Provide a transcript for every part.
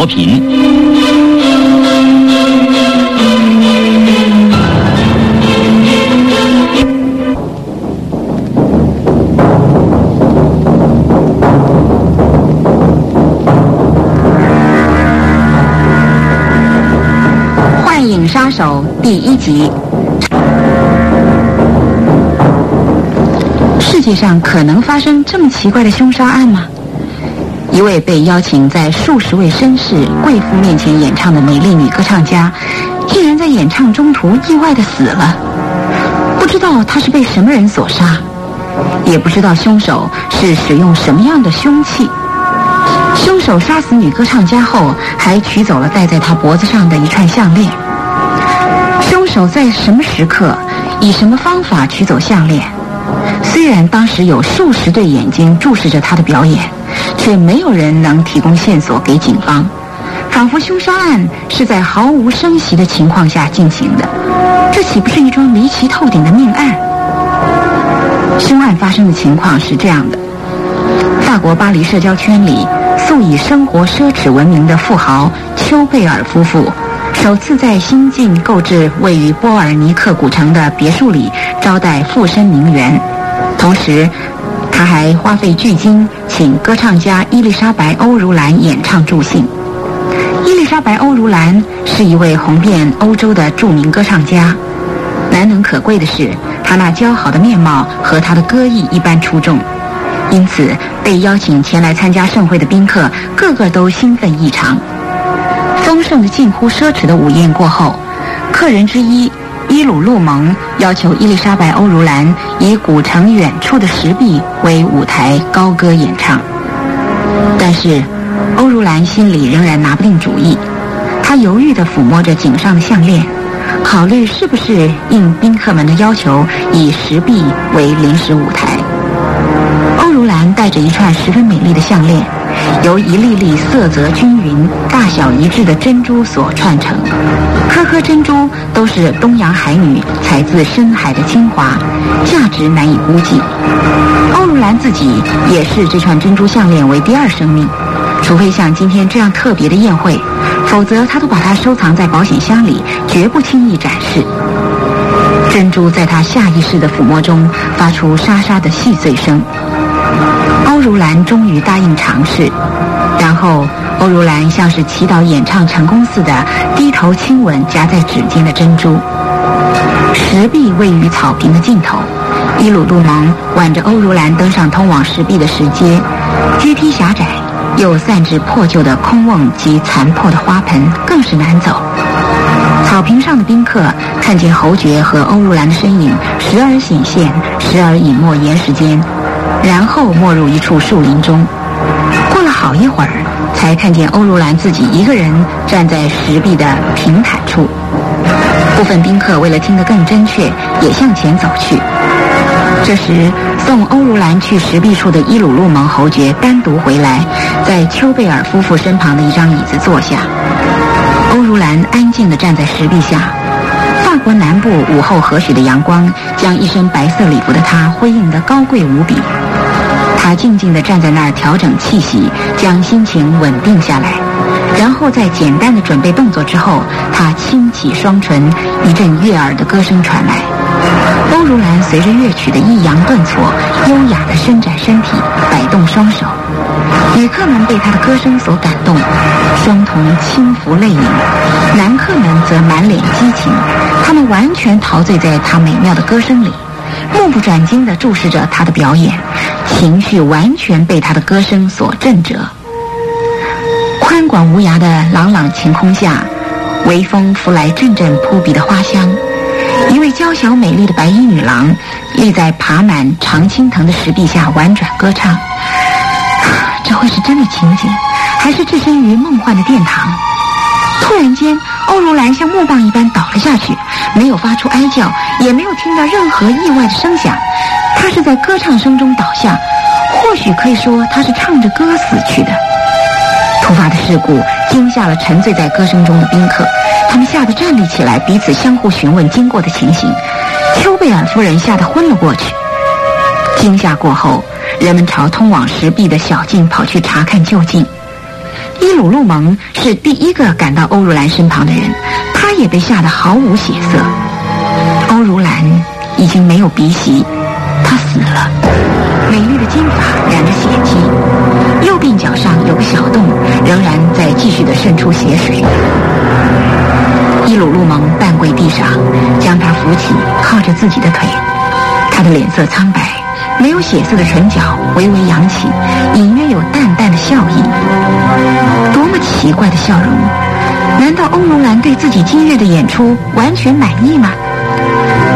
道亚森罗平。幻影杀手第一集。世界上可能发生这么奇怪的凶杀案吗？一位被邀请在数十位绅士、贵妇面前演唱的美丽女歌唱家，竟然在演唱中途意外的死了。不知道她是被什么人所杀，也不知道凶手是使用什么样的凶器。凶手杀死女歌唱家后，还取走了戴在她脖子上的一串项链。凶手在什么时刻，以什么方法取走项链？虽然当时有数十对眼睛注视着他的表演，却没有人能提供线索给警方，仿佛凶杀案是在毫无声息的情况下进行的。这岂不是一桩离奇透顶的命案？凶案发生的情况是这样的：法国巴黎社交圈里素以生活奢侈闻名的富豪丘贝尔夫妇。首次在新近购置位于波尔尼克古城的别墅里招待富绅名媛，同时，他还花费巨金请歌唱家伊丽莎白·欧如兰演唱助兴。伊丽莎白·欧如兰是一位红遍欧洲的著名歌唱家，难能可贵的是，她那姣好的面貌和她的歌艺一般出众，因此被邀请前来参加盛会的宾客个个都兴奋异常。丰盛的近乎奢侈的午宴过后，客人之一伊鲁路蒙要求伊丽莎白·欧如兰以古城远处的石壁为舞台高歌演唱。但是，欧如兰心里仍然拿不定主意，她犹豫地抚摸着颈上的项链，考虑是不是应宾客们的要求以石壁为临时舞台。欧如兰戴着一串十分美丽的项链。由一粒粒色泽均匀、大小一致的珍珠所串成，颗珍珠都是东洋海女采自深海的精华，价值难以估计。欧如兰自己也视这串珍珠项链为第二生命，除非像今天这样特别的宴会，否则她都把它收藏在保险箱里，绝不轻易展示。珍珠在她下意识的抚摸中发出沙沙的细碎声。欧如兰终于答应尝试，然后欧如兰像是祈祷演唱成功似的低头亲吻夹在指尖的珍珠。石壁位于草坪的尽头，伊鲁杜蒙挽着欧如兰登上通往石壁的石阶，阶梯狭窄，又散置破旧的空瓮及残破的花盆，更是难走。草坪上的宾客看见侯爵和欧如兰的身影时而显现，时而隐没岩石间。然后没入一处树林中，过了好一会儿，才看见欧如兰自己一个人站在石壁的平坦处。部分宾客为了听得更真确，也向前走去。这时，送欧如兰去石壁处的伊鲁路蒙侯爵单独回来，在丘贝尔夫妇身旁的一张椅子坐下。欧如兰安静地站在石壁下。法国南部午后和煦的阳光，将一身白色礼服的她辉映得高贵无比。他静静地站在那儿，调整气息，将心情稳定下来。然后在简单的准备动作之后，他轻启双唇，一阵悦耳的歌声传来。欧如兰随着乐曲的抑扬顿挫，优雅地伸展身体，摆动双手。旅客们被她的歌声所感动，双瞳轻浮泪盈；男客们则满脸激情，他们完全陶醉在她美妙的歌声里。目不转睛地注视着他的表演，情绪完全被他的歌声所震折。宽广无涯的朗朗晴空下，微风拂来阵阵扑鼻的花香。一位娇小美丽的白衣女郎立在爬满常青藤的石壁下婉转歌唱。这会是真的情景，还是置身于梦幻的殿堂？突然间，欧如兰像木棒一般倒了下去。没有发出哀叫，也没有听到任何意外的声响，他是在歌唱声中倒下，或许可以说他是唱着歌死去的。突发的事故惊吓了沉醉在歌声中的宾客，他们吓得站立起来，彼此相互询问经过的情形。丘贝尔夫人吓得昏了过去。惊吓过后，人们朝通往石壁的小径跑去查看究竟。伊鲁路蒙是第一个赶到欧如兰身旁的人，也被吓得毫无血色。欧如兰已经没有鼻息，她死了，美丽的金发染着血迹，右鬓角上有个小洞，仍然在继续的渗出血水。伊鲁路蒙半跪地上，将她扶起，靠着自己的腿，他的脸色苍白。没有血色的唇角微微扬起，隐约有淡淡的笑意。多么奇怪的笑容！难道欧龙兰对自己今日的演出完全满意吗？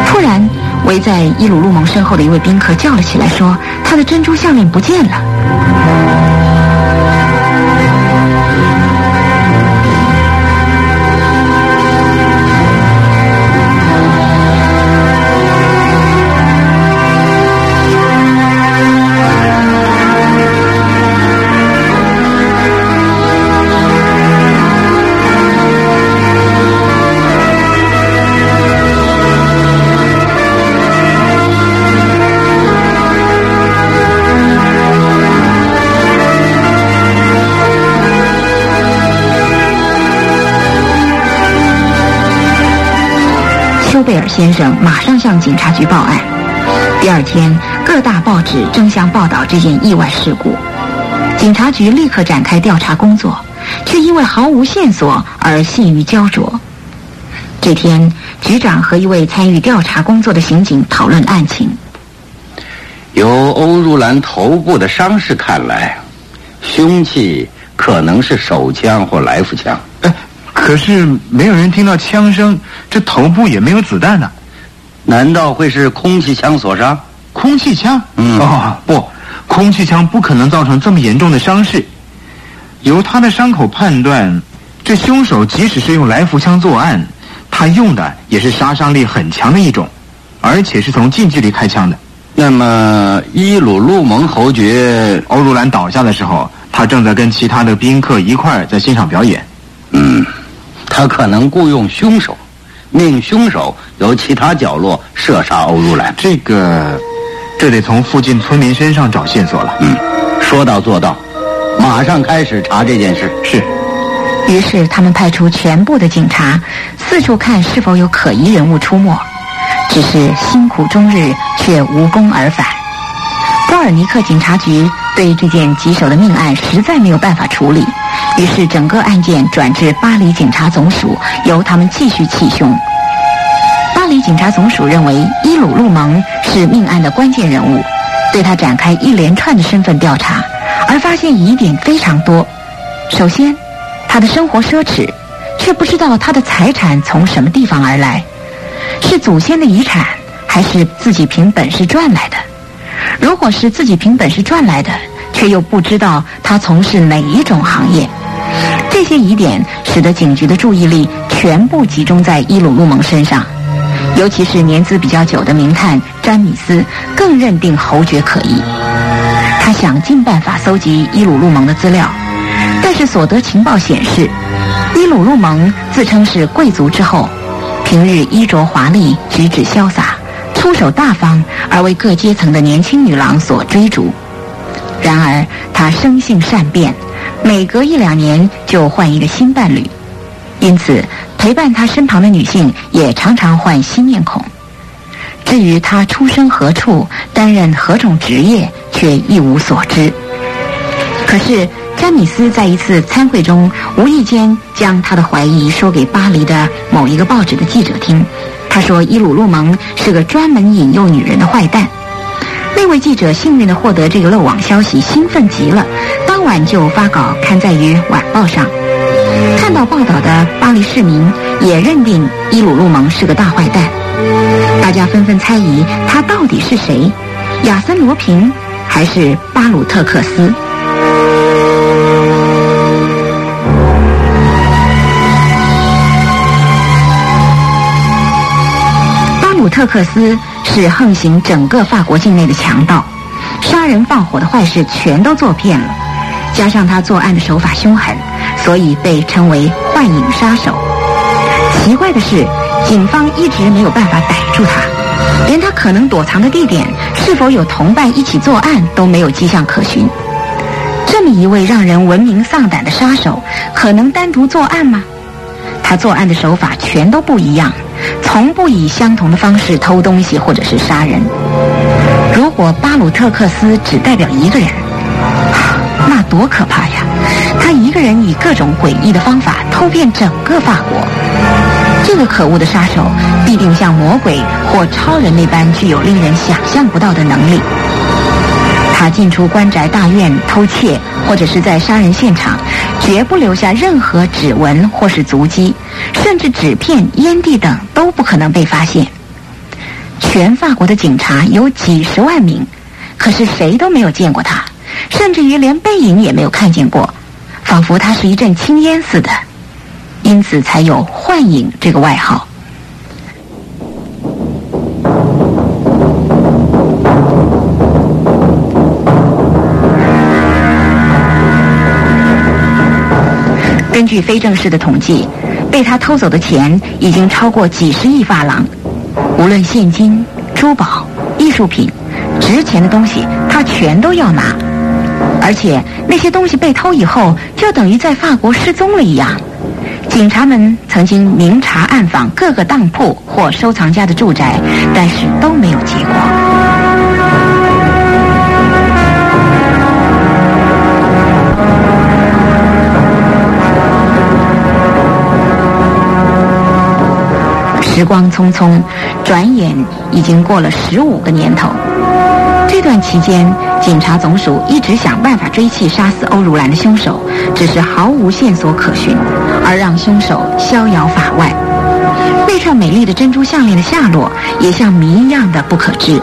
突然，围在伊鲁路蒙身后的一位宾客叫了起来，说：“他的珍珠项链不见了。”尔先生马上向警察局报案。第二天，各大报纸争相报道这件意外事故。警察局立刻展开调查工作，却因为毫无线索而陷于焦灼。这天，局长和一位参与调查工作的刑警讨论案情。由欧如兰头部的伤势看来，凶器可能是手枪或来福枪。可是没有人听到枪声，这头部也没有子弹呢，难道会是空气枪所伤？空气枪？嗯，哦不，空气枪不可能造成这么严重的伤势。由他的伤口判断，这凶手即使是用来福枪作案，他用的也是杀伤力很强的一种，而且是从近距离开枪的。那么伊鲁路蒙侯爵欧如兰倒下的时候，他正在跟其他的宾客一块儿在欣赏表演。嗯。他可能雇佣凶手，命凶手由其他角落射杀欧如兰。这个，这得从附近村民身上找线索了。嗯，说到做到，马上开始查这件事。是。于是他们派出全部的警察，四处看是否有可疑人物出没。只是辛苦终日，却无功而返。波尔尼克警察局对这件棘手的命案实在没有办法处理。于是，整个案件转至巴黎警察总署，由他们继续气凶。巴黎警察总署认为伊鲁路蒙是命案的关键人物，对他展开一连串的身份调查，而发现疑点非常多。首先，他的生活奢侈，却不知道他的财产从什么地方而来，是祖先的遗产，还是自己凭本事赚来的？如果是自己凭本事赚来的，却又不知道他从事哪一种行业。这些疑点使得警局的注意力全部集中在伊鲁路蒙身上，尤其是年资比较久的名探詹米斯更认定侯爵可疑。他想尽办法搜集伊鲁路蒙的资料，但是所得情报显示，伊鲁路蒙自称是贵族之后，平日衣着华丽，举止潇洒，出手大方，而为各阶层的年轻女郎所追逐。然而他生性善变。每隔一两年就换一个新伴侣，因此陪伴他身旁的女性也常常换新面孔。至于他出生何处、担任何种职业，却一无所知。可是詹米斯在一次参会中无意间将他的怀疑说给巴黎的某一个报纸的记者听。他说：“伊鲁路蒙是个专门引诱女人的坏蛋。”这位记者幸运地获得这个漏网消息，兴奋极了。当晚就发稿刊载于晚报上。看到报道的巴黎市民也认定伊鲁路蒙是个大坏蛋。大家纷纷猜疑他到底是谁：亚森罗平还是巴鲁特克斯？巴鲁特克斯。是横行整个法国境内的强盗，杀人放火的坏事全都做遍了，加上他作案的手法凶狠，所以被称为幻影杀手。奇怪的是，警方一直没有办法逮住他，连他可能躲藏的地点是否有同伴一起作案都没有迹象可循。这么一位让人闻名丧胆的杀手，可能单独作案吗？他作案的手法全都不一样，从不以相同的方式偷东西或者是杀人。如果巴鲁特克斯只代表一个人，那多可怕呀！他一个人以各种诡异的方法偷遍整个法国。这个可恶的杀手必定像魔鬼或超人那般具有令人想象不到的能力。他进出官宅大院偷窃，或者是在杀人现场，绝不留下任何指纹或是足迹，甚至纸片、烟蒂等都不可能被发现。全法国的警察有几十万名，可是谁都没有见过他，甚至于连背影也没有看见过，仿佛他是一阵青烟似的，因此才有“幻影”这个外号。根据非正式的统计，被他偷走的钱已经超过几十亿法郎。无论现金、珠宝、艺术品、值钱的东西，他全都要拿。而且那些东西被偷以后，就等于在法国失踪了一样。警察们曾经明察暗访各个当铺或收藏家的住宅，但是都没有结果。时光匆匆，转眼已经过了十五个年头。这段期间，警察总署一直想办法追缉杀死欧如兰的凶手，只是毫无线索可循，而让凶手逍遥法外。那串美丽的珍珠项链的下落也像谜一样的不可知。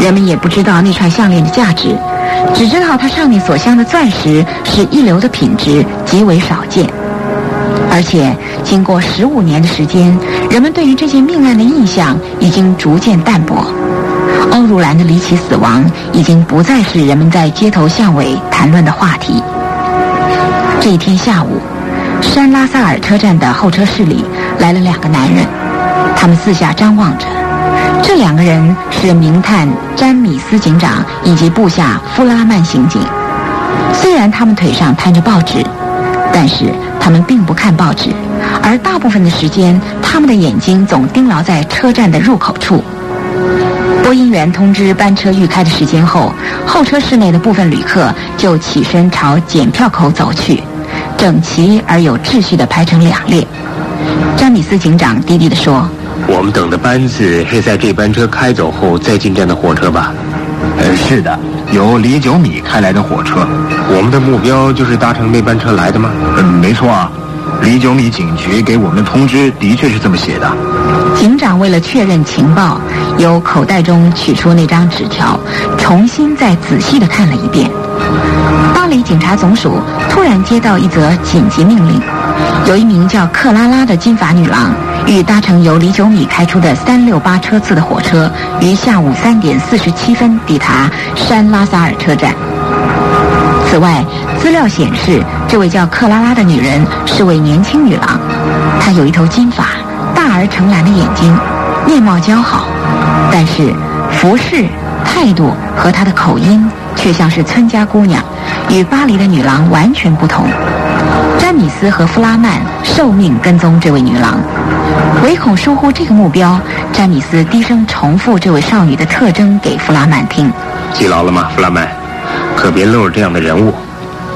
人们也不知道那串项链的价值，只知道它上面所镶的钻石是一流的品质，极为少见。而且，经过十五年的时间，人们对于这件命案的印象已经逐渐淡薄。欧如兰的离奇死亡已经不再是人们在街头巷尾谈论的话题。这一天下午，山拉萨尔车站的候车室里来了两个男人，他们四下张望着。这两个人是名探詹米斯警长以及部下夫拉曼刑警。虽然他们腿上摊着报纸，但是他们并不看报纸，而大部分的时间，他们的眼睛总盯牢在车站的入口处。播音员通知班车预开的时间后，候车室内的部分旅客就起身朝检票口走去，整齐而有秩序地排成两列。詹米斯警长低低地说。我们等的班次是在这班车开走后再进站的火车吧？呃，是的，由李九米开来的火车。我们的目标就是搭乘那班车来的吗？嗯，没错啊。李九米警局给我们的通知的确是这么写的。警长为了确认情报，由口袋中取出那张纸条，重新再仔细地看了一遍。巴黎警察总署突然接到一则紧急命令，有一名叫克拉拉的金发女郎。欲搭乘由李九米开出的三六八车次的火车，于下午三点四十七分抵达山拉萨尔车站。此外，资料显示，这位叫克拉拉的女人是位年轻女郎，她有一头金发，大而澄蓝的眼睛，面貌姣好，但是服饰、态度和她的口音却像是村家姑娘，与巴黎的女郎完全不同。詹米斯和弗拉曼受命跟踪这位女郎。唯恐疏忽这个目标，詹米斯低声重复这位少女的特征给弗拉曼听。记牢了吗，弗拉曼？可别漏了这样的人物。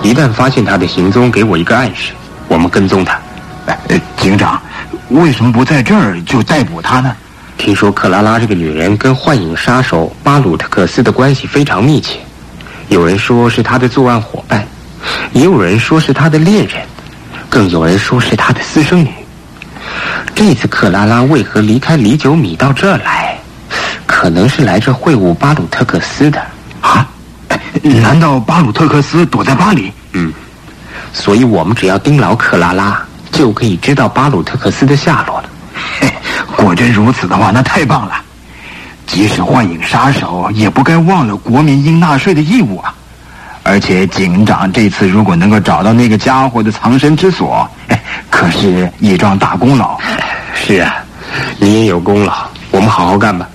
一旦发现他的行踪，给我一个暗示，我们跟踪他。哎，警长，为什么不在这儿就逮捕他呢？听说克拉拉这个女人跟幻影杀手巴鲁特克斯的关系非常密切，有人说是他的作案伙伴，也有人说是他的恋人，更有人说是他的私生女。这次克拉拉为何离开李九米到这儿来？可能是来这会晤巴鲁特克斯的啊？难道巴鲁特克斯躲在巴黎？嗯，所以我们只要盯牢克拉拉，就可以知道巴鲁特克斯的下落了。嘿，果真如此的话，那太棒了。即使幻影杀手，也不该忘了国民应纳税的义务啊！而且警长这次如果能够找到那个家伙的藏身之所，可是一桩大功劳。是啊，你也有功劳，我们好好干吧。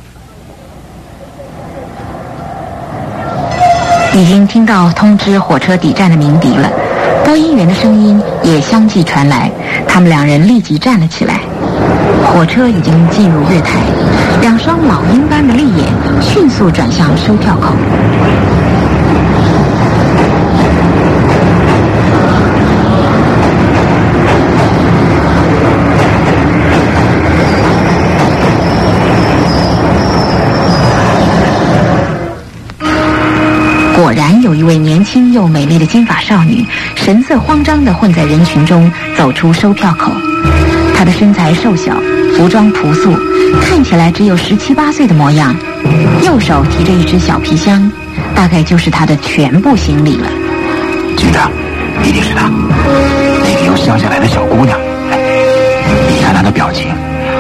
已经听到通知火车抵站的鸣笛了，播音员的声音也相继传来。他们两人立即站了起来。火车已经进入月台，两双老鹰般的利眼迅速转向收票口。果然有一位年轻又美丽的金发少女，神色慌张地混在人群中走出售票口。她的身材瘦小，服装朴素，看起来只有十七八岁的模样。右手提着一只小皮箱，大概就是她的全部行李了。警长，一定是她，那个由乡下来的小姑娘。你看她的表情，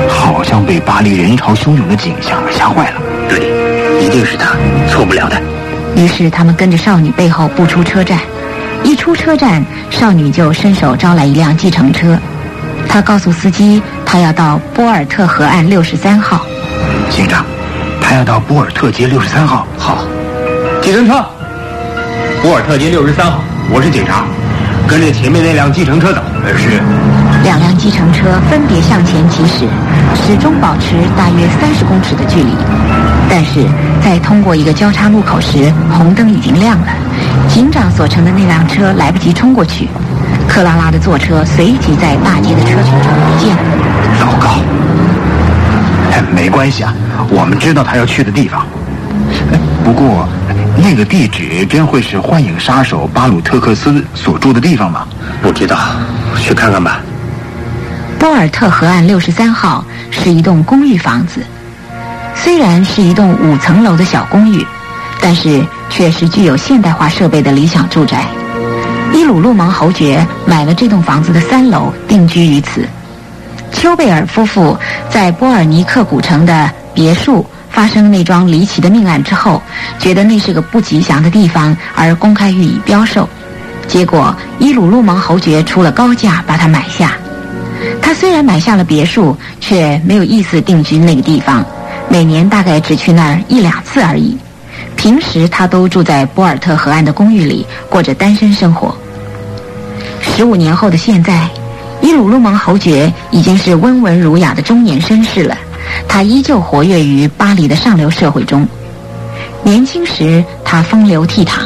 好像被巴黎人潮汹涌的景象吓坏了。对，一定是她，错不了的。于是他们跟着少女背后步出车站，一出车站，少女就伸手招来一辆计程车。她告诉司机，她要到波尔特河岸六十三号。警长，她要到波尔特街六十三号。好，计程车，波尔特街六十三号。我是警察，跟着前面那辆计程车走。是。两辆计程车分别向前疾驶，始终保持大约三十公尺的距离。但是在通过一个交叉路口时，红灯已经亮了。警长所乘的那辆车来不及冲过去，克拉拉的坐车随即在大街的车群中不见了。糟糕！没关系啊，我们知道他要去的地方。不过，那个地址真会是幻影杀手巴鲁特克斯所住的地方吗？不知道，去看看吧。波尔特河岸六十三号是一栋公寓房子，虽然是一栋五层楼的小公寓，但是却是具有现代化设备的理想住宅。伊鲁路蒙侯爵买了这栋房子的三楼，定居于此。丘贝尔夫妇在波尔尼克古城的别墅发生那桩离奇的命案之后，觉得那是个不吉祥的地方，而公开予以标售。结果伊鲁路蒙侯爵出了高价把它买下。他虽然买下了别墅，却没有意思定居那个地方，每年大概只去那儿一两次而已。平时他都住在波尔特河岸的公寓里，过着单身生活。十五年后的现在，伊鲁路蒙侯爵已经是温文儒雅的中年绅士了，他依旧活跃于巴黎的上流社会中。年轻时他风流倜傥，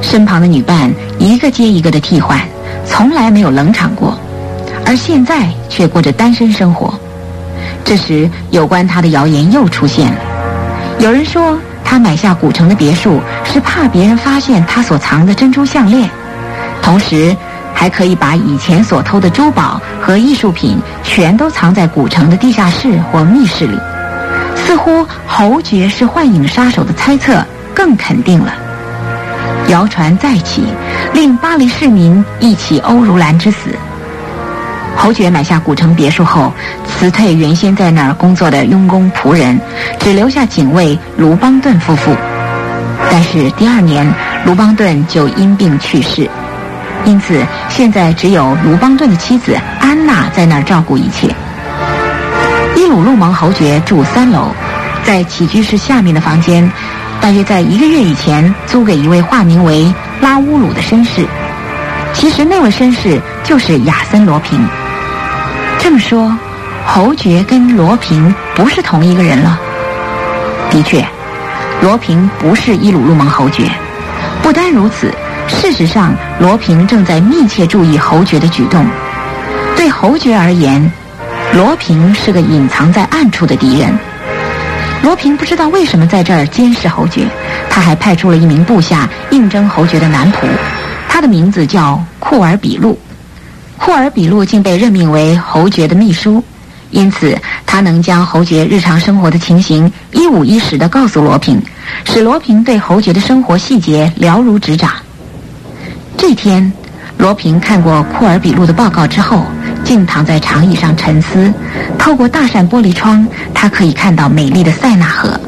身旁的女伴一个接一个的替换，从来没有冷场过。而现在却过着单身生活。这时，有关他的谣言又出现了。有人说，他买下古城的别墅是怕别人发现他所藏的珍珠项链，同时还可以把以前所偷的珠宝和艺术品全都藏在古城的地下室或密室里。似乎侯爵是幻影杀手的猜测更肯定了。谣传再起，令巴黎市民忆起欧如兰之死。侯爵买下古城别墅后，辞退原先在那儿工作的佣工仆人，只留下警卫卢邦顿夫妇。但是第二年，卢邦顿就因病去世，因此现在只有卢邦顿的妻子安娜在那儿照顾一切。伊鲁路蒙侯爵住三楼，在起居室下面的房间，大约在一个月以前租给一位化名为拉乌鲁的绅士。其实那位绅士就是亚森罗平。这么说，侯爵跟罗平不是同一个人了。的确，罗平不是伊鲁路蒙侯爵。不单如此，事实上，罗平正在密切注意侯爵的举动。对侯爵而言，罗平是个隐藏在暗处的敌人。罗平不知道为什么在这儿监视侯爵，他还派出了一名部下应征侯爵的男仆，他的名字叫库尔比路。库尔比路竟被任命为侯爵的秘书，因此他能将侯爵日常生活的情形一五一十地告诉罗平，使罗平对侯爵的生活细节了如指掌。这天，罗平看过库尔比路的报告之后，竟躺在长椅上沉思。透过大扇玻璃窗，他可以看到美丽的塞纳河。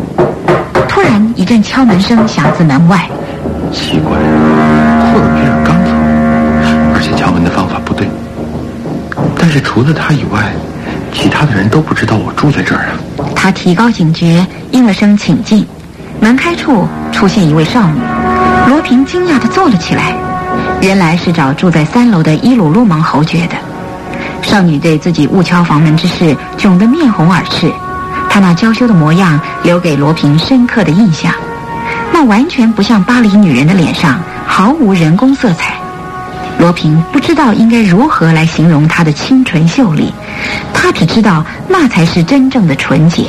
突然，一阵敲门声响自门外。奇怪，但是除了他以外，其他的人都不知道我住在这儿啊。他提高警觉，应了声请进。门开处出现一位少女，罗平惊讶地坐了起来，原来是找住在三楼的伊鲁鲁蒙侯爵的。少女对自己误敲房门之事窘得面红耳赤，她那娇羞的模样留给罗平深刻的印象，那完全不像巴黎女人的脸上毫无人工色彩。罗平不知道应该如何来形容她的清纯秀丽，他只知道那才是真正的纯洁。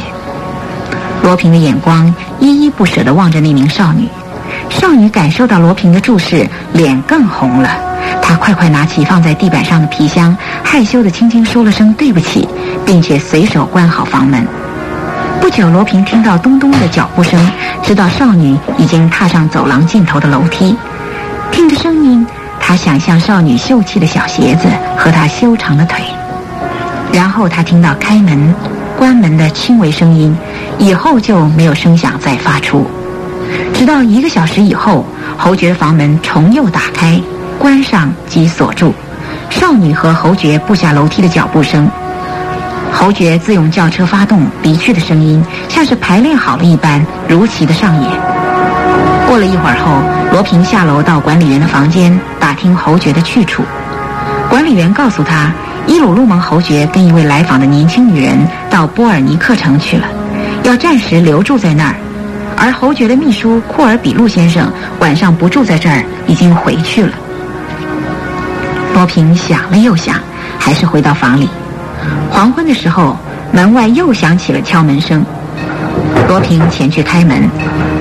罗平的眼光依依不舍地望着那名少女，少女感受到罗平的注视，脸更红了。她快快拿起放在地板上的皮箱，害羞地轻轻说了声对不起，并且随手关好房门。不久，罗平听到咚咚的脚步声，知道少女已经踏上走廊尽头的楼梯。听着声音，他想象少女秀气的小鞋子和她修长的腿。然后他听到开门、关门的轻微声音，以后就没有声响再发出。直到一个小时以后，侯爵房门重又打开。关上及锁住，少女和侯爵步下楼梯的脚步声，侯爵自用轿车发动离去的声音，像是排练好了一般，如期的上演。过了一会儿后，罗平下楼到管理员的房间打听侯爵的去处。管理员告诉他，伊鲁路蒙侯爵跟一位来访的年轻女人到波尔尼克城去了，要暂时留住在那儿。而侯爵的秘书库尔比路先生晚上不住在这儿，已经回去了。罗平想了又想，还是回到房里。黄昏的时候，门外又响起了敲门声。罗平前去开门，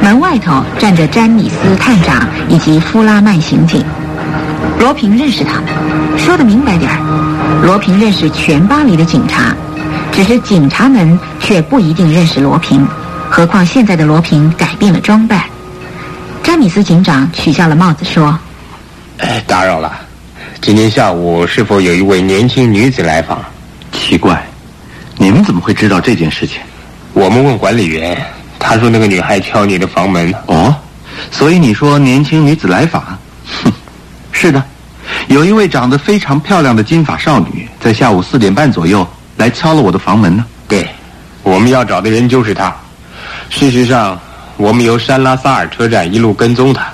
门外头站着詹米斯探长以及夫拉曼刑警。罗平认识他们，说的明白点儿，罗平认识全巴黎的警察，只是警察们却不一定认识罗平。何况现在的罗平改变了装扮。詹米斯警长取下了帽子，说：“哎，打扰了。”今天下午是否有一位年轻女子来访？奇怪，你们怎么会知道这件事情？我们问管理员，他说那个女孩敲你的房门。哦，所以你说年轻女子来访？哼，是的，有一位长得非常漂亮的金发少女，在下午四点半左右来敲了我的房门呢。对，我们要找的人就是她。事实上，我们由山拉萨尔车站一路跟踪她，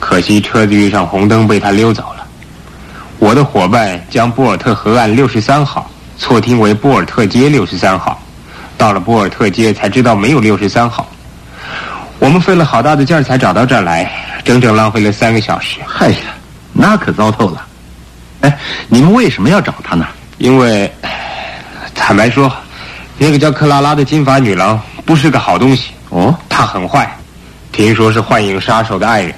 可惜车子遇上红灯，被她溜走了。我的伙伴将波尔特河岸六十三号错听为波尔特街六十三号，到了波尔特街才知道没有六十三号。我们费了好大的劲儿才找到这儿来，整整浪费了三个小时。嗨呀，那可糟透了！哎，你们为什么要找他呢？因为，坦白说，那个叫克拉拉的金发女郎不是个好东西。哦，她很坏，听说是幻影杀手的爱人，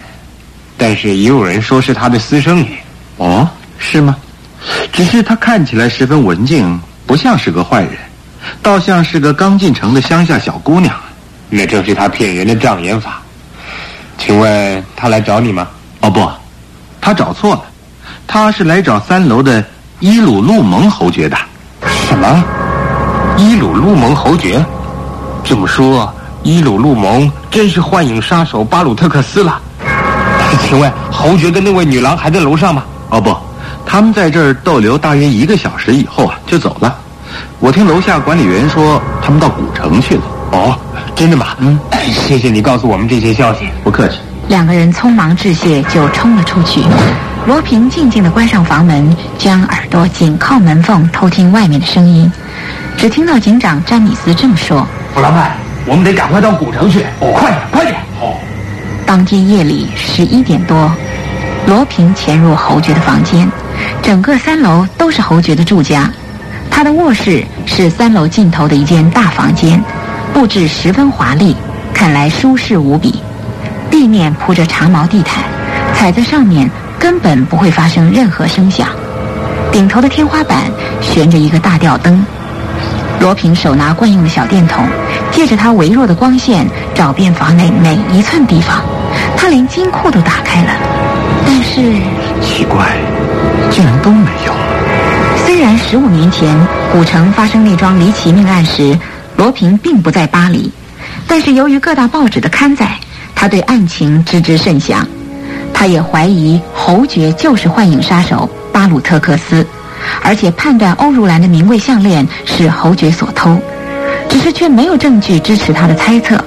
但是也有人说是他的私生女。哦。是吗？只是她看起来十分文静，不像是个坏人，倒像是个刚进城的乡下小姑娘。那正是他骗人的障眼法。请问他来找你吗？哦不，他找错了，他是来找三楼的伊鲁路蒙侯爵的。什么？伊鲁路蒙侯爵？这么说，伊鲁路蒙真是幻影杀手巴鲁特克斯了？请问侯爵跟那位女郎还在楼上吗？哦不。他们在这儿逗留大约一个小时以后啊，就走了。我听楼下管理员说，他们到古城去了。哦，真的吗？嗯，谢谢你告诉我们这些消息。不客气。两个人匆忙致谢，就冲了出去。罗平静静地关上房门，将耳朵紧靠门缝，偷听外面的声音。只听到警长詹米斯这么说：“弗拉曼，我们得赶快到古城去。哦，快点，快点！好。”当天夜里十一点多，罗平潜入侯爵的房间。整个三楼都是侯爵的住家，他的卧室是三楼尽头的一间大房间，布置十分华丽，看来舒适无比。地面铺着长毛地毯，踩在上面根本不会发生任何声响。顶头的天花板悬着一个大吊灯。罗平手拿惯用的小电筒，借着它微弱的光线找遍房内每一寸地方。他连金库都打开了，但是奇怪。竟然都没有。虽然十五年前古城发生那桩离奇命案时，罗平并不在巴黎，但是由于各大报纸的刊载，他对案情知之甚详。他也怀疑侯爵就是幻影杀手巴鲁特克斯，而且判断欧如兰的名贵项链是侯爵所偷，只是却没有证据支持他的猜测。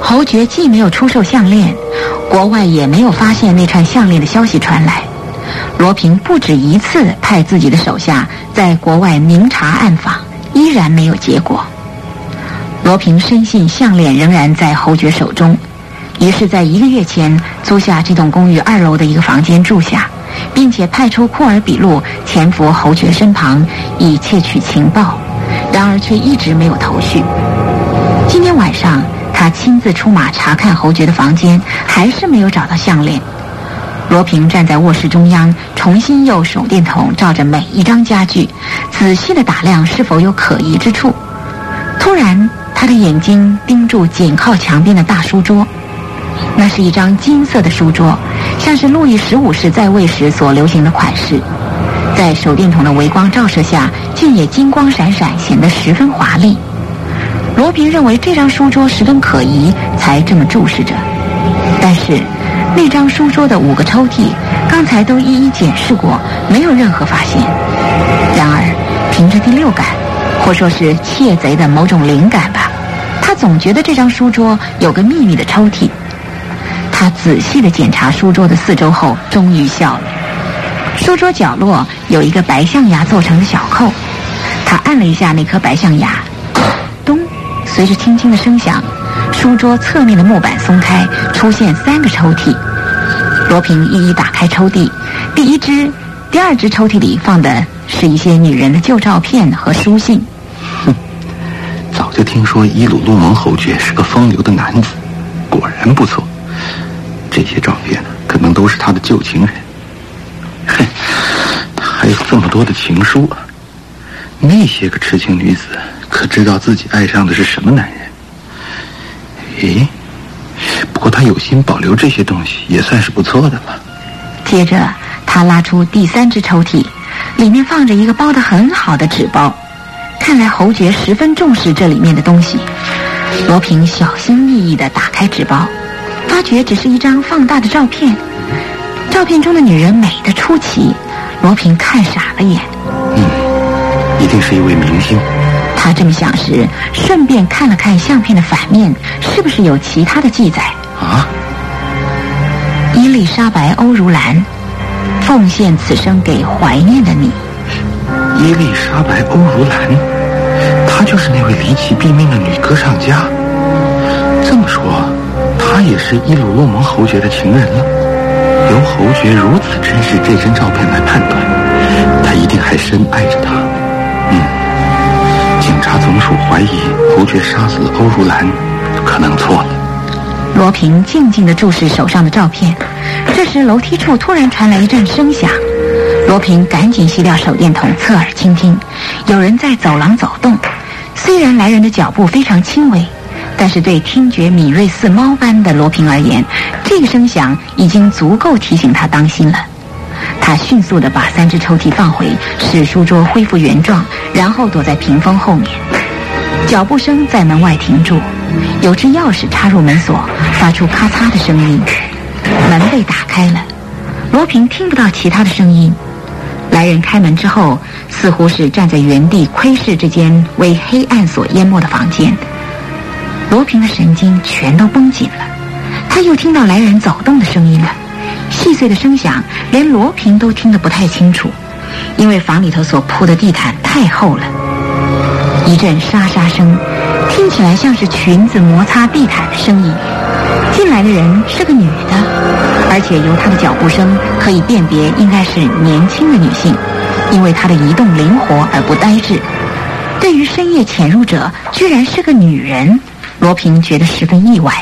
侯爵既没有出售项链，国外也没有发现那串项链的消息传来。罗平不止一次派自己的手下在国外明察暗访，依然没有结果。罗平深信项链仍然在侯爵手中，于是，在一个月前租下这栋公寓二楼的一个房间住下，并且派出库尔比路潜伏侯爵身旁，以窃取情报。然而，却一直没有头绪。今天晚上，他亲自出马查看侯爵的房间，还是没有找到项链。罗平站在卧室中央，重新用手电筒照着每一张家具，仔细的打量是否有可疑之处。突然，他的眼睛盯住紧靠墙边的大书桌，那是一张金色的书桌，像是路易十五世在位时所流行的款式，在手电筒的微光照射下，竟也金光闪闪，显得十分华丽。罗平认为这张书桌十分可疑，才这么注视着，但是。那张书桌的五个抽屉，刚才都一一检视过，没有任何发现。然而，凭着第六感，或说是窃贼的某种灵感吧，他总觉得这张书桌有个秘密的抽屉。他仔细地检查书桌的四周后，终于笑了。书桌角落有一个白象牙做成的小扣，他按了一下那颗白象牙，咚，随着轻轻的声响。书桌侧面的木板松开，出现三个抽屉。罗平一一打开抽屉，第一只、第二只抽屉里放的是一些女人的旧照片和书信。哼，早就听说伊鲁路蒙侯爵是个风流的男子，果然不错。这些照片可能都是他的旧情人。哼，还有这么多的情书啊！那些个痴情女子可知道自己爱上的是什么男人？咦，不过他有心保留这些东西，也算是不错的了。接着，他拉出第三只抽屉，里面放着一个包的很好的纸包。看来侯爵十分重视这里面的东西。罗平小心翼翼地打开纸包，发觉只是一张放大的照片。照片中的女人美得出奇，罗平看傻了眼。嗯，一定是一位明星。他这么想时，顺便看了看相片的反面，是不是有其他的记载？啊！伊丽莎白·欧如兰，奉献此生给怀念的你。伊丽莎白·欧如兰，她就是那位离奇毙命的女歌唱家。他，也是伊鲁洛蒙侯爵的情人了。由侯爵如此珍视这张照片来判断，他一定还深爱着她。嗯。警察总署怀疑侯爵杀死了欧如兰，可能错了。罗平静静地注视手上的照片。这时，楼梯处突然传来一阵声响。罗平赶紧熄掉手电筒，侧耳倾听。有人在走廊走动。虽然来人的脚步非常轻微，但是对听觉敏锐似猫般的罗平而言，这个声响已经足够提醒他当心了。他迅速地把三只抽屉放回，使书桌恢复原状，然后躲在屏风后面。脚步声在门外停住，有只钥匙插入门锁，发出咔嚓的声音。门被打开了，罗平听不到其他的声音。来人开门之后，似乎是站在原地窥视这间为黑暗所淹没的房间。罗平的神经全都绷紧了，他又听到来人走动的声音了。细碎的声响，连罗平都听得不太清楚，因为房里头所铺的地毯太厚了。一阵沙沙声，听起来像是裙子摩擦地毯的声音。进来的人是个女的，而且由她的脚步声可以辨别应该是年轻的女性，因为她的移动灵活而不呆滞。对于深夜潜入者居然是个女人，罗平觉得十分意外。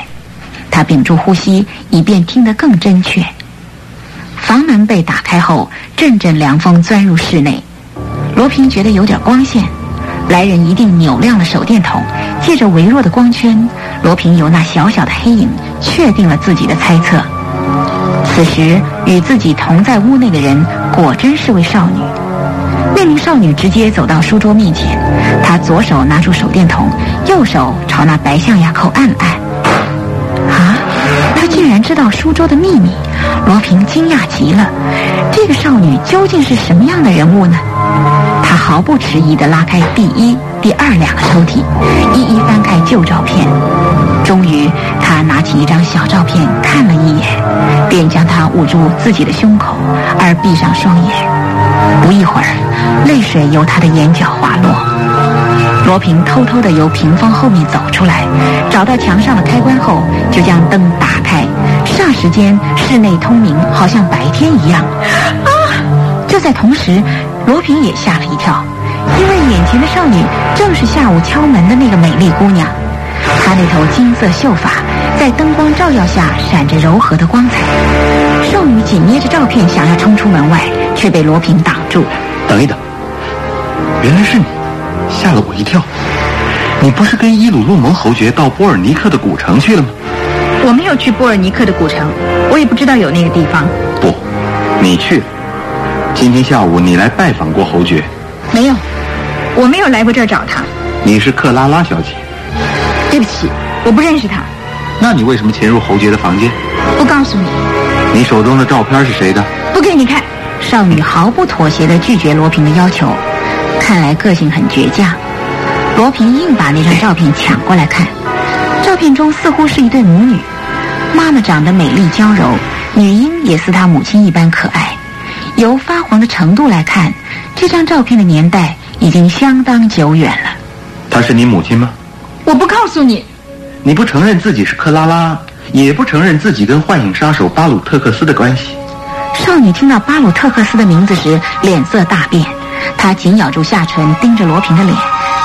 他屏住呼吸，以便听得更真切。房门被打开后，阵阵凉风钻入室内。罗平觉得有点光线，来人一定扭亮了手电筒。借着微弱的光圈，罗平由那小小的黑影确定了自己的猜测。此时与自己同在屋内的人，果真是位少女。那名少女直接走到书桌面前，她左手拿出手电筒，右手朝那白象牙扣按按。啊！她竟然知道书桌的秘密。罗平惊讶极了，这个少女究竟是什么样的人物呢？他毫不迟疑地拉开第一、第二两个抽屉，一一翻开旧照片。终于，他拿起一张小照片看了一眼，便将它捂住自己的胸口，而闭上双眼。不一会儿，泪水由他的眼角滑落。罗平偷偷地由屏风后面走出来，找到墙上的开关后，就将灯打开。霎时间，室内通明，好像白天一样。啊！就在同时，罗平也吓了一跳，因为眼前的少女正是下午敲门的那个美丽姑娘。她那头金色秀发在灯光照耀下闪着柔和的光彩。少女紧捏着照片想要冲出门外，却被罗平挡住。等一等，原来是你，吓了我一跳。你不是跟伊鲁洛蒙侯爵到波尔尼克的古城去了吗？我没有去波尔尼克的古城，我也不知道有那个地方。不，你去了。今天下午你来拜访过侯爵？没有，我没有来过这儿找他。你是克拉拉小姐？对不起，我不认识他。那你为什么潜入侯爵的房间？不告诉你。你手中的照片是谁的？不给你看。少女毫不妥协地拒绝罗平的要求，看来个性很倔强。罗平硬把那张照片抢过来看，照片中似乎是一对母女，妈妈长得美丽娇柔，女婴也似她母亲一般可爱。由发黄的程度来看，这张照片的年代已经相当久远了。她是你母亲吗？我不告诉你，你不承认自己是克拉拉，也不承认自己跟幻影杀手巴鲁特克斯的关系。少女听到巴鲁特克斯的名字时，脸色大变，她紧咬住下唇，盯着罗平的脸，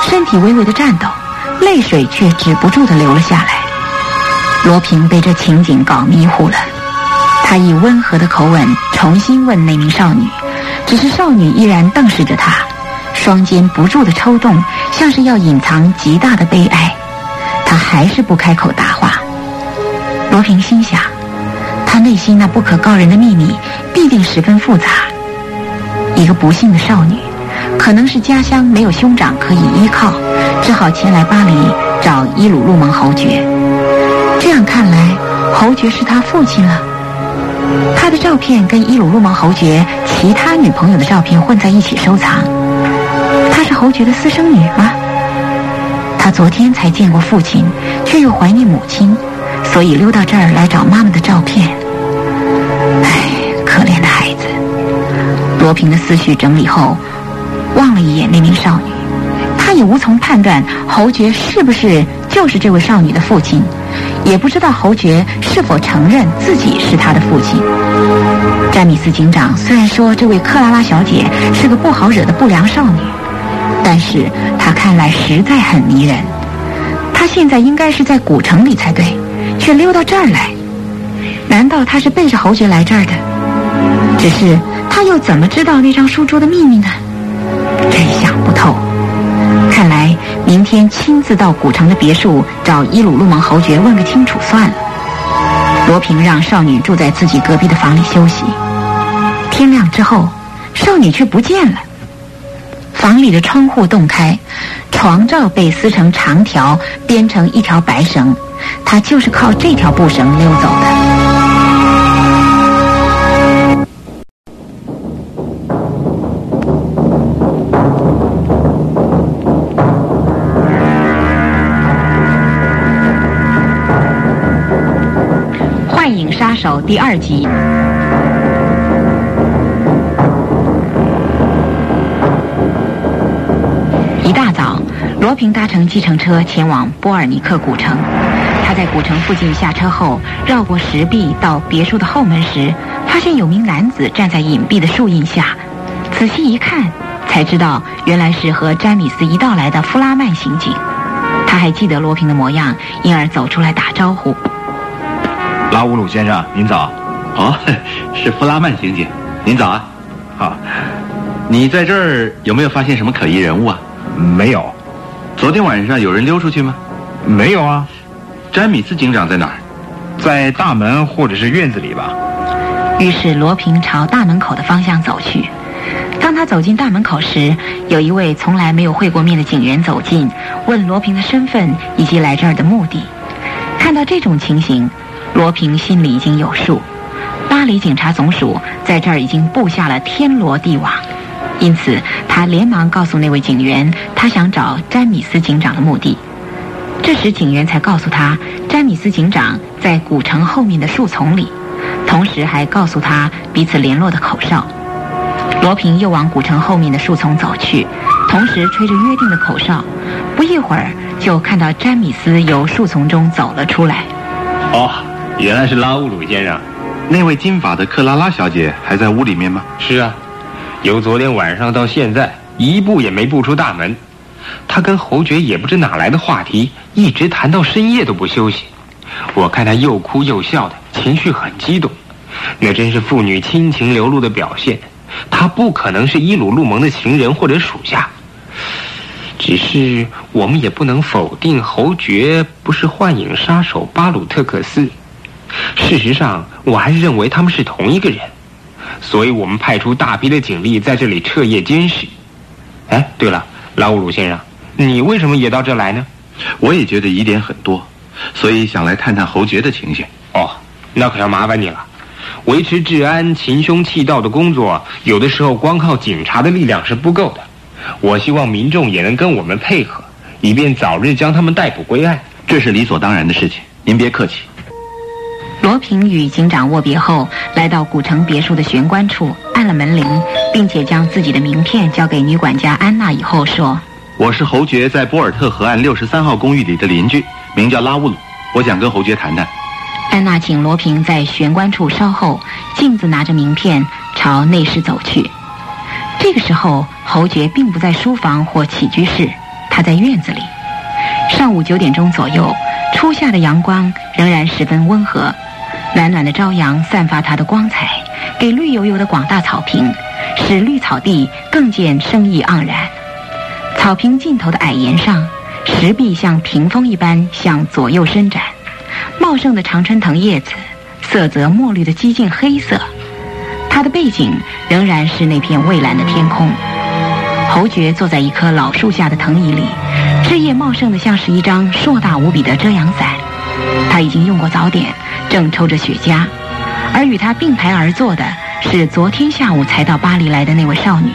身体微微的颤抖，泪水却止不住的流了下来。罗平被这情景搞迷糊了，他以温和的口吻重新问那名少女，只是少女依然瞪视着他。双肩不住的抽动，像是要隐藏极大的悲哀。他还是不开口答话。罗平心想，他内心那不可告人的秘密必定十分复杂。一个不幸的少女，可能是家乡没有兄长可以依靠，只好前来巴黎找伊鲁路蒙侯爵。这样看来，侯爵是他父亲了。他的照片跟伊鲁路蒙侯爵其他女朋友的照片混在一起收藏。她是侯爵的私生女吗？他昨天才见过父亲，却又怀念母亲，所以溜到这儿来找妈妈的照片。唉，罗平的思绪整理后，望了一眼那名少女，他也无从判断侯爵是不是就是这位少女的父亲，也不知道侯爵是否承认自己是他的父亲。詹米斯警长虽然说这位克拉拉小姐是个不好惹的不良少女。但是她看来实在很迷人，她现在应该是在古城里才对，却溜到这儿来，难道她是背着侯爵来这儿的？只是他又怎么知道那张书桌的秘密呢？真想不透。看来明天亲自到古城的别墅找伊鲁路蒙侯爵问个清楚算了。罗平让少女住在自己隔壁的房里休息。天亮之后，少女却不见了。房里的窗户洞开，床罩被撕成长条，编成一条白绳，他就是靠这条布绳溜走的。《手》第二集。一大早，罗平搭乘计程车前往波尔尼克古城。他在古城附近下车后，绕过石壁到别墅的后门时，发现有名男子站在隐蔽的树荫下。仔细一看，才知道原来是和詹米斯一道来的弗拉曼刑警。他还记得罗平的模样，因而走出来打招呼：“拉乌鲁先生，您早。”“哦，是弗拉曼刑警，您早啊。”“好，你在这儿有没有发现什么可疑人物啊？”没有，昨天晚上有人溜出去吗？没有啊。詹米斯警长在哪儿？在大门或者是院子里吧。于是罗平朝大门口的方向走去。当他走进大门口时，有一位从来没有会过面的警员走近，问罗平的身份以及来这儿的目的。看到这种情形，罗平心里已经有数。巴黎警察总署在这儿已经布下了天罗地网。因此他连忙告诉那位警员，他想找詹米斯警长的目的。这时警员才告诉他，詹米斯警长在古城后面的树丛里，同时还告诉他彼此联络的口哨。罗平又往古城后面的树丛走去，同时吹着约定的口哨。不一会儿，就看到詹米斯由树丛中走了出来。哦，原来是拉乌鲁先生。那位金发的克拉拉小姐还在屋里面吗？是啊，由昨天晚上到现在，一步也没步出大门。他跟侯爵也不知哪来的话题，一直谈到深夜都不休息。我看他又哭又笑的，情绪很激动，那真是父女亲情流露的表现。他不可能是伊鲁路蒙的情人或者属下。只是我们也不能否定侯爵不是幻影杀手巴鲁特克斯。事实上，我还是认为他们是同一个人，所以我们派出大批的警力在这里彻夜监视。哎，对了，拉乌鲁先生，你为什么也到这来呢？我也觉得疑点很多，所以想来探探侯爵的情形。哦，那可要麻烦你了。维持治安、擒凶弃盗的工作，有的时候光靠警察的力量是不够的。我希望民众也能跟我们配合，以便早日将他们逮捕归案。这是理所当然的事情，您别客气。罗平与警长握别后，来到古城别墅的玄关处，按了门铃，并且将自己的名片交给女管家安娜以后说：“我是侯爵在波尔特河岸六十三号公寓里的邻居，名叫拉乌鲁，我想跟侯爵谈谈。”安娜请罗平在玄关处稍后，径自拿着名片朝内室走去。这个时候，侯爵并不在书房或起居室，他在院子里。上午九点钟左右，初夏的阳光仍然十分温和，暖暖的朝阳散发它的光彩，给绿油油的广大草坪，使绿草地更见生意盎然。草坪尽头的矮岩上，石壁像屏风一般向左右伸展，茂盛的常春藤叶子，色泽墨绿的激进黑色。它的背景仍然是那片蔚蓝的天空。侯爵坐在一棵老树下的藤椅里，枝叶茂盛的像是一张硕大无比的遮阳伞。他已经用过早点，正抽着雪茄，而与他并排而坐的是昨天下午才到巴黎来的那位少女。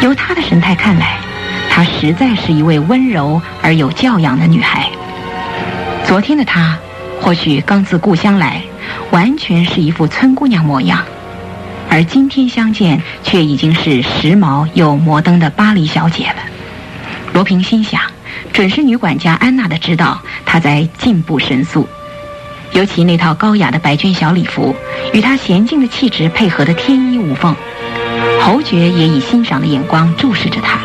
由她的神态看来，她实在是一位温柔而有教养的女孩。昨天的她，或许刚自故乡来，完全是一副村姑娘模样。而今天相见，却已经是时髦又摩登的巴黎小姐了。罗平心想，准是女管家安娜的指导，她在进步神速。尤其那套高雅的白绢小礼服，与她娴静的气质配合得天衣无缝。侯爵也以欣赏的眼光注视着她，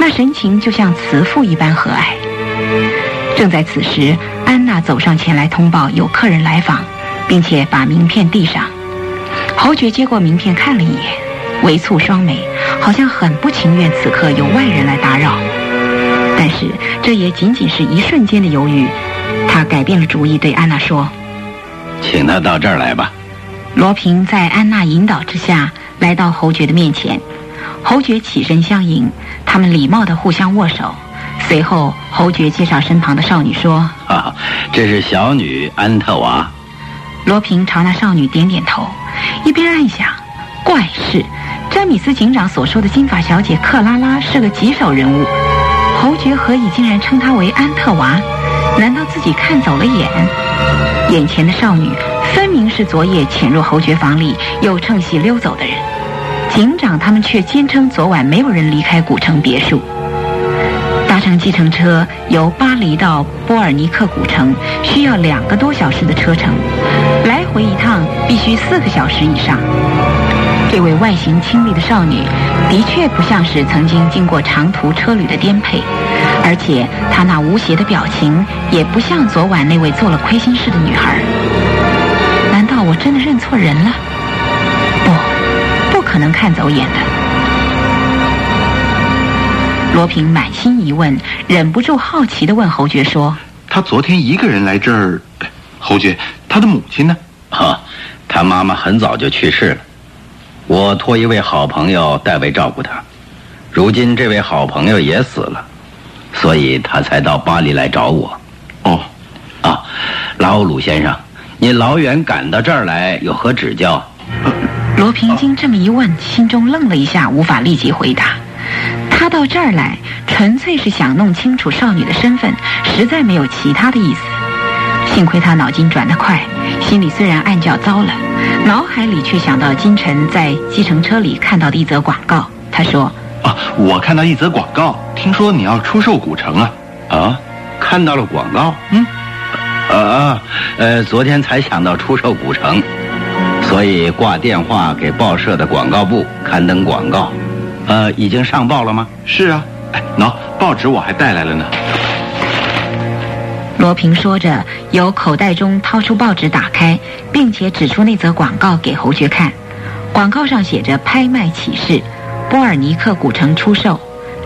那神情就像慈父一般和蔼。正在此时，安娜走上前来通报有客人来访，并且把名片递上。侯爵接过名片看了一眼，微蹙双眉，好像很不情愿此刻有外人来打扰。但是这也仅仅是一瞬间的犹豫，他改变了主意，对安娜说：“请他到这儿来吧。”罗平在安娜引导之下来到侯爵的面前，侯爵起身相迎，他们礼貌地互相握手。随后，侯爵介绍身旁的少女说：“啊，这是小女安特娃。”罗平朝那少女点点头。一边暗想，怪事，詹米斯警长所说的金发小姐克拉拉是个棘手人物，侯爵何以竟然称她为安特娃？难道自己看走了眼？眼前的少女分明是昨夜潜入侯爵房里又趁隙溜走的人，警长他们却坚称昨晚没有人离开古城别墅。搭乘计程车由巴黎到波尔尼克古城需要两个多小时的车程，来回一趟必须四个小时以上。这位外形清丽的少女，的确不像是曾经经过长途车旅的颠沛，而且他那无邪的表情，也不像昨晚那位做了亏心事的女孩。难道我真的认错人了？不，不可能看走眼的。罗平满心疑问，忍不住好奇地问侯爵说：“他昨天一个人来这儿，侯爵，他的母亲呢？”“哈，他妈妈很早就去世了，我托一位好朋友代为照顾他。如今这位好朋友也死了，所以他才到巴黎来找我。”“哦，啊，拉欧鲁先生，您老远赶到这儿来，有何指教？” 罗平经这么一问，心中愣了一下，无法立即回答。他到这儿来，纯粹是想弄清楚少女的身份，实在没有其他的意思。幸亏他脑筋转得快，心里虽然暗叫糟了，脑海里却想到金晨在计程车里看到的一则广告。他说：“啊，我看到一则广告，听说你要出售古城啊？啊，看到了广告？嗯，啊，呃，昨天才想到出售古城，所以挂电话给报社的广告部刊登广告。呃，已经上报了吗？是啊。哎，喏，报纸我还带来了呢。”罗平说着，由口袋中掏出报纸，打开，并且指出那则广告给侯爵看。广告上写着“拍卖启事，波尔尼克古城出售，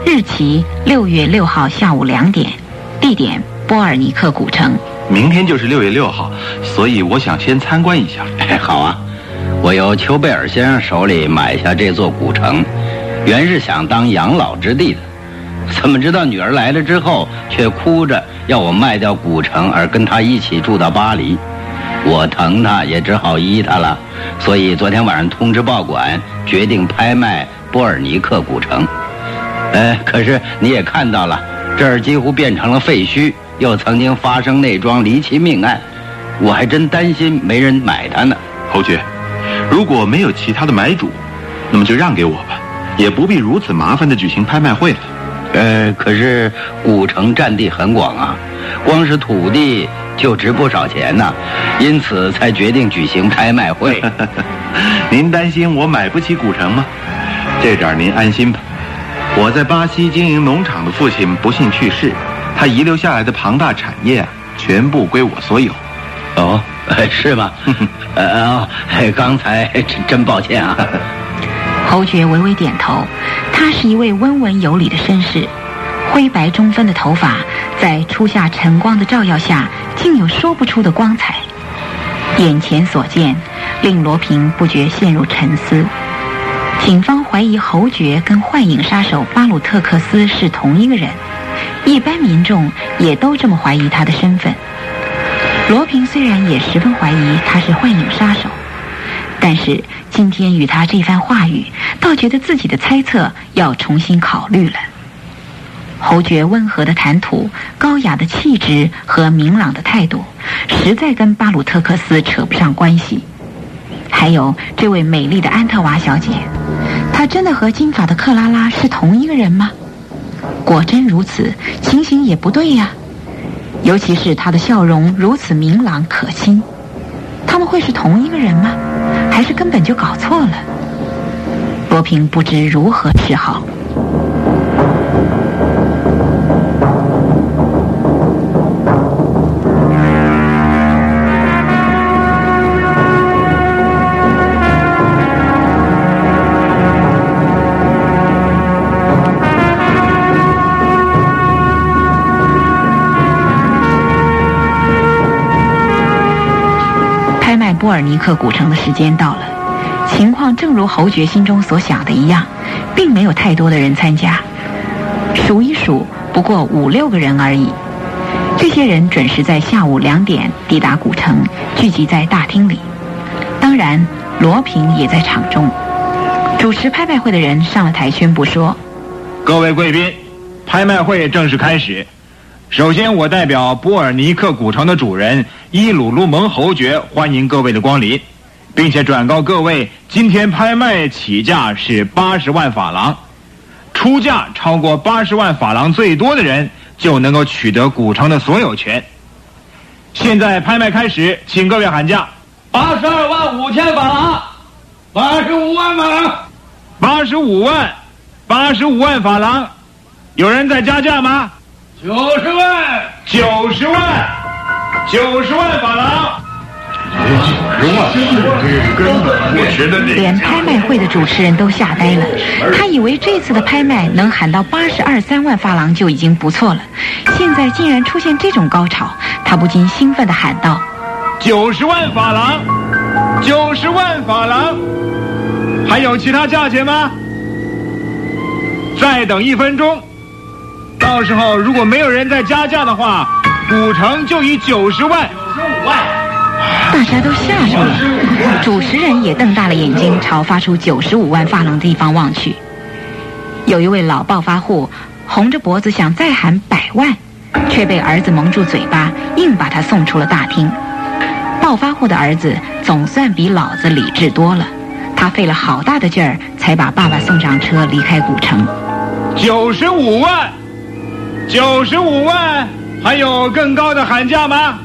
日期六月六号下午两点，地点波尔尼克古城。明天就是六月六号，所以我想先参观一下。哎，好啊，我由丘贝尔先生手里买下这座古城，原是想当养老之地的。怎么知道女儿来了之后，却哭着要我卖掉古城，而跟她一起住到巴黎？我疼她，也只好依她了。所以昨天晚上通知报馆，决定拍卖波尔尼克古城。哎，可是你也看到了，这儿几乎变成了废墟，又曾经发生那桩离奇命案，我还真担心没人买它呢。侯爵，如果没有其他的买主，那么就让给我吧，也不必如此麻烦的举行拍卖会了。呃，可是古城占地很广啊，光是土地就值不少钱呢，因此才决定举行拍卖会。您担心我买不起古城吗？这点您安心吧。我在巴西经营农场的父亲不幸去世，他遗留下来的庞大产业啊，全部归我所有。哦，是吗？呃，刚才真真抱歉啊。侯爵微微点头，他是一位温文有礼的绅士，灰白中分的头发在初夏晨光的照耀下，竟有说不出的光彩。眼前所见，令罗平不觉陷入沉思。警方怀疑侯爵跟幻影杀手巴鲁特克斯是同一个人，一般民众也都这么怀疑他的身份。罗平虽然也十分怀疑他是幻影杀手，但是。今天与他这番话语，倒觉得自己的猜测要重新考虑了。侯爵温和的谈吐、高雅的气质和明朗的态度，实在跟巴鲁特克斯扯不上关系。还有这位美丽的安特娃小姐，他真的和金发的克拉拉是同一个人吗？果真如此，情形也不对呀。尤其是他的笑容如此明朗可亲，他们会是同一个人吗？还是根本就搞错了，罗平不知如何是好。尔尼克古城的时间到了，情况正如侯爵心中所想的一样，并没有太多的人参加。数一数，不过五六个人而已。这些人准时在下午两点抵达古城，聚集在大厅里。当然，罗平也在场中。主持拍卖会的人上了台宣布说：“各位贵宾，拍卖会正式开始。”首先，我代表波尔尼克古城的主人伊鲁鲁蒙侯爵欢迎各位的光临，并且转告各位，今天拍卖起价是八十万法郎，出价超过八十万法郎最多的人就能够取得古城的所有权。现在拍卖开始，请各位喊价：八十二万五千法郎，八十五万法郎，八十五万，八十五万法郎，有人在加价吗？九十万，九十万，九十万法郎。九十万，连拍卖会的主持人都吓呆了。他以为这次的拍卖能喊到八十二三万法郎就已经不错了，现在竟然出现这种高潮，他不禁兴奋地喊道：“九十万法郎，九十万法郎，还有其他价钱吗？再等一分钟。”到时候如果没有人再加价的话，古城就以九十万、九十五万。大家都吓住了，主持人也瞪大了眼睛朝发出九十五万发廊的地方望去。有一位老暴发户红着脖子想再喊百万，却被儿子蒙住嘴巴，硬把他送出了大厅。暴发户的儿子总算比老子理智多了，他费了好大的劲儿才把爸爸送上车离开古城。九十五万，九十五万，还有更高的喊价吗？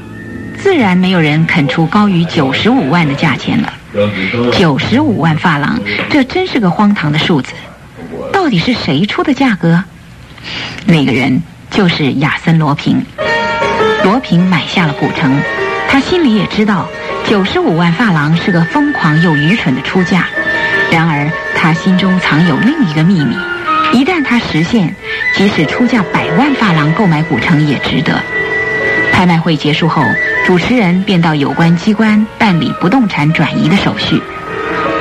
自然没有人肯出高于九十五万的价钱了。九十五万发廊，这真是个荒唐的数字。到底是谁出的价格？那个人就是亚森·罗平。罗平买下了古城，他心里也知道，九十五万发廊是个疯狂又愚蠢的出价。然而，他心中藏有另一个秘密：一旦它实现，即使出价百万发廊购买古城也值得。拍卖会结束后，主持人便到有关机关办理不动产转移的手续。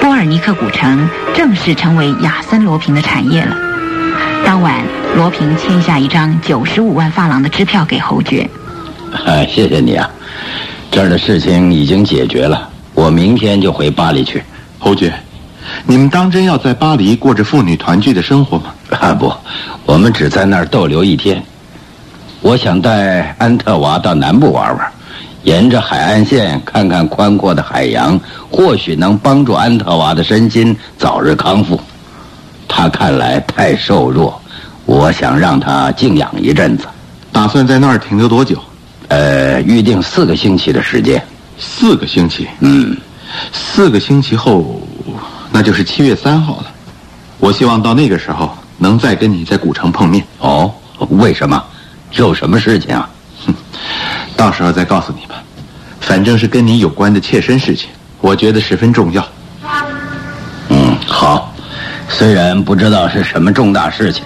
波尔尼克古城正式成为亚森·罗平的产业了。当晚，罗平签下一张九十五万发廊的支票给侯爵。哎，谢谢你啊，这儿的事情已经解决了，我明天就回巴黎去。侯爵，你们当真要在巴黎过着父女团聚的生活吗？啊不，我们只在那儿逗留一天。我想带安特娃到南部玩玩，沿着海岸线看看宽阔的海洋，或许能帮助安特娃的身心早日康复。他看来太瘦弱，我想让他静养一阵子。打算在那儿停留多久？呃，预定四个星期的时间。四个星期。嗯，四个星期后，那就是七月三号了。我希望到那个时候能再跟你在古城碰面。哦，为什么？有什么事情啊？哼，到时候再告诉你吧。反正是跟你有关的切身事情，我觉得十分重要。嗯，好。虽然不知道是什么重大事情，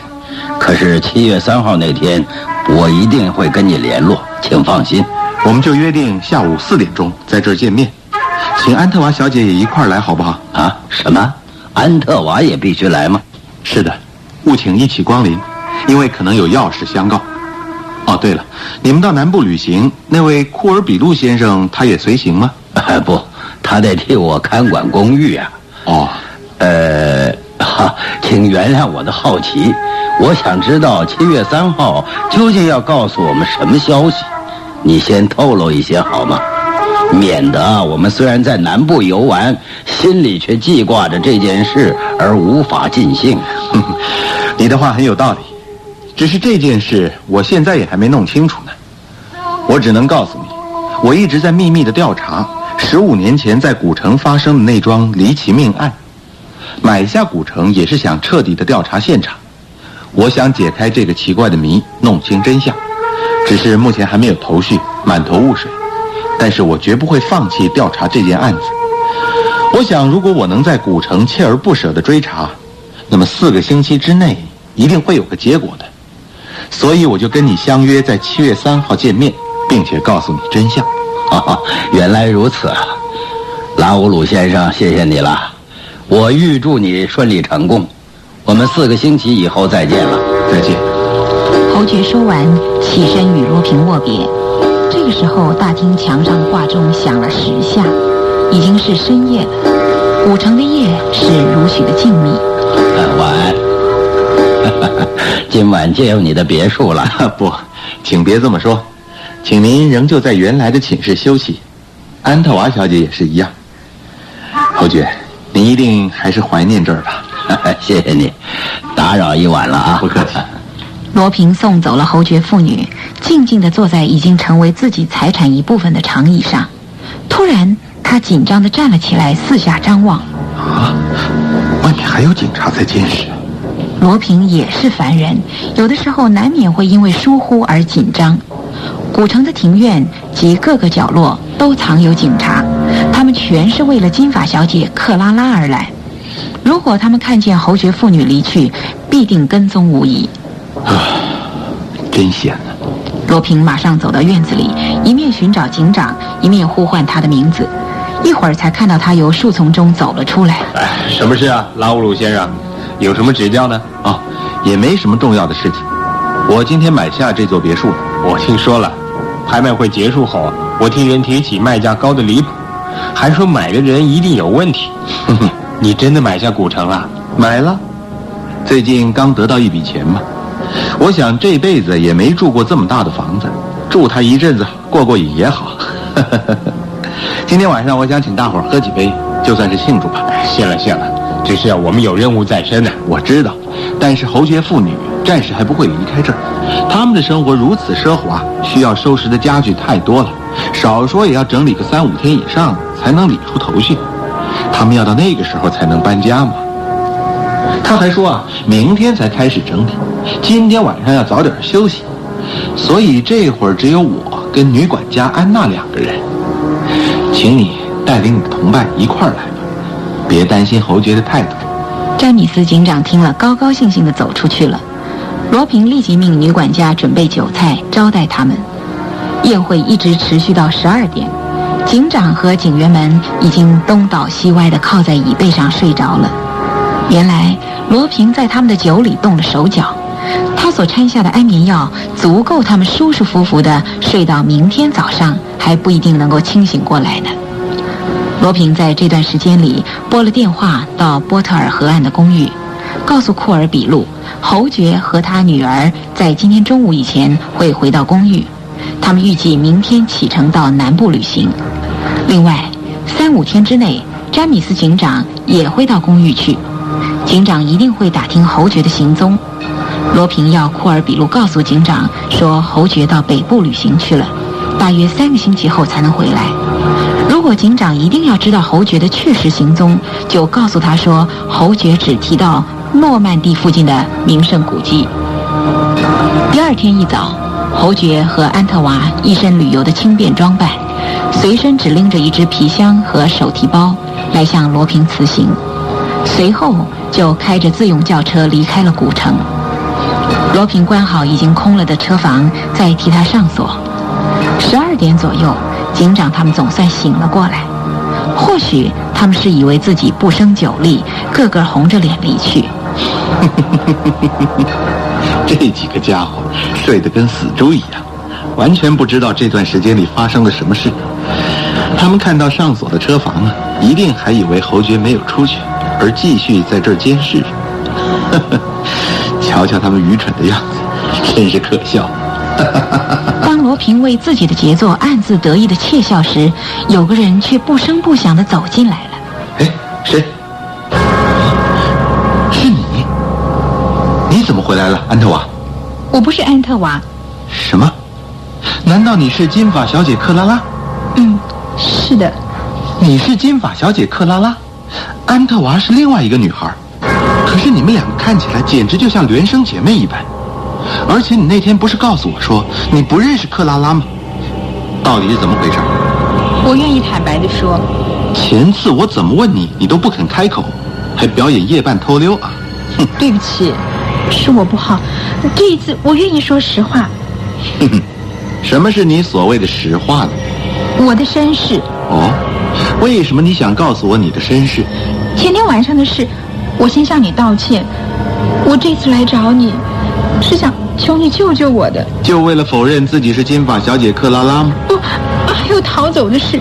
可是七月三号那天，我一定会跟你联络，请放心。我们就约定下午四点钟在这儿见面，请安特娃小姐也一块儿来，好不好？啊？什么？安特娃也必须来吗？是的，务请一起光临，因为可能有要事相告。哦，对了，你们到南部旅行，那位库尔比路先生他也随行吗？啊，不，他得替我看管公寓啊。哦，呃，哈，请原谅我的好奇，我想知道七月三号究竟要告诉我们什么消息？你先透露一些好吗？免得我们虽然在南部游玩，心里却记挂着这件事而无法尽兴。你的话很有道理。只是这件事，我现在也还没弄清楚呢。我只能告诉你，我一直在秘密的调查十五年前在古城发生的那桩离奇命案。买下古城也是想彻底的调查现场，我想解开这个奇怪的谜，弄清真相。只是目前还没有头绪，满头雾水。但是我绝不会放弃调查这件案子。我想，如果我能在古城锲而不舍地追查，那么四个星期之内一定会有个结果的。所以我就跟你相约在七月三号见面，并且告诉你真相。哈哈，原来如此啊，拉乌鲁先生，谢谢你了。我预祝你顺利成功。我们四个星期以后再见了，再见。侯爵说完，起身与罗平握别。这个时候，大厅墙上的挂钟响了十下，已经是深夜了。古城的夜是如许的静谧。晚安。今晚借用你的别墅了？不，请别这么说，请您仍旧在原来的寝室休息。安特娃小姐也是一样。侯爵，您一定还是怀念这儿吧？谢谢你，打扰一晚了啊！不客气。罗平送走了侯爵父女，静静地坐在已经成为自己财产一部分的长椅上。突然，他紧张地站了起来，四下张望。啊，外面还有警察在监视。罗平也是凡人，有的时候难免会因为疏忽而紧张。古城的庭院及各个角落都藏有警察，他们全是为了金发小姐克拉拉而来。如果他们看见侯爵父女离去，必定跟踪无疑。啊，真险啊！罗平马上走到院子里，一面寻找警长，一面呼唤他的名字。一会儿才看到他由树丛中走了出来。哎，什么事啊，拉乌鲁先生？有什么指教呢？哦，也没什么重要的事情。我今天买下这座别墅了。我听说了，拍卖会结束后，我听人提起卖价高的离谱，还说买的人一定有问题。你真的买下古城了？买了，最近刚得到一笔钱嘛。我想这辈子也没住过这么大的房子，住它一阵子过过瘾也好。今天晚上我想请大伙儿喝几杯，就算是庆祝吧。谢了谢了，只是我们有任务在身呢。我知道，但是侯爵父女暂时还不会离开这儿，他们的生活如此奢华，需要收拾的家具太多了，少说也要整理个三五天以上才能理出头绪。他们要到那个时候才能搬家吗？他还说啊，明天才开始整理，今天晚上要早点休息，所以这会儿只有我跟女管家安娜两个人。请你带领你的同伴一块儿来吧，别担心侯爵的态度。詹米斯警长听了，高高兴兴地走出去了。罗平立即命女管家准备酒菜招待他们。宴会一直持续到十二点，警长和警员们已经东倒西歪地靠在椅背上睡着了。原来罗平在他们的酒里动了手脚，他所掺下的安眠药足够他们舒舒服服地睡到明天早上，还不一定能够清醒过来呢。罗平在这段时间里拨了电话到波特尔河岸的公寓，告诉库尔比路，侯爵和他女儿在今天中午以前会回到公寓，他们预计明天启程到南部旅行。另外，三五天之内，詹米斯警长也会到公寓去。警长一定会打听侯爵的行踪。罗平要库尔比路告诉警长说，侯爵到北部旅行去了，大约三个星期后才能回来。如果警长一定要知道侯爵的确实行踪，就告诉他说，侯爵只提到诺曼底附近的名胜古迹。第二天一早，侯爵和安特娃一身旅游的轻便装扮，随身只拎着一只皮箱和手提包，来向罗平辞行。随后就开着自用轿车离开了古城。罗平关好已经空了的车房，再替他上锁。十二点左右，警长他们总算醒了过来。或许他们是以为自己不胜酒力，个个红着脸离去。这几个家伙睡得跟死猪一样，完全不知道这段时间里发生了什么事。他们看到上锁的车房啊，一定还以为侯爵没有出去。而继续在这儿监视，瞧瞧他们愚蠢的样子，真是可笑。当罗平为自己的杰作暗自得意的窃笑时，有个人却不声不响的走进来了。哎，谁？是你？你怎么回来了，安特瓦？我不是安特瓦。什么？难道你是金发小姐克拉拉？嗯，是的。你是金发小姐克拉拉？安特娃是另外一个女孩，可是你们两个看起来简直就像孪生姐妹一般。而且你那天不是告诉我说你不认识克拉拉吗？到底是怎么回事？我愿意坦白的说。前次我怎么问你，你都不肯开口，还表演夜半偷溜啊！哼，对不起，是我不好。这一次我愿意说实话。哼哼，什么是你所谓的实话呢？我的身世。哦。为什么你想告诉我你的身世？前天晚上的事，我先向你道歉。我这次来找你，是想求你救救我的。就为了否认自己是金发小姐克拉拉吗？不，还有逃走的事。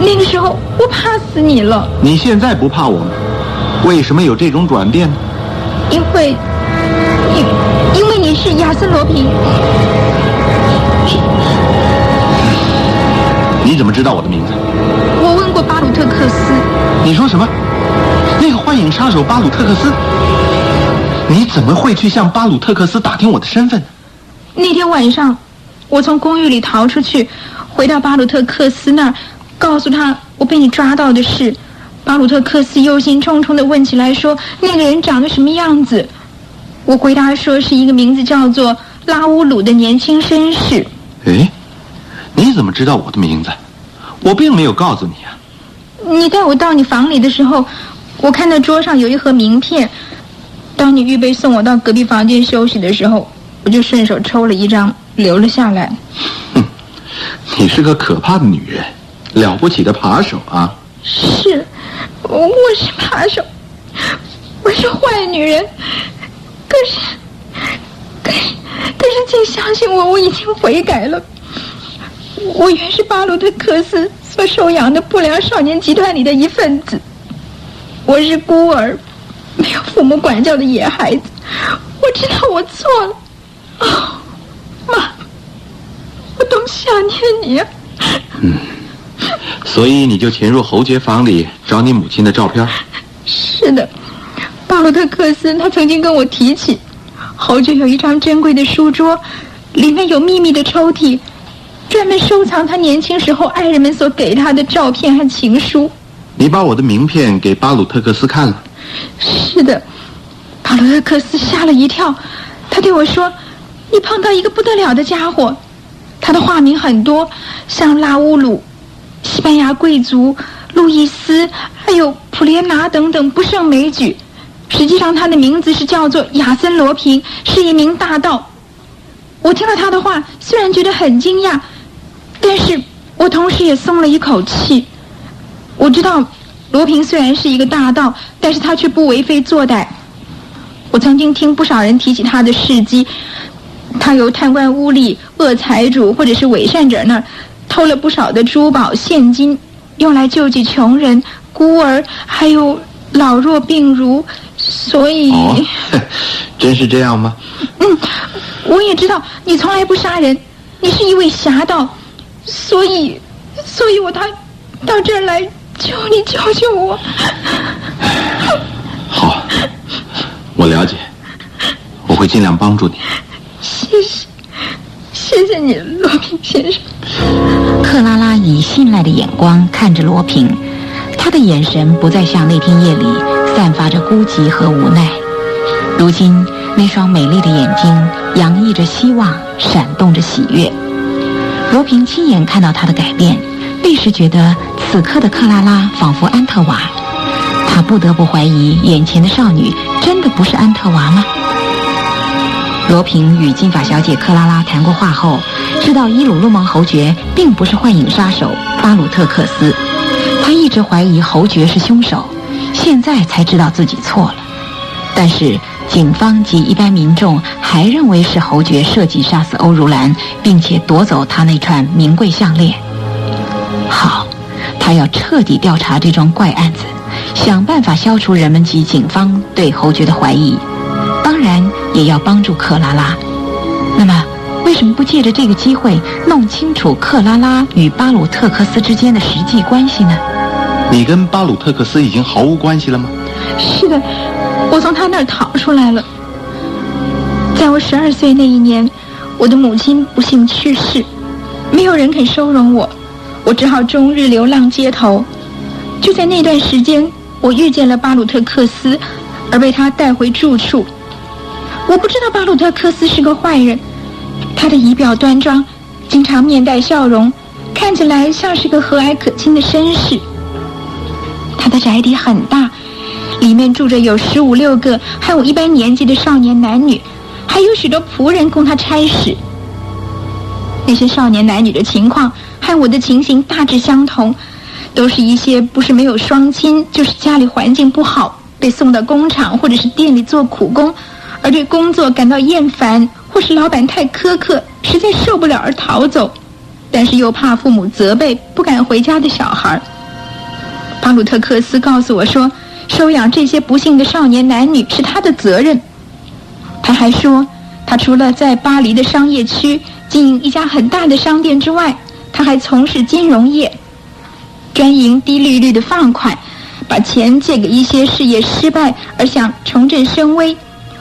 那个时候我怕死你了。你现在不怕我吗？为什么有这种转变呢？因为，因因为你是亚森罗平。你怎么知道我的名字？我问过巴鲁特克斯，你说什么？那个幻影杀手巴鲁特克斯？你怎么会去向巴鲁特克斯打听我的身份呢？那天晚上，我从公寓里逃出去，回到巴鲁特克斯那儿，告诉他我被你抓到的事。巴鲁特克斯忧心忡忡地问起来，说那个人长得什么样子？我回答说是一个名字叫做拉乌鲁的年轻绅士。哎，你怎么知道我的名字？我并没有告诉你啊。你带我到你房里的时候，我看到桌上有一盒名片。当你预备送我到隔壁房间休息的时候，我就顺手抽了一张留了下来。哼，你是个可怕的女人，了不起的扒手啊！是，我是扒手，我是坏女人。可是，可是，可是，请相信我，我已经悔改了。我原是巴鲁特克斯。所收养的不良少年集团里的一份子。我是孤儿，没有父母管教的野孩子。我知道我错了。哦，妈，我多么想念你啊！嗯，所以你就潜入侯爵房里找你母亲的照片？是的，巴洛特克斯他曾经跟我提起，侯爵有一张珍贵的书桌，里面有秘密的抽屉，专门收藏他年轻时候爱人们所给他的照片和情书。你把我的名片给巴鲁特克斯看了？是的，巴鲁特克斯吓了一跳，他对我说。你碰到一个不得了的家伙，他的化名很多，像拉乌鲁、西班牙贵族、路易斯，还有普列拿等等不胜枚举。实际上，他的名字是叫做亚森罗平，是一名大盗。我听了他的话，虽然觉得很惊讶，但是我同时也松了一口气。我知道，罗平虽然是一个大盗，但是他却不为非作歹。我曾经听不少人提起他的事迹。他由贪官污吏、恶财主或者是伪善者那儿偷了不少的珠宝、现金，用来救济穷人、孤儿，还有老弱病孺。所以，哦，真是这样吗？嗯，我也知道你从来不杀人，你是一位侠盗，所以，所以我他到这儿来求你救救我。好，我了解，我会尽量帮助你。谢谢，谢谢你，罗平先生。克拉拉以信赖的眼光看着罗平，他的眼神不再像那天夜里散发着孤寂和无奈。如今，那双美丽的眼睛洋溢着希望，闪动着喜悦。罗平亲眼看到他的改变，立时觉得此刻的克拉拉仿佛安特娃。他不得不怀疑，眼前的少女真的不是安特娃吗？罗平与金发小姐克拉拉谈过话后，知道伊鲁路蒙侯爵并不是幻影杀手巴鲁特克斯。他一直怀疑侯爵是凶手，现在才知道自己错了。但是警方及一般民众还认为是侯爵设计杀死欧如兰，并且夺走他那串名贵项链。好，他要彻底调查这桩怪案子，想办法消除人们及警方对侯爵的怀疑。当然也要帮助克拉拉。那么，为什么不借着这个机会弄清楚克拉拉与巴鲁特克斯之间的实际关系呢？你跟巴鲁特克斯已经毫无关系了吗？是的，我从他那儿逃出来了。在我十二岁那一年，我的母亲不幸去世，没有人肯收容我，我只好终日流浪街头。就在那段时间，我遇见了巴鲁特克斯，而被他带回住处。我不知道巴鲁特克斯是个坏人，他的仪表端庄，经常面带笑容，看起来像是个和蔼可亲的绅士。他的宅邸很大，里面住着有十五六个和我一般年纪的少年男女，还有许多仆人供他差使。那些少年男女的情况和我的情形大致相同，都是一些不是没有双亲，就是家里环境不好，被送到工厂或者是店里做苦工。而对工作感到厌烦，或是老板太苛刻，实在受不了而逃走，但是又怕父母责备，不敢回家的小孩。巴鲁特克斯告诉我说，收养这些不幸的少年男女是他的责任。他还说，他除了在巴黎的商业区经营一家很大的商店之外，他还从事金融业，专营低利率的放款，把钱借给一些事业失败而想重振声威。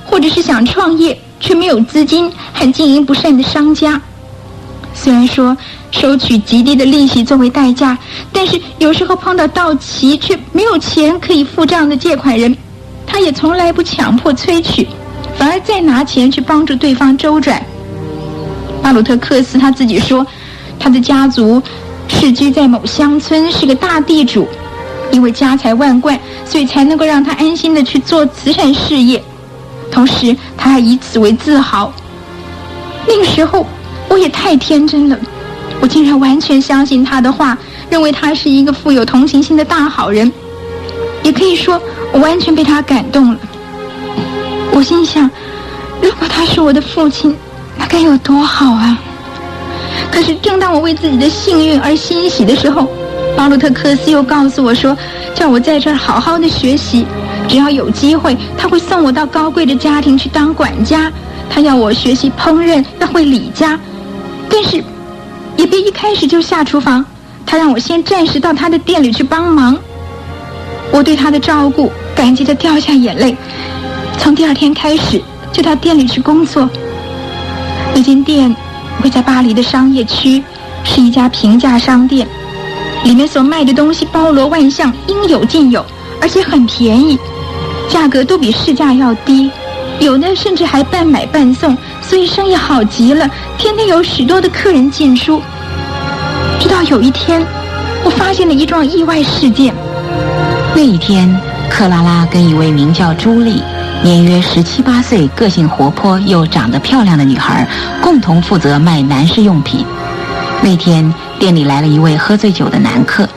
或者是想创业却没有资金和经营不善的商家，虽然说收取极低的利息作为代价，但是有时候碰到到期却没有钱可以付账的借款人，他也从来不强迫催取，反而再拿钱去帮助对方周转。巴鲁特克斯他自己说，他的家族世居在某乡村，是个大地主，因为家财万贯，所以才能够让他安心的去做慈善事业。同时，他还以此为自豪。那个时候，我也太天真了，我竟然完全相信他的话，认为他是一个富有同情心的大好人。也可以说，我完全被他感动了。我心想，如果他是我的父亲，那该有多好啊！可是，正当我为自己的幸运而欣喜的时候，巴鲁特克斯又告诉我说，叫我在这儿好好的学习，只要有机会，他会送我到高贵的家庭去当管家。他要我学习烹饪，要会理家，但是也别一开始就下厨房。他让我先暂时到他的店里去帮忙。我对他的照顾感激的掉下眼泪。从第二天开始，就到店里去工作。那间店会在巴黎的商业区，是一家平价商店。里面所卖的东西包罗万象，应有尽有，而且很便宜，价格都比市价要低，有的甚至还半买半送，所以生意好极了，天天有许多的客人进出。直到有一天，我发现了一桩意外事件。那一天，克拉拉跟一位名叫朱莉、年约十七八岁、个性活泼又长得漂亮的女孩共同负责卖男士用品。那天。店里来了一位喝醉酒的男客，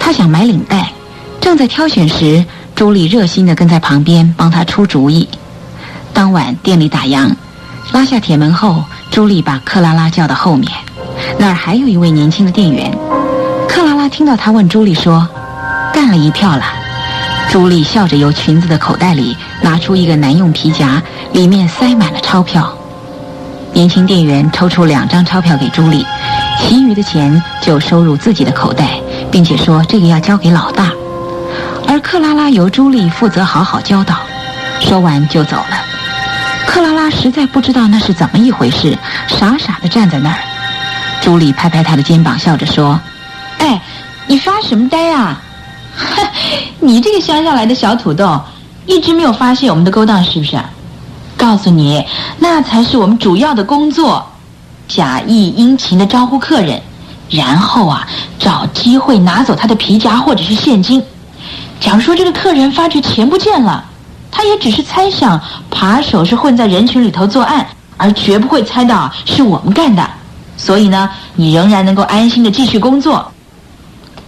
他想买领带，正在挑选时，朱莉热心地跟在旁边帮他出主意。当晚店里打烊，拉下铁门后，朱莉把克拉拉叫到后面，那儿还有一位年轻的店员。克拉拉听到他问朱莉说：“干了一票了。”朱莉笑着由裙子的口袋里拿出一个男用皮夹，里面塞满了钞票。年轻店员抽出两张钞票给朱莉。其余的钱就收入自己的口袋，并且说这个要交给老大，而克拉拉由朱莉负责好好教导。说完就走了。克拉拉实在不知道那是怎么一回事，傻傻的站在那儿。朱莉拍拍他的肩膀，笑着说：“哎，你发什么呆啊？你这个乡下来的小土豆，一直没有发现我们的勾当是不是？告诉你，那才是我们主要的工作。”假意殷勤的招呼客人，然后啊，找机会拿走他的皮夹或者是现金。假如说这个客人发觉钱不见了，他也只是猜想扒手是混在人群里头作案，而绝不会猜到是我们干的。所以呢，你仍然能够安心的继续工作。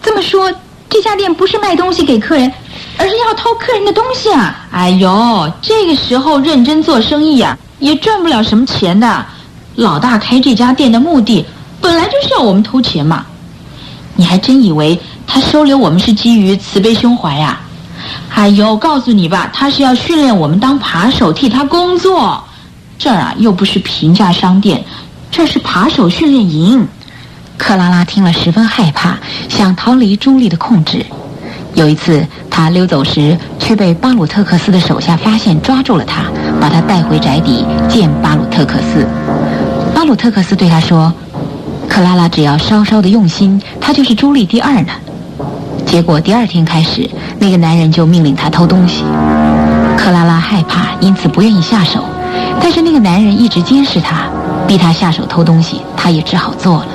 这么说，这家店不是卖东西给客人，而是要偷客人的东西啊！哎呦，这个时候认真做生意呀，也赚不了什么钱的。老大开这家店的目的，本来就是要我们偷钱嘛。你还真以为他收留我们是基于慈悲胸怀呀？哎呦，告诉你吧，他是要训练我们当扒手，替他工作。这儿啊，又不是平价商店，这是扒手训练营。克拉拉听了十分害怕，想逃离朱莉的控制。有一次，他溜走时，却被巴鲁特克斯的手下发现，抓住了他，把他带回宅邸见巴鲁特克斯。巴鲁特克斯对他说：“克拉拉只要稍稍的用心，她就是朱莉第二呢。”结果第二天开始，那个男人就命令他偷东西。克拉拉害怕，因此不愿意下手。但是那个男人一直监视他，逼他下手偷东西，他也只好做了。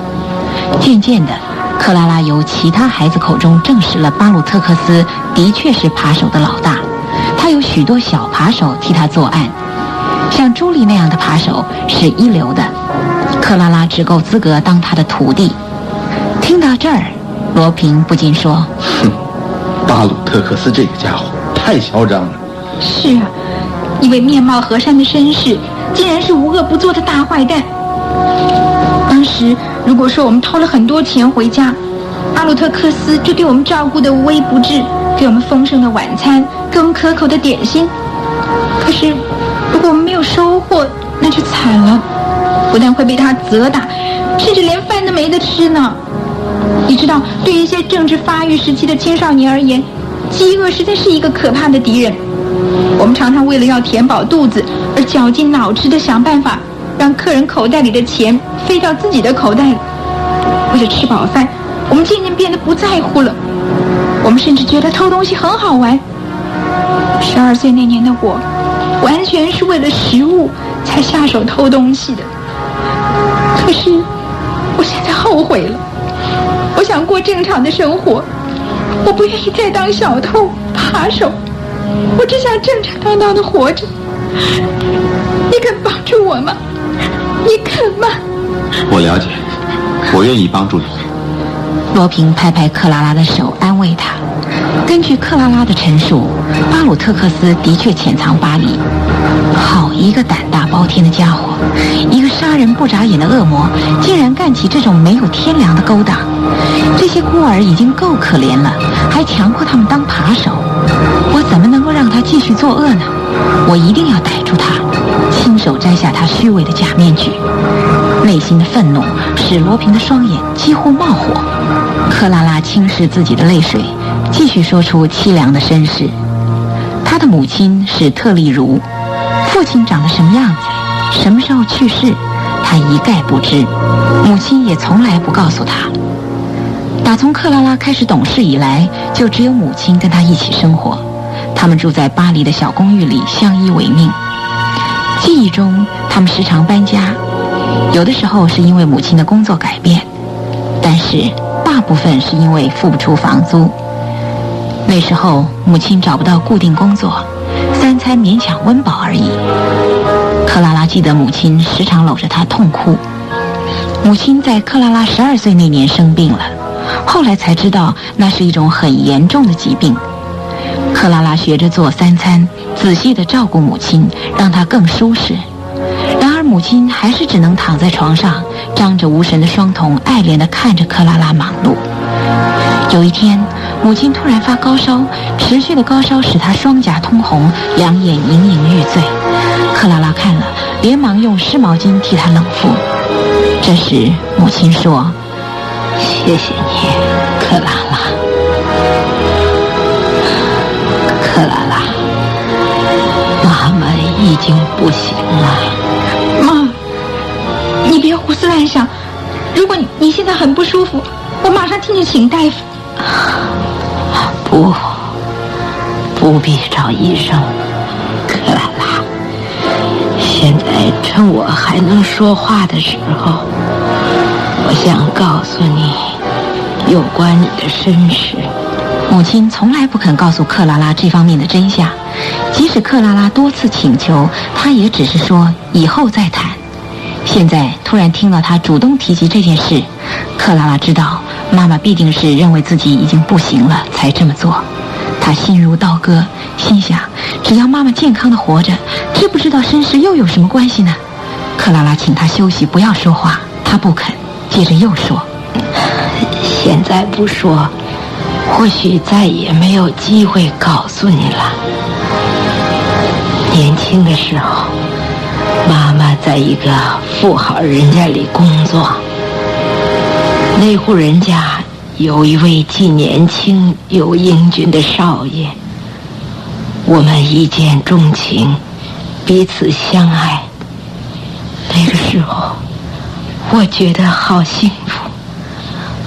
渐渐的，克拉拉由其他孩子口中证实了巴鲁特克斯的确是扒手的老大，他有许多小扒手替他作案。像朱莉那样的扒手是一流的，克拉拉只够资格当他的徒弟。听到这儿，罗平不禁说：“哼，巴鲁特克斯这个家伙太嚣张了。”是啊，一位面貌和善的绅士，竟然是无恶不作的大坏蛋。当时如果说我们掏了很多钱回家，巴鲁特克斯就对我们照顾的无微不至，给我们丰盛的晚餐，给我们可口的点心。可是。如果我们没有收获，那就惨了，不但会被他责打，甚至连饭都没得吃呢。你知道，对一些正值发育时期的青少年而言，饥饿实在是一个可怕的敌人。我们常常为了要填饱肚子而绞尽脑汁的想办法，让客人口袋里的钱飞到自己的口袋里。为了吃饱饭，我们渐渐变得不在乎了。我们甚至觉得偷东西很好玩。十二岁那年的我。完全是为了食物才下手偷东西的，可是我现在后悔了。我想过正常的生活，我不愿意再当小偷、扒手，我只想正正当当的活着。你肯帮助我吗？你肯吗？我了解，我愿意帮助你。罗平拍拍克拉拉的手，安慰她。根据克拉拉的陈述，巴鲁特克斯的确潜藏巴黎。好一个胆大包天的家伙，一个杀人。不眨眼的恶魔，竟然干起这种没有天良的勾当。这些孤儿已经够可怜了，还强迫他们当扒手。我怎么能够让他继续作恶呢？我一定要逮住他，亲手摘下他虚伪的假面具。内心的愤怒使罗平的双眼几乎冒火。克拉拉轻视自己的泪水，继续说出凄凉的身世。他的母亲是特丽茹，父亲长得什么样子，什么时候去世，他一概不知。母亲也从来不告诉他。打从克拉拉开始懂事以来，就只有母亲跟他一起生活。他们住在巴黎的小公寓里，相依为命。记忆中，他们时常搬家，有的时候是因为母亲的工作改变，但是大部分是因为付不出房租。那时候，母亲找不到固定工作，三餐勉强温饱而已。克拉拉记得母亲时常搂着她痛哭。母亲在克拉拉十二岁那年生病了，后来才知道那是一种很严重的疾病。克拉拉学着做三餐，仔细的照顾母亲，让她更舒适。母亲还是只能躺在床上，张着无神的双瞳，爱怜地看着克拉拉忙碌。有一天，母亲突然发高烧，持续的高烧使她双颊通红，两眼隐隐欲醉。克拉拉看了，连忙用湿毛巾替她冷敷。这时，母亲说：“谢谢你，克拉拉。克拉拉，妈妈已经不行了。胡思乱想。如果你现在很不舒服，我马上替你请大夫。不，不必找医生，克拉拉。现在趁我还能说话的时候，我想告诉你有关你的身世。母亲从来不肯告诉克拉拉这方面的真相，即使克拉拉多次请求，她也只是说以后再谈。现在突然听到他主动提及这件事，克拉拉知道妈妈必定是认为自己已经不行了才这么做。她心如刀割，心想：只要妈妈健康的活着，知不知道身世又有什么关系呢？克拉拉请她休息，不要说话，她不肯。接着又说：“现在不说。”或许再也没有机会告诉你了。年轻的时候，妈妈在一个富豪人家里工作。那户人家有一位既年轻又英俊的少爷。我们一见钟情，彼此相爱。那个时候，我觉得好幸福，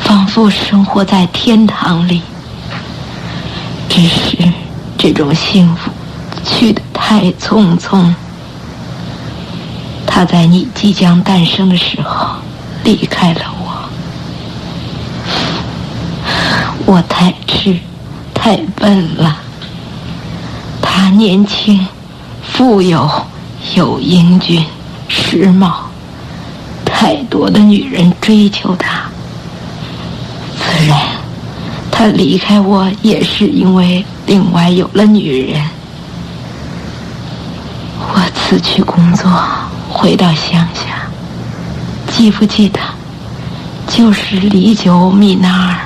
仿佛生活在天堂里。只是这种幸福去得太匆匆。他在你即将诞生的时候离开了我。我太痴，太笨了。他年轻、富有、又英俊、时髦，太多的女人追求他。自然。他离开我也是因为另外有了女人。我辞去工作，回到乡下。记不记得？就是离九米那儿，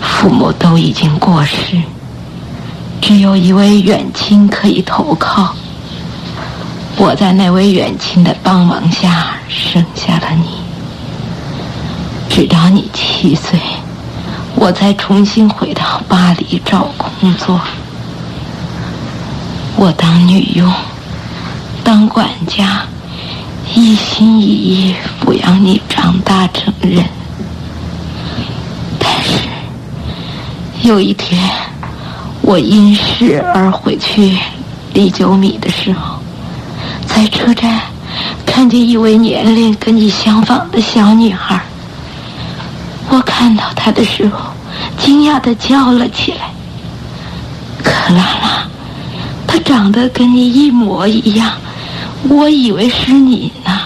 父母都已经过世，只有一位远亲可以投靠。我在那位远亲的帮忙下生下了你，直到你七岁。我才重新回到巴黎找工作。我当女佣，当管家，一心一意抚养你长大成人。但是有一天，我因事而回去李九米的时候，在车站看见一位年龄跟你相仿的小女孩。我看到她的时候，惊讶的叫了起来：“克拉拉，她长得跟你一模一样，我以为是你呢。”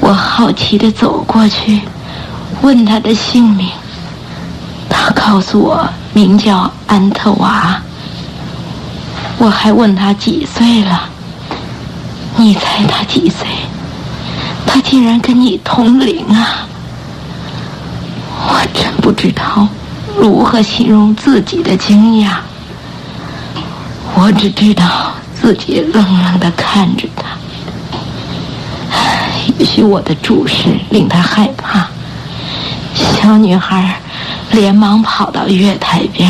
我好奇的走过去，问他的姓名，他告诉我名叫安特娃。我还问他几岁了，你猜他几岁？他竟然跟你同龄啊！我真不知道如何形容自己的惊讶。我只知道自己愣愣地看着他。也许我的注视令他害怕。小女孩连忙跑到月台边，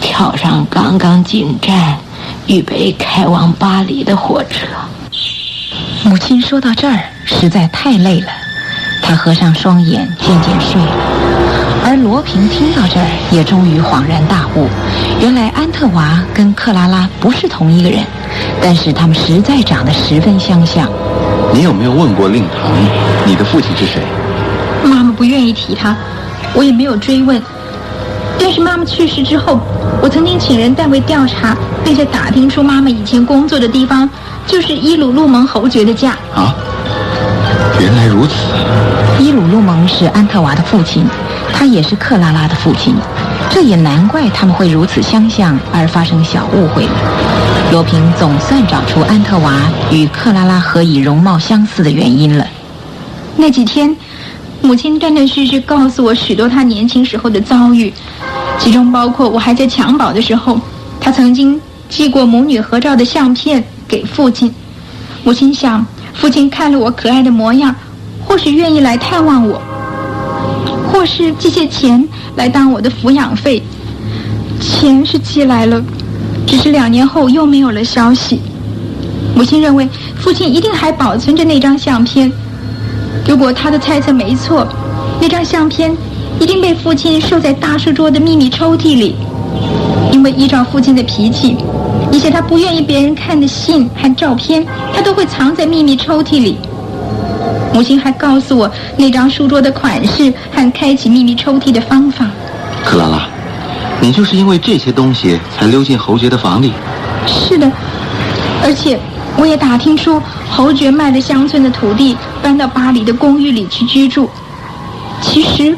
跳上刚刚进站、预备开往巴黎的火车。母亲说到这儿实在太累了，她合上双眼，渐渐睡了。而罗平听到这儿，也终于恍然大悟：原来安特娃跟克拉拉不是同一个人，但是他们实在长得十分相像。你有没有问过令堂，你的父亲是谁？妈妈不愿意提他，我也没有追问。但是妈妈去世之后，我曾经请人代为调查，并且打听出妈妈以前工作的地方就是伊鲁路蒙侯爵的家。啊，原来如此。伊鲁路蒙是安特娃的父亲，他也是克拉拉的父亲，这也难怪他们会如此相像而发生小误会了。罗平总算找出安特娃与克拉拉何以容貌相似的原因了。那几天，母亲断断续续告诉我许多她年轻时候的遭遇，其中包括我还在襁褓的时候，她曾经寄过母女合照的相片给父亲。母亲想，父亲看了我可爱的模样，或许愿意来探望我，或是寄些钱来当我的抚养费。钱是寄来了，只是两年后又没有了消息。母亲认为父亲一定还保存着那张相片。如果他的猜测没错，那张相片一定被父亲收在大书桌的秘密抽屉里。因为依照父亲的脾气，一些他不愿意别人看的信和照片，他都会藏在秘密抽屉里。母亲还告诉我那张书桌的款式和开启秘密抽屉的方法。克拉拉，你就是因为这些东西才溜进侯爵的房里？是的，而且我也打听出侯爵卖了乡村的土地，搬到巴黎的公寓里去居住。其实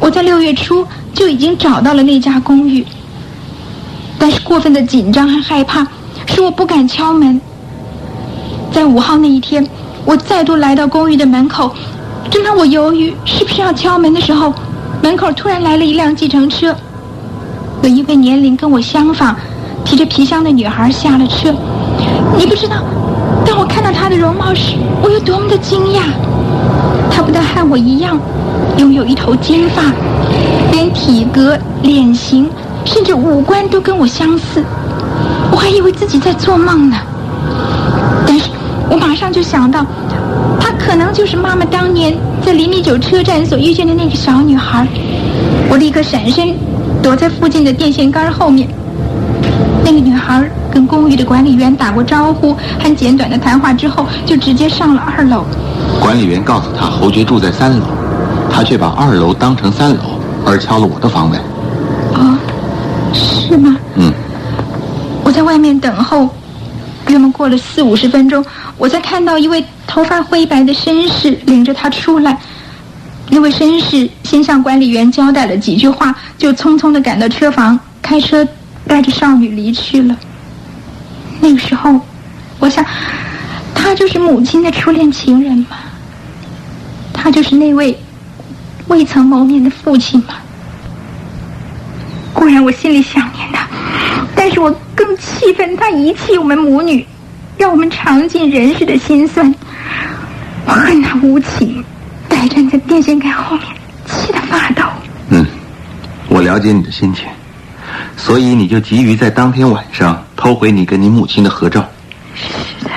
我在六月初就已经找到了那家公寓，但是过分的紧张和害怕使我不敢敲门。在五号那一天，我再度来到公寓的门口，正当我犹豫是不是要敲门的时候，门口突然来了一辆计程车，有一位年龄跟我相仿、提着皮箱的女孩下了车。你不知道，当我看到她的容貌时，我有多么的惊讶。她不但和我一样，拥有一头金发，连体格、脸型，甚至五官都跟我相似。我还以为自己在做梦呢。但是我马上就想到，她可能就是妈妈当年在厘米酒车站所遇见的那个小女孩。我立刻闪身，躲在附近的电线杆后面。那个女孩跟公寓的管理员打过招呼还简短的谈话之后，就直接上了二楼。管理员告诉他侯爵住在三楼，他却把二楼当成三楼，而敲了我的房门。哦，是吗？嗯，我在外面等候，约莫过了四五十分钟，我才看到一位头发灰白的绅士领着他出来。那位绅士先向管理员交代了几句话，就匆匆的赶到车房，开车带着少女离去了。那个时候，我想，他就是母亲的初恋情人吗？他就是那位未曾谋面的父亲吗？固然我心里想念他，但是我更气愤他遗弃我们母女，让我们尝尽人世的辛酸。我恨他无情，呆站在电线杆后面，气得发抖。嗯，我了解你的心情，所以你就急于在当天晚上偷回你跟你母亲的合照。是的，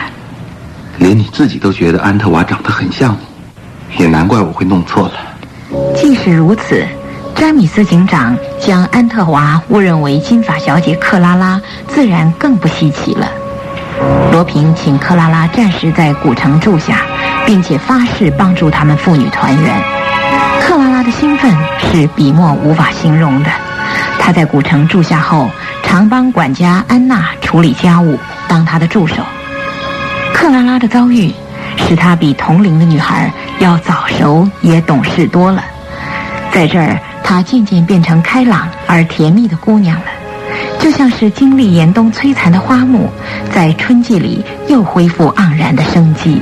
连你自己都觉得安特娃长得很像你，也难怪我会弄错了。即使如此，詹米斯警长将安特娃误认为金发小姐克拉拉，自然更不稀奇了。罗平请克拉拉暂时在古城住下，并且发誓帮助他们父女团圆。克拉拉的兴奋是笔墨无法形容的。她在古城住下后，常帮管家安娜处理家务，当她的助手。克拉拉的遭遇使她比同龄的女孩要早熟也懂事多了。在这儿，她渐渐变成开朗而甜蜜的姑娘了。就像是经历严冬摧残的花木，在春季里又恢复盎然的生机。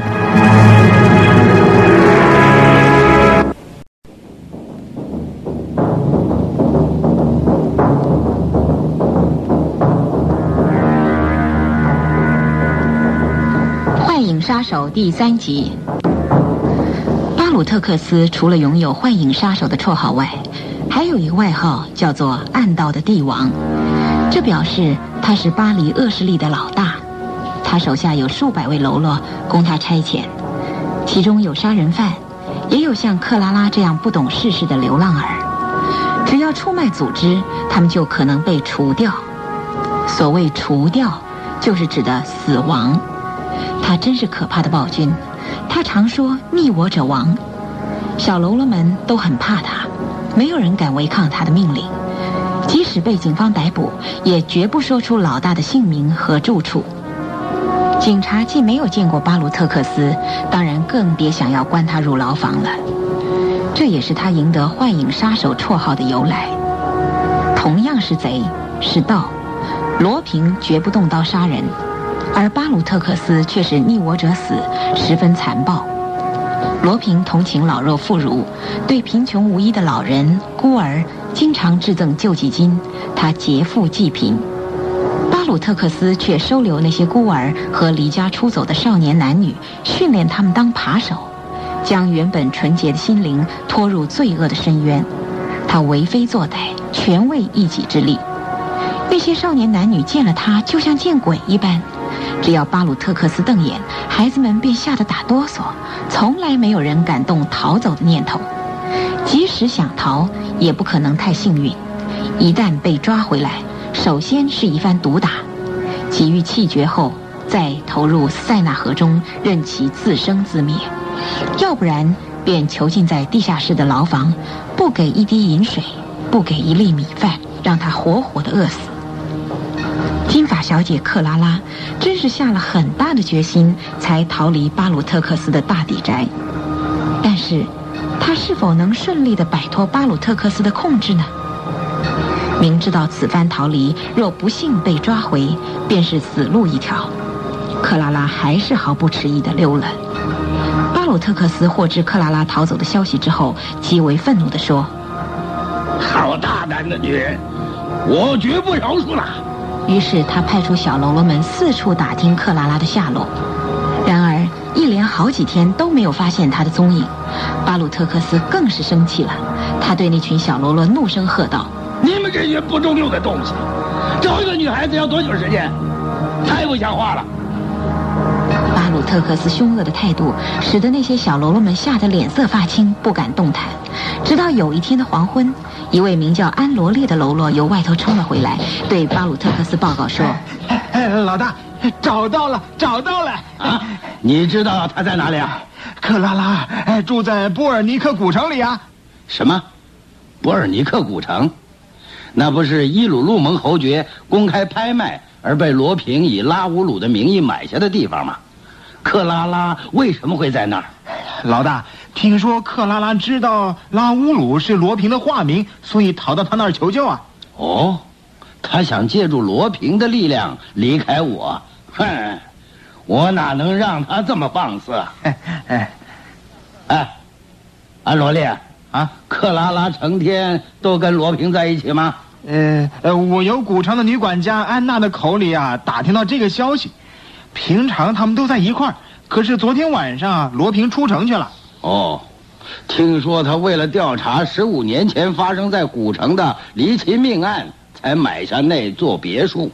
《幻影杀手》第三集。巴鲁特克斯除了拥有“幻影杀手”的绰号外，还有一个外号叫做“暗道的帝王”，这表示他是巴黎恶势力的老大。他手下有数百位喽啰供他差遣，其中有杀人犯，也有像克拉拉这样不懂世事的流浪儿。只要出卖组织，他们就可能被除掉。所谓“除掉”，就是指的死亡。他真是可怕的暴君，他常说“逆我者亡”，小喽啰们都很怕他，没有人敢违抗他的命令。即使被警方逮捕，也绝不说出老大的姓名和住处。警察既没有见过巴鲁特克斯，当然更别想要关他入牢房了。这也是他赢得“幻影杀手”绰号的由来。同样是贼，是盗，罗平绝不动刀杀人。而巴鲁特克斯却是逆我者死，十分残暴。罗平同情老弱妇孺，对贫穷无依的老人、孤儿，经常致赠救济金，他劫富济贫。巴鲁特克斯却收留那些孤儿和离家出走的少年男女，训练他们当扒手，将原本纯洁的心灵拖入罪恶的深渊。他为非作歹，全为一己之利。那些少年男女见了他，就像见鬼一般。只要巴鲁特克斯瞪眼，孩子们便吓得打哆嗦，从来没有人敢动逃走的念头。即使想逃，也不可能太幸运。一旦被抓回来，首先是一番毒打，给予气绝后，再投入塞纳河中，任其自生自灭；要不然便囚禁在地下室的牢房，不给一滴饮水，不给一粒米饭，让他活活的饿死。小姐克拉拉真是下了很大的决心，才逃离巴鲁特克斯的大邸宅。但是，她是否能顺利地摆脱巴鲁特克斯的控制呢？明知道此番逃离若不幸被抓回，便是死路一条，克拉拉还是毫不迟疑地溜了。巴鲁特克斯获知克拉拉逃走的消息之后，极为愤怒地说：“好大胆的女人，我绝不饶恕了。”于是他派出小喽啰们四处打听克拉拉的下落，然而一连好几天都没有发现她的踪影。巴鲁特克斯更是生气了，他对那群小喽啰怒声喝道：“你们这些不中用的东西，找一个女孩子要多久时间？太不像话了！”巴鲁特克斯凶恶的态度使得那些小喽啰们吓得脸色发青，不敢动弹。直到有一天的黄昏。一位名叫安罗列的喽啰由外头冲了回来，对巴鲁特克斯报告说：“老大，找到了，找到了！啊，你知道他在哪里啊？克拉拉，哎，住在波尔尼克古城里啊。什么？波尔尼克古城？那不是伊鲁路蒙侯爵公开拍卖而被罗平以拉乌鲁的名义买下的地方吗？克拉拉为什么会在那儿？老大。”听说克拉拉知道拉乌鲁是罗平的化名，所以逃到他那儿求救啊。哦，他想借助罗平的力量离开我。哼，我哪能让他这么放肆？哎 哎，哎，安罗丽啊，克拉拉成天都跟罗平在一起吗？呃呃，我由古城的女管家安娜的口里啊打听到这个消息。平常他们都在一块儿，可是昨天晚上罗平出城去了。哦，听说他为了调查十五年前发生在古城的离奇命案，才买下那座别墅。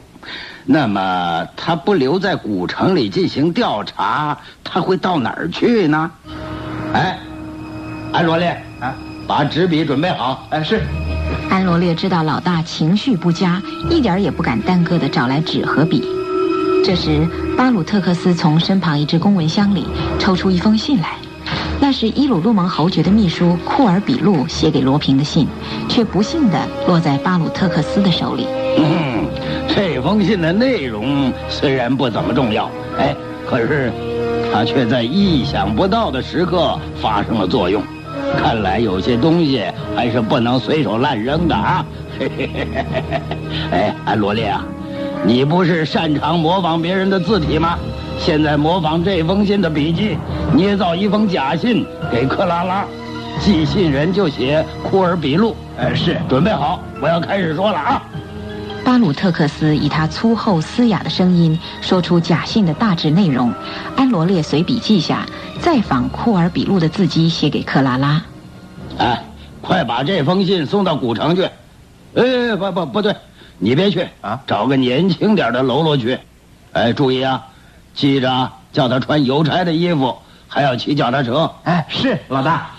那么他不留在古城里进行调查，他会到哪儿去呢？哎，安罗列啊，把纸笔准备好。哎，是。安罗烈知道老大情绪不佳，一点也不敢耽搁的找来纸和笔。这时，巴鲁特克斯从身旁一只公文箱里抽出一封信来。那是伊鲁路蒙侯爵的秘书库尔比路写给罗平的信，却不幸地落在巴鲁特克斯的手里。嗯，这封信的内容虽然不怎么重要，哎，可是它却在意想不到的时刻发生了作用。看来有些东西还是不能随手乱扔的啊！哎，罗列啊，你不是擅长模仿别人的字体吗？现在模仿这封信的笔迹，捏造一封假信给克拉拉，寄信人就写库尔比路。哎，是，准备好，我要开始说了啊。巴鲁特克斯以他粗厚嘶哑的声音说出假信的大致内容，安罗列随笔记下，再仿库尔比路的字迹写给克拉拉。哎，快把这封信送到古城去。哎，不不不对，你别去啊，找个年轻点的喽啰去。哎，注意啊，记着叫他穿邮差的衣服，还要骑脚踏车。哎，是老大。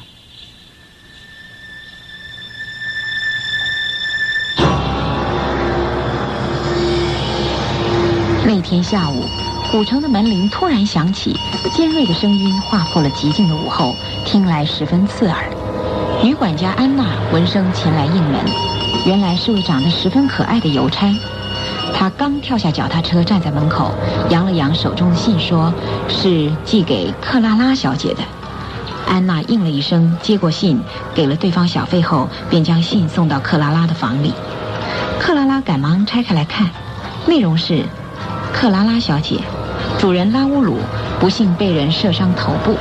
那天下午，古城的门铃突然响起，尖锐的声音划破了寂静的午后，听来十分刺耳。女管家安娜闻声前来应门，原来是位长得十分可爱的邮差。他刚跳下脚踏车，站在门口，扬了扬手中的信，说是寄给克拉拉小姐的。安娜应了一声，接过信，给了对方小费后，便将信送到克拉拉的房里。克拉拉赶忙拆开来看，内容是。克拉拉小姐，主人拉乌鲁不幸被人射伤头部，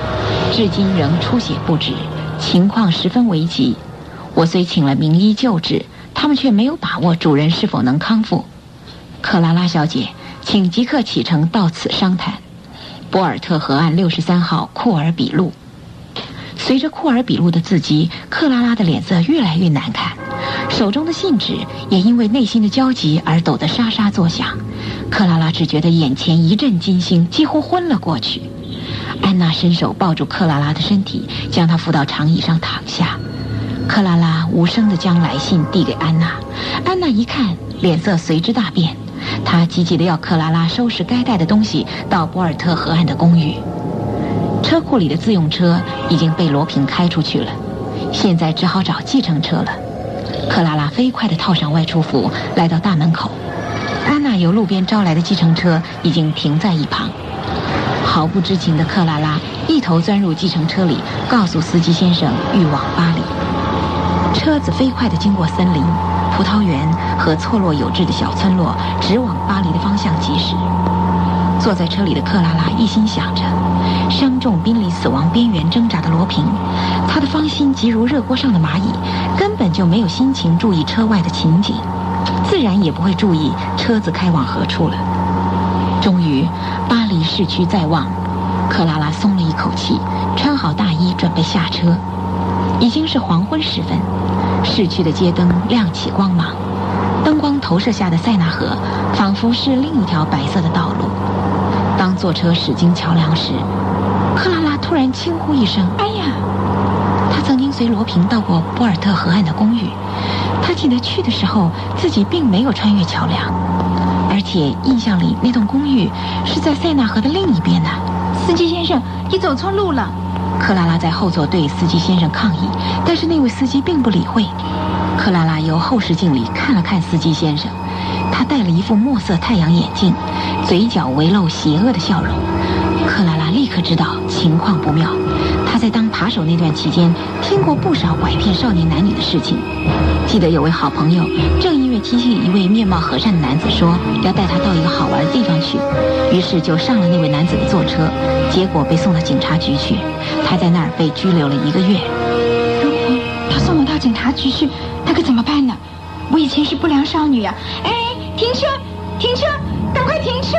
至今仍出血不止，情况十分危急。我虽请了名医救治，他们却没有把握主人是否能康复。克拉拉小姐，请即刻启程到此商谈。博尔特河岸六十三号库尔比路。随着库尔比路的字迹，克拉拉的脸色越来越难看，手中的信纸也因为内心的焦急而抖得沙沙作响。克拉拉只觉得眼前一阵金星，几乎昏了过去。安娜伸手抱住克拉拉的身体，将她扶到长椅上躺下。克拉拉无声地将来信递给安娜，安娜一看，脸色随之大变。他急急地要克拉拉收拾该带的东西，到博尔特河岸的公寓。车库里的自用车已经被罗平开出去了，现在只好找计程车了。克拉拉飞快地套上外出服，来到大门口。安娜由路边招来的计程车已经停在一旁，毫不知情的克拉拉一头钻入计程车里，告诉司机先生欲往巴黎。车子飞快地经过森林、葡萄园和错落有致的小村落，直往巴黎的方向疾驶。坐在车里的克拉拉一心想着。伤重濒临死亡边缘挣扎的罗平，他的芳心急如热锅上的蚂蚁，根本就没有心情注意车外的情景，自然也不会注意车子开往何处了。终于，巴黎市区在望，克拉拉松了一口气，穿好大衣准备下车。已经是黄昏时分，市区的街灯亮起光芒，灯光投射下的塞纳河，仿佛是另一条白色的道路。当坐车驶经桥梁时，克拉拉突然轻呼一声：“哎呀！”她曾经随罗平到过波尔特河岸的公寓，她记得去的时候自己并没有穿越桥梁，而且印象里那栋公寓是在塞纳河的另一边呢。司机先生，你走错路了！克拉拉在后座对司机先生抗议，但是那位司机并不理会。克拉拉由后视镜里看了看司机先生。他戴了一副墨色太阳眼镜，嘴角微露邪恶的笑容。克拉拉立刻知道情况不妙。他在当扒手那段期间，听过不少拐骗少年男女的事情。记得有位好朋友，正因为听信一位面貌和善的男子说要带他到一个好玩的地方去，于是就上了那位男子的坐车，结果被送到警察局去。他在那儿被拘留了一个月。如果他送我到警察局去，那可怎么办呢？我以前是不良少女啊！哎。停车！停车！赶快停车！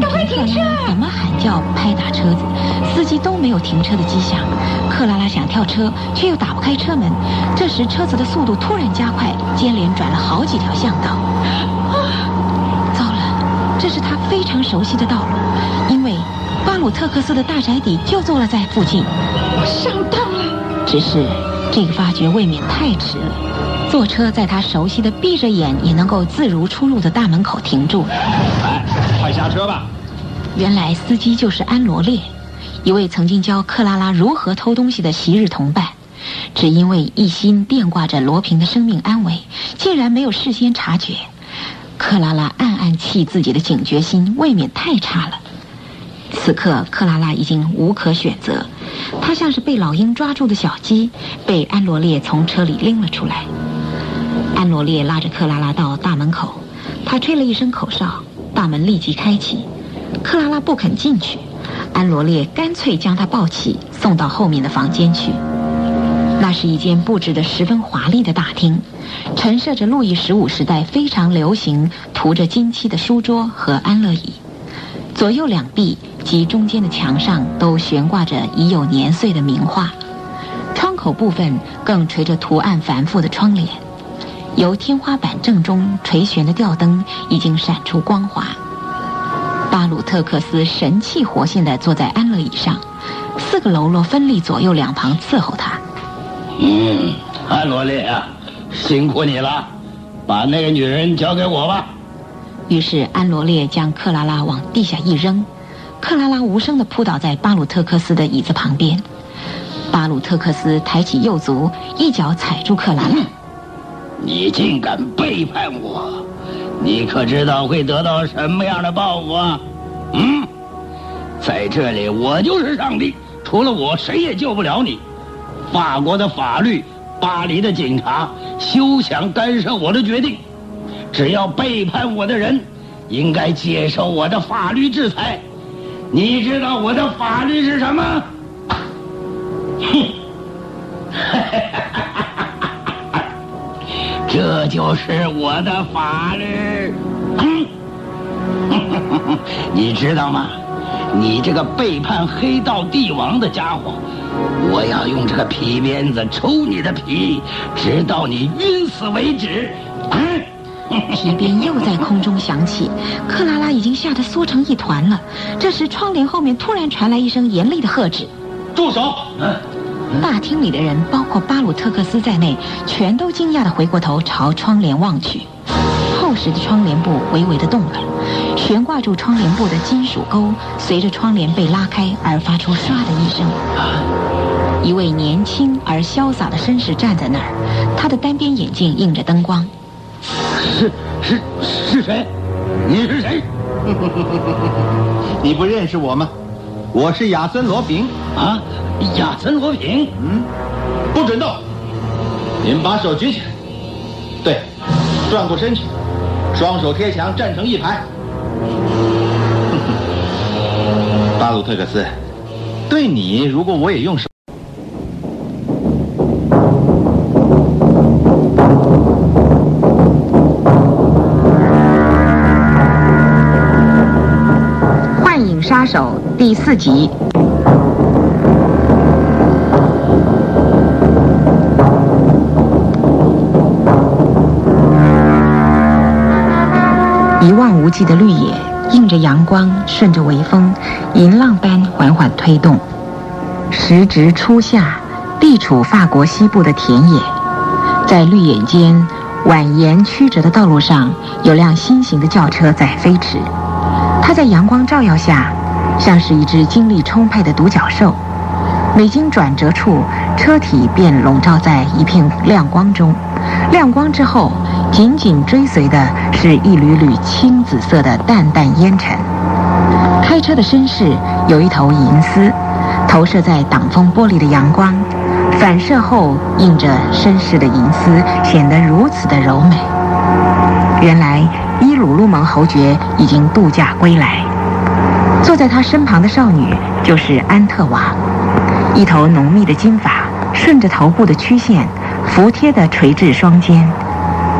赶快停车！怎么喊叫、拍打车子，司机都没有停车的迹象。克拉拉想跳车，却又打不开车门。这时，车子的速度突然加快，接连转了好几条巷道。啊糟了，这是他非常熟悉的道路，因为巴鲁特克斯的大宅邸就坐落在附近。我上当了！只是这个发觉未免太迟了。坐车在他熟悉的、闭着眼也能够自如出入的大门口停住了。来，快下车吧！原来司机就是安罗列，一位曾经教克拉拉如何偷东西的昔日同伴。只因为一心惦挂着罗平的生命安危，竟然没有事先察觉。克拉拉暗暗气自己的警觉心未免太差了。此刻，克拉拉已经无可选择，她像是被老鹰抓住的小鸡，被安罗烈从车里拎了出来。安罗烈拉着克拉拉到大门口，他吹了一声口哨，大门立即开启。克拉拉不肯进去，安罗烈干脆将她抱起，送到后面的房间去。那是一间布置得十分华丽的大厅，陈设着路易十五时代非常流行、涂着金漆的书桌和安乐椅。左右两壁及中间的墙上都悬挂着已有年岁的名画，窗口部分更垂着图案繁复的窗帘。由天花板正中垂悬的吊灯已经闪出光华。巴鲁特克斯神气活现地坐在安乐椅上，四个喽啰分立左右两旁伺候他。嗯，安罗列啊，辛苦你了，把那个女人交给我吧。于是安罗列将克拉拉往地下一扔，克拉拉无声地扑倒在巴鲁特克斯的椅子旁边。巴鲁特克斯抬起右足，一脚踩住克拉拉。你竟敢背叛我，你可知道会得到什么样的报复啊？嗯，在这里我就是上帝，除了我谁也救不了你。法国的法律，巴黎的警察，休想干涉我的决定。只要背叛我的人，应该接受我的法律制裁。你知道我的法律是什么？哼！这就是我的法律。你知道吗？你这个背叛黑道帝王的家伙！我要用这个皮鞭子抽你的皮，直到你晕死为止。皮鞭又在空中响起，克拉拉已经吓得缩成一团了。这时，窗帘后面突然传来一声严厉的喝止：“住手！”大厅里的人，包括巴鲁特克斯在内，全都惊讶地回过头朝窗帘望去。厚实的窗帘布微微地动了，悬挂住窗帘布的金属钩随着窗帘被拉开而发出唰的一声。一位年轻而潇洒的绅士站在那儿，他的单边眼镜映着灯光。是是是谁？你是谁？你不认识我吗？我是亚森罗平。啊，亚森罗平。嗯，不准动！你们把手举起来。对，转过身去，双手贴墙，站成一排。巴鲁特克斯，对你，如果我也用手。杀手第四集。一望无际的绿野，映着阳光，顺着微风，银浪般缓缓推动。时值初夏，地处法国西部的田野，在绿野间蜿蜒曲折的道路上，有辆新型的轿车在飞驰。它在阳光照耀下，像是一只精力充沛的独角兽。每经转折处，车体便笼罩在一片亮光中。亮光之后，紧紧追随的是一缕缕青紫色的淡淡烟尘。开车的绅士有一头银丝，投射在挡风玻璃的阳光，反射后映着绅士的银丝，显得如此的柔美。原来伊鲁路蒙侯爵已经度假归来，坐在他身旁的少女就是安特娃，一头浓密的金发顺着头部的曲线。服帖地垂至双肩，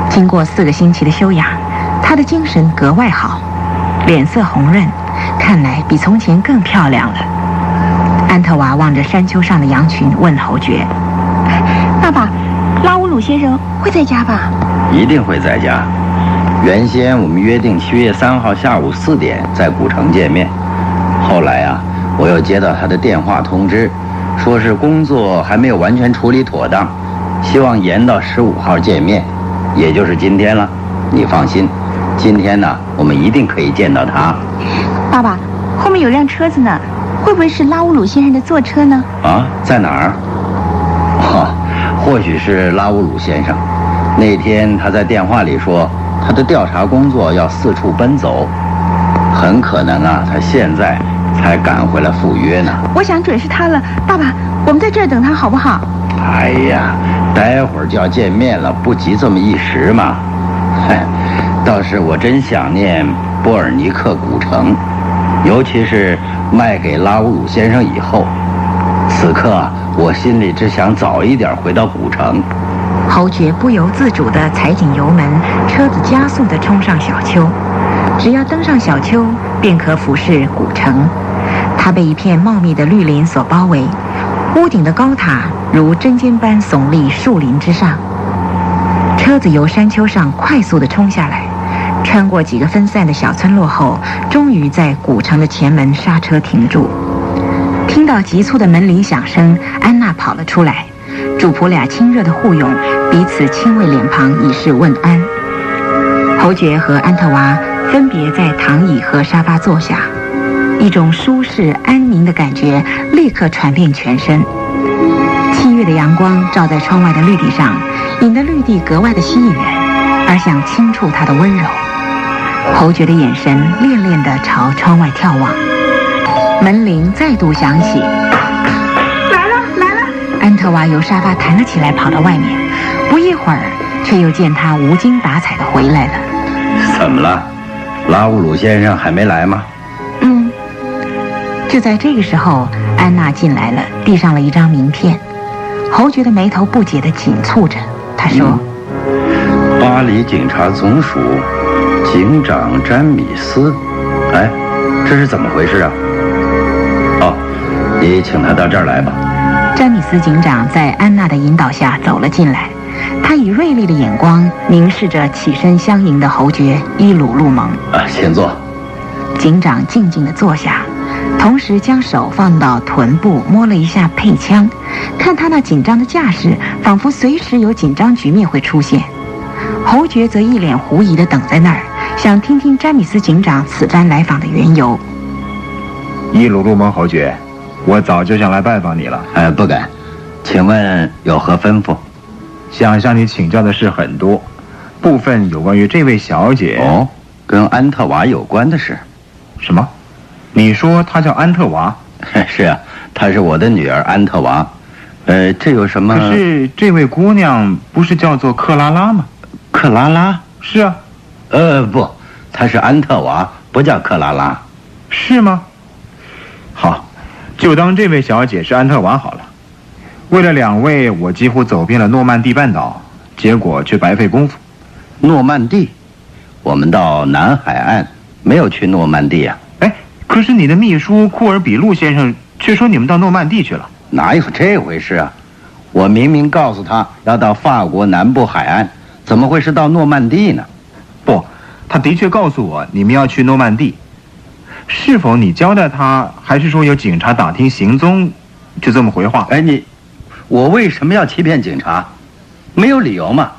经过四个星期的休养，她的精神格外好，脸色红润，看来比从前更漂亮了。安特娃望着山丘上的羊群，问侯爵：“爸爸，拉乌鲁先生会在家吧？”“一定会在家。原先我们约定七月三号下午四点在古城见面，我又接到他的电话通知，说是工作还没有完全处理妥当。”希望延到十五号见面，也就是今天了。你放心，今天呢，我们一定可以见到他。爸爸，后面有辆车子呢，会不会是拉乌鲁先生的坐车呢？啊，在哪儿？哦，或许是拉乌鲁先生。那天他在电话里说，他的调查工作要四处奔走，很可能啊，他现在才赶回来赴约呢。我想准是他了，爸爸，我们在这儿等他好不好？哎呀，待会儿就要见面了，不急这么一时嘛。嗨，倒是我真想念波尔尼克古城，尤其是卖给拉乌鲁先生以后，此刻我心里只想早一点回到古城。侯爵不由自主地踩紧油门，车子加速地冲上小丘。只要登上小丘，便可俯视古城。它被一片茂密的绿林所包围，屋顶的高塔如针尖般耸立树林之上。车子由山丘上快速地冲下来，穿过几个分散的小村落后，终于在古城的前门刹车停住。听到急促的门铃响声，安娜跑了出来。主仆俩亲热的互拥，彼此亲吻脸庞以示问安。侯爵和安特娃分别在躺椅和沙发坐下，一种舒适安宁的感觉立刻传遍全身。七月的阳光照在窗外的绿地上，引得绿地格外的吸引人，而想轻触它的温柔。侯爵的眼神恋恋地朝窗外眺望。门铃再度响起。来了来了安特娃由沙发弹了起来，跑到外面。不一会儿，却又见他无精打采地回来了。怎么了？拉乌鲁先生还没来吗？嗯。就在这个时候，安娜进来了，递上了一张名片。侯爵的眉头不解地紧蹙着。他说：“巴黎警察总署警长詹米斯，哎，这是怎么回事啊？哦，你请他到这儿来吧。”詹米斯警长在安娜的引导下走了进来，他以锐利的眼光凝视着起身相迎的侯爵伊鲁路蒙。啊，先坐。警长静静地坐下，同时将手放到臀部摸了一下配枪，看他那紧张的架势，仿佛随时有紧张局面会出现。侯爵则一脸狐疑地等在那儿，想听听詹米斯警长此番来访的缘由。伊鲁路蒙侯爵。我早就想来拜访你了，呃，不敢，请问有何吩咐？想向你请教的事很多，部分有关于这位小姐哦，跟安特瓦有关的事。什么？你说她叫安特娃？是啊，她是我的女儿安特娃。呃，这有什么？可是这位姑娘不是叫做克拉拉吗？克拉拉？是啊。呃，不，她是安特娃，不叫克拉拉。是吗？好。就当这位小姐是安特娃好了。为了两位，我几乎走遍了诺曼底半岛，结果却白费功夫。诺曼底，我们到南海岸，没有去诺曼底啊。哎，可是你的秘书库尔比路先生却说你们到诺曼底去了。哪有这回事啊？我明明告诉他要到法国南部海岸，怎么会是到诺曼底呢？不，他的确告诉我你们要去诺曼底。是否你交代他，还是说有警察打听行踪，就这么回话？哎，你，我为什么要欺骗警察？没有理由嘛？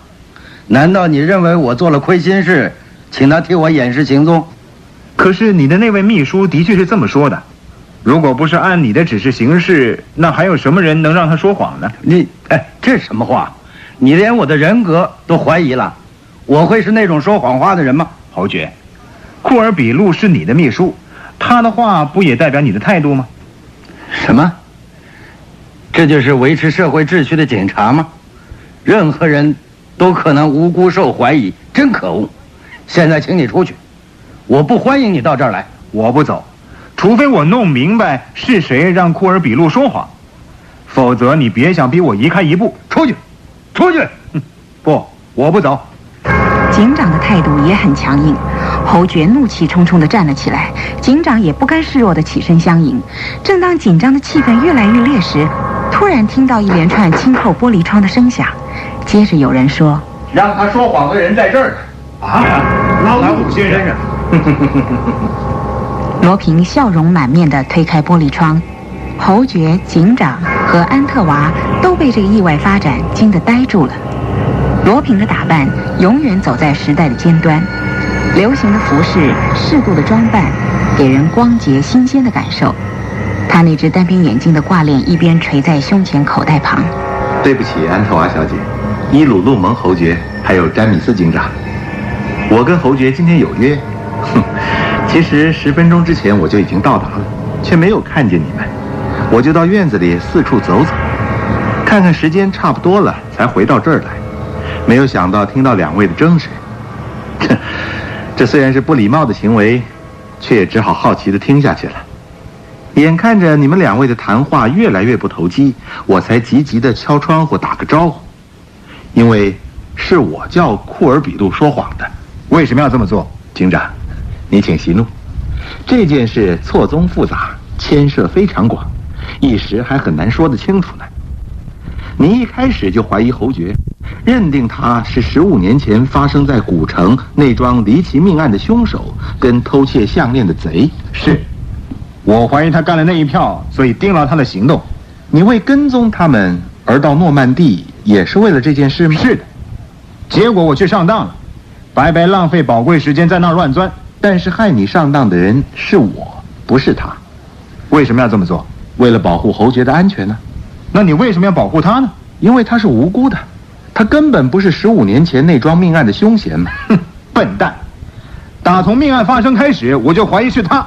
难道你认为我做了亏心事，请他替我掩饰行踪？可是你的那位秘书的确是这么说的。如果不是按你的指示行事，那还有什么人能让他说谎呢？你，哎，这什么话？你连我的人格都怀疑了？我会是那种说谎话的人吗？侯爵，库尔比路是你的秘书。他的话不也代表你的态度吗？什么？这就是维持社会秩序的警察吗？任何人都可能无辜受怀疑，真可恶！现在请你出去，我不欢迎你到这儿来。我不走，除非我弄明白是谁让库尔比路说谎，否则你别想逼我移开一步。出去，出去！不，我不走。警长的态度也很强硬。侯爵怒气冲冲地站了起来，警长也不甘示弱地起身相迎。正当紧张的气氛越来越烈时，突然听到一连串轻扣玻璃窗的声响，接着有人说：“让他说谎的人在这儿。”啊，老鲁先生。罗平笑容满面地推开玻璃窗，侯爵、警长和安特娃都被这个意外发展惊得呆住了。罗平的打扮永远走在时代的尖端。流行的服饰，适度的装扮，给人光洁新鲜的感受。他那只单边眼镜的挂链一边垂在胸前口袋旁。对不起，安特娃小姐，伊鲁路蒙侯爵，还有詹米斯警长，我跟侯爵今天有约。哼，其实十分钟之前我就已经到达了，却没有看见你们，我就到院子里四处走走。看看时间差不多了，才回到这儿来。没有想到听到两位的争执，这这虽然是不礼貌的行为，却也只好好奇的听下去了。眼看着你们两位的谈话越来越不投机，我才急急的敲窗户打个招呼，因为是我叫库尔比杜说谎的。为什么要这么做？警长，你请息怒。这件事错综复杂，牵涉非常广，一时还很难说得清楚呢。你一开始就怀疑侯爵，认定他是十五年前发生在古城那桩离奇命案的凶手，跟偷窃项链的贼。是，我怀疑他干了那一票，所以盯牢他的行动。你为跟踪他们而到诺曼底，也是为了这件事吗？是的。结果我却上当了，白白浪费宝贵时间在那儿乱钻。但是害你上当的人是我，不是他。为什么要这么做？为了保护侯爵的安全呢？那你为什么要保护他呢？因为他是无辜的，他根本不是十五年前那桩命案的凶嫌嘛！哼，笨蛋！打从命案发生开始，我就怀疑是他。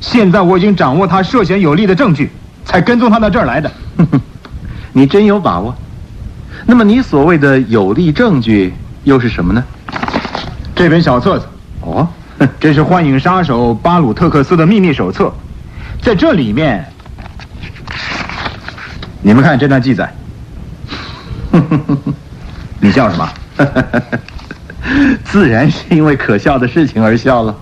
现在我已经掌握他涉嫌有利的证据，才跟踪他到这儿来的。你真有把握？那么你所谓的有利证据又是什么呢？这本小册子。哦。这是幻影杀手巴鲁特克斯的秘密手册，在这里面，你们看这段记载。你笑什么？自然是因为可笑的事情而笑了。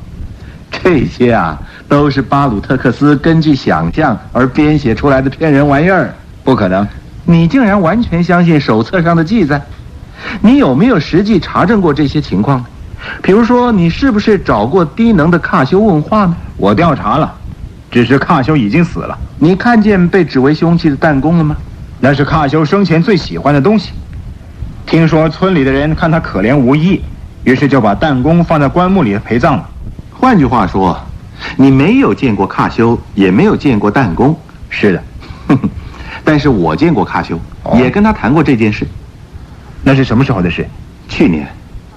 这些啊，都是巴鲁特克斯根据想象而编写出来的骗人玩意儿。不可能，你竟然完全相信手册上的记载？你有没有实际查证过这些情况？比如说，你是不是找过低能的卡修问话呢？我调查了，只是卡修已经死了。你看见被指为凶器的弹弓了吗？那是卡修生前最喜欢的东西。听说村里的人看他可怜无依，于是就把弹弓放在棺木里陪葬了。换句话说，你没有见过卡修，也没有见过弹弓。是的，但是我见过卡修，也跟他谈过这件事。那是什么时候的事？去年。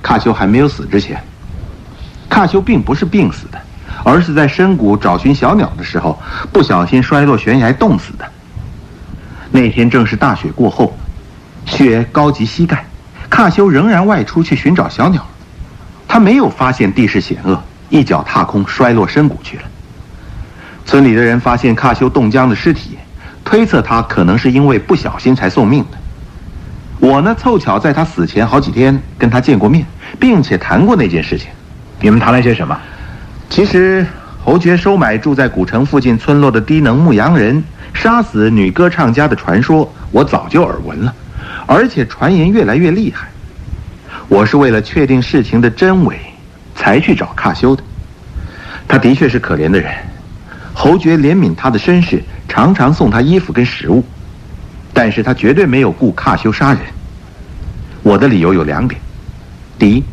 卡修还没有死之前，卡修并不是病死的，而是在深谷找寻小鸟的时候不小心摔落悬崖冻死的。那天正是大雪过后，雪高及膝盖，卡修仍然外出去寻找小鸟，他没有发现地势险恶，一脚踏空摔落深谷去了。村里的人发现卡修冻僵的尸体，推测他可能是因为不小心才送命的。我呢，凑巧在他死前好几天跟他见过面，并且谈过那件事情。你们谈了些什么？其实侯爵收买住在古城附近村落的低能牧羊人，杀死女歌唱家的传说，我早就耳闻了，而且传言越来越厉害。我是为了确定事情的真伪，才去找卡修的。他的确是可怜的人，侯爵怜悯他的身世，常常送他衣服跟食物。但是他绝对没有雇卡修杀人。我的理由有两点：第一，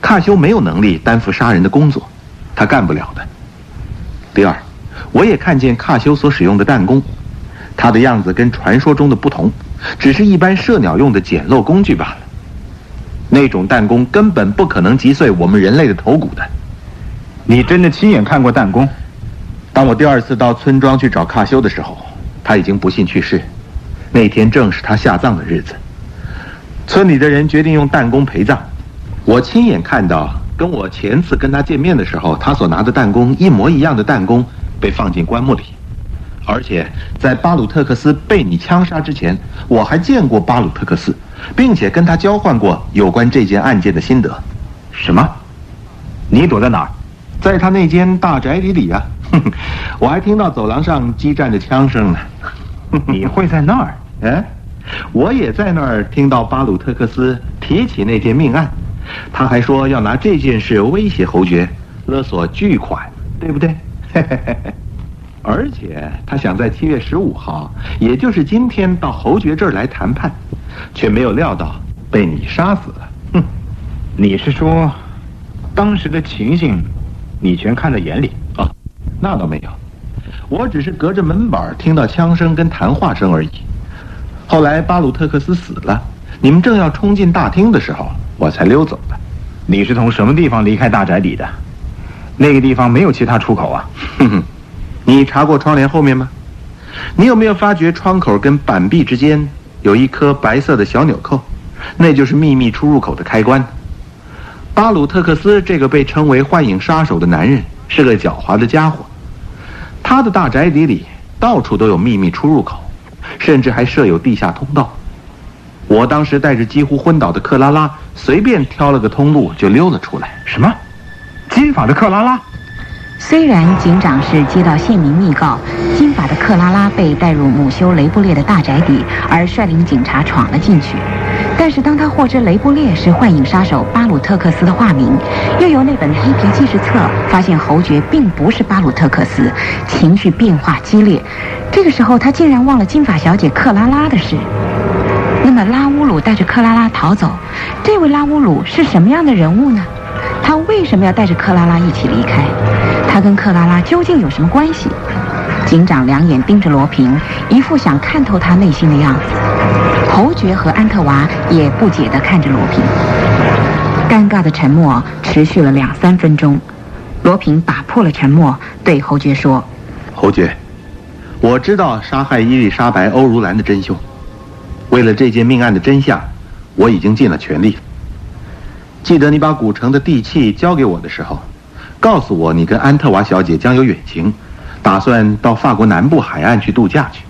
卡修没有能力担负杀人的工作，他干不了的；第二，我也看见卡修所使用的弹弓，他的样子跟传说中的不同，只是一般射鸟用的简陋工具罢了。那种弹弓根本不可能击碎我们人类的头骨的。你真的亲眼看过弹弓？当我第二次到村庄去找卡修的时候，他已经不幸去世。那天正是他下葬的日子，村里的人决定用弹弓陪葬。我亲眼看到，跟我前次跟他见面的时候，他所拿的弹弓一模一样的弹弓被放进棺木里。而且在巴鲁特克斯被你枪杀之前，我还见过巴鲁特克斯，并且跟他交换过有关这件案件的心得。什么？你躲在哪儿？在他那间大宅邸里啊！我还听到走廊上激战的枪声呢。你会在那儿？哎，我也在那儿听到巴鲁特克斯提起那件命案，他还说要拿这件事威胁侯爵，勒索巨款，对不对？而且他想在七月十五号，也就是今天到侯爵这儿来谈判，却没有料到被你杀死了。哼，你是说，当时的情形，你全看在眼里？啊，那倒没有。我只是隔着门板听到枪声跟谈话声而已。后来巴鲁特克斯死了，你们正要冲进大厅的时候，我才溜走的。你是从什么地方离开大宅里的？那个地方没有其他出口啊。哼哼，你查过窗帘后面吗？你有没有发觉窗口跟板壁之间有一颗白色的小纽扣，那就是秘密出入口的开关。巴鲁特克斯这个被称为“幻影杀手”的男人是个狡猾的家伙，他的大宅邸里到处都有秘密出入口，甚至还设有地下通道。我当时带着几乎昏倒的克拉拉，随便挑了个通路就溜了出来。什么？金发的克拉拉？虽然警长是接到县民密告，金发的克拉拉被带入母修雷布列的大宅邸，而率领警察闯了进去。但是当他获知雷布列是幻影杀手巴鲁特克斯的化名，又由那本黑皮记事册发现侯爵并不是巴鲁特克斯，情绪变化激烈。这个时候，他竟然忘了金发小姐克拉拉的事。那么拉乌鲁带着克拉拉逃走，这位拉乌鲁是什么样的人物呢？他为什么要带着克拉拉一起离开？他跟克拉拉究竟有什么关系？警长两眼盯着罗平，一副想看透他内心的样子。侯爵和安特娃也不解地看着罗平。尴尬的沉默持续了两三分钟，罗平打破了沉默，对侯爵说：“侯爵，我知道杀害伊丽莎白·欧如兰的真凶。为了这件命案的真相，我已经尽了全力。记得你把古城的地契交给我的时候。”告诉我，你跟安特娃小姐将有远行，打算到法国南部海岸去度假去。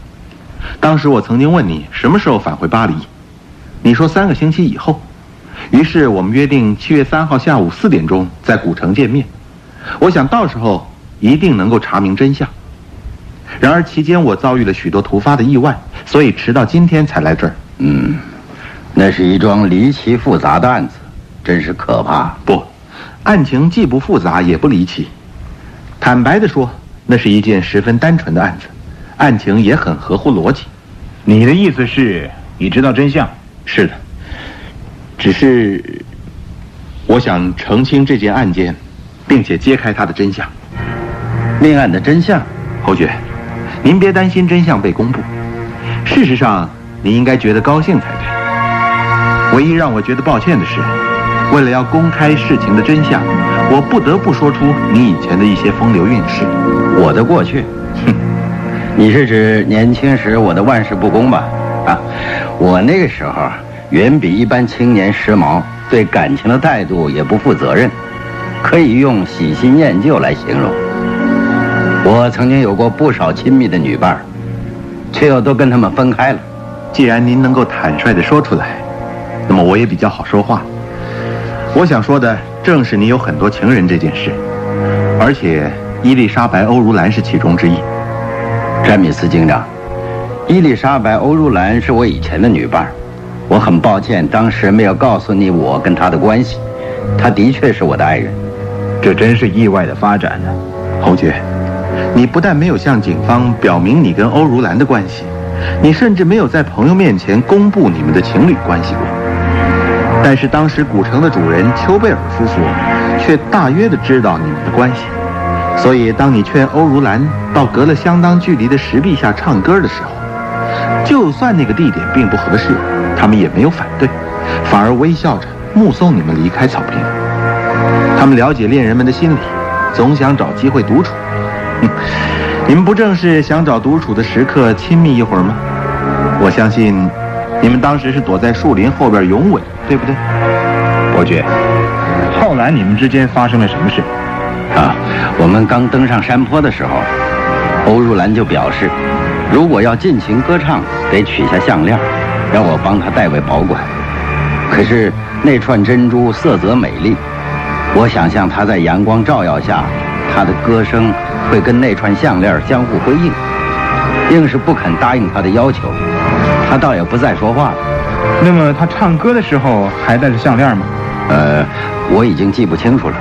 当时我曾经问你什么时候返回巴黎，你说三个星期以后。于是我们约定七月三号下午四点钟在古城见面。我想到时候一定能够查明真相。然而期间我遭遇了许多突发的意外，所以迟到今天才来这儿。嗯，那是一桩离奇复杂的案子，真是可怕。不。案情既不复杂也不离奇，坦白的说，那是一件十分单纯的案子，案情也很合乎逻辑。你的意思是，你知道真相？是的，只是我想澄清这件案件，并且揭开它的真相。命案的真相，侯爵，您别担心真相被公布。事实上，您应该觉得高兴才对。唯一让我觉得抱歉的是。为了要公开事情的真相，我不得不说出你以前的一些风流韵事。我的过去，哼，你是指年轻时我的玩世不恭吧？啊，我那个时候远比一般青年时髦，对感情的态度也不负责任，可以用喜新厌旧来形容。我曾经有过不少亲密的女伴，却又都跟他们分开了。既然您能够坦率地说出来，那么我也比较好说话。我想说的正是你有很多情人这件事，而且伊丽莎白·欧如兰是其中之一。詹米斯警长，伊丽莎白·欧如兰是我以前的女伴，我很抱歉当时没有告诉你我跟她的关系。她的确是我的爱人，这真是意外的发展呢。侯爵，你不但没有向警方表明你跟欧如兰的关系，你甚至没有在朋友面前公布你们的情侣关系过。但是当时古城的主人丘贝尔夫妇却大约的知道你们的关系，所以当你劝欧如兰到隔了相当距离的石壁下唱歌的时候，就算那个地点并不合适，他们也没有反对，反而微笑着目送你们离开草坪。他们了解恋人们的心理，总想找机会独处。你们不正是想找独处的时刻亲密一会儿吗？我相信。你们当时是躲在树林后边拥吻，对不对？伯爵，后来你们之间发生了什么事？啊，我们刚登上山坡的时候，欧如兰就表示，如果要尽情歌唱，得取下项链，让我帮她代为保管。可是那串珍珠色泽美丽，我想象她在阳光照耀下，她的歌声会跟那串项链相互辉映，硬是不肯答应他的要求。他倒也不再说话了。那么他唱歌的时候还戴着项链吗？呃，我已经记不清楚了，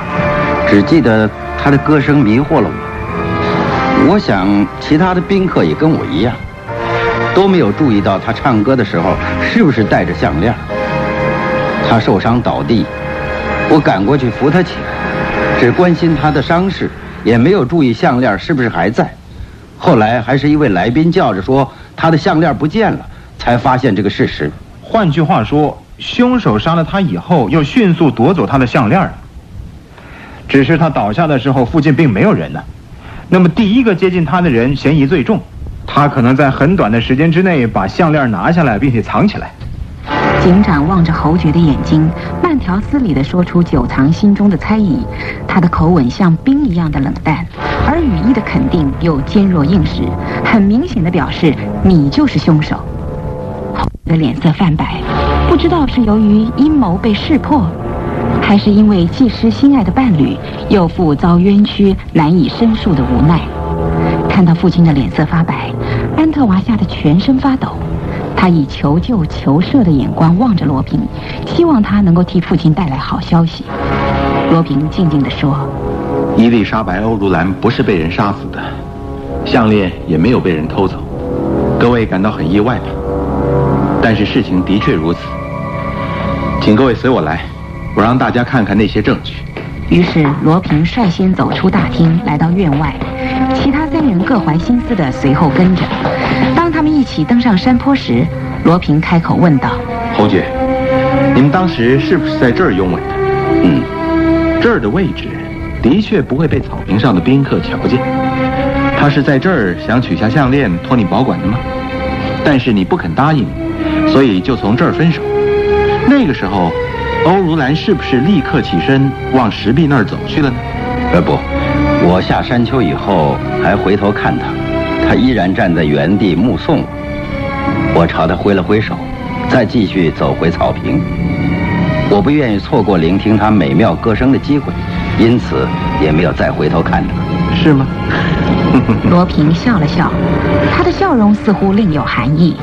只记得他的歌声迷惑了我。我想其他的宾客也跟我一样，都没有注意到他唱歌的时候是不是戴着项链。他受伤倒地，我赶过去扶他起来，只关心他的伤势，也没有注意项链是不是还在。后来还是一位来宾叫着说他的项链不见了。才发现这个事实。换句话说，凶手杀了他以后，又迅速夺走他的项链只是他倒下的时候，附近并没有人呢。那么，第一个接近他的人嫌疑最重，他可能在很短的时间之内把项链拿下来，并且藏起来。警长望着侯爵的眼睛，慢条斯理地说出久藏心中的猜疑。他的口吻像冰一样的冷淡，而语意的肯定又坚若硬石，很明显的表示你就是凶手。侯爵的脸色泛白，不知道是由于阴谋被识破，还是因为既失心爱的伴侣，又负遭冤屈难以申诉的无奈。看到父亲的脸色发白，安特娃吓得全身发抖。他以求救、求赦的眼光望着罗平，希望他能够替父亲带来好消息。罗平静静地说：“伊丽莎白·欧如兰不是被人杀死的，项链也没有被人偷走。各位感到很意外吧？但是事情的确如此。请各位随我来，我让大家看看那些证据。”于是罗平率先走出大厅，来到院外，其他三人各怀心思的随后跟着。当他们一起登上山坡时，罗平开口问道：“侯爵，你们当时是不是在这儿拥吻的？”“嗯，这儿的位置的确不会被草坪上的宾客瞧见。他是在这儿想取下项链托你保管的吗？但是你不肯答应，所以就从这儿分手。那个时候，欧如兰是不是立刻起身往石壁那儿走去了呢？”“呃，不，我下山丘以后还回头看他。”他依然站在原地目送我，我朝他挥了挥手，再继续走回草坪。我不愿意错过聆听他美妙歌声的机会，因此也没有再回头看他。是吗？罗平笑了笑，他的笑容似乎另有含义。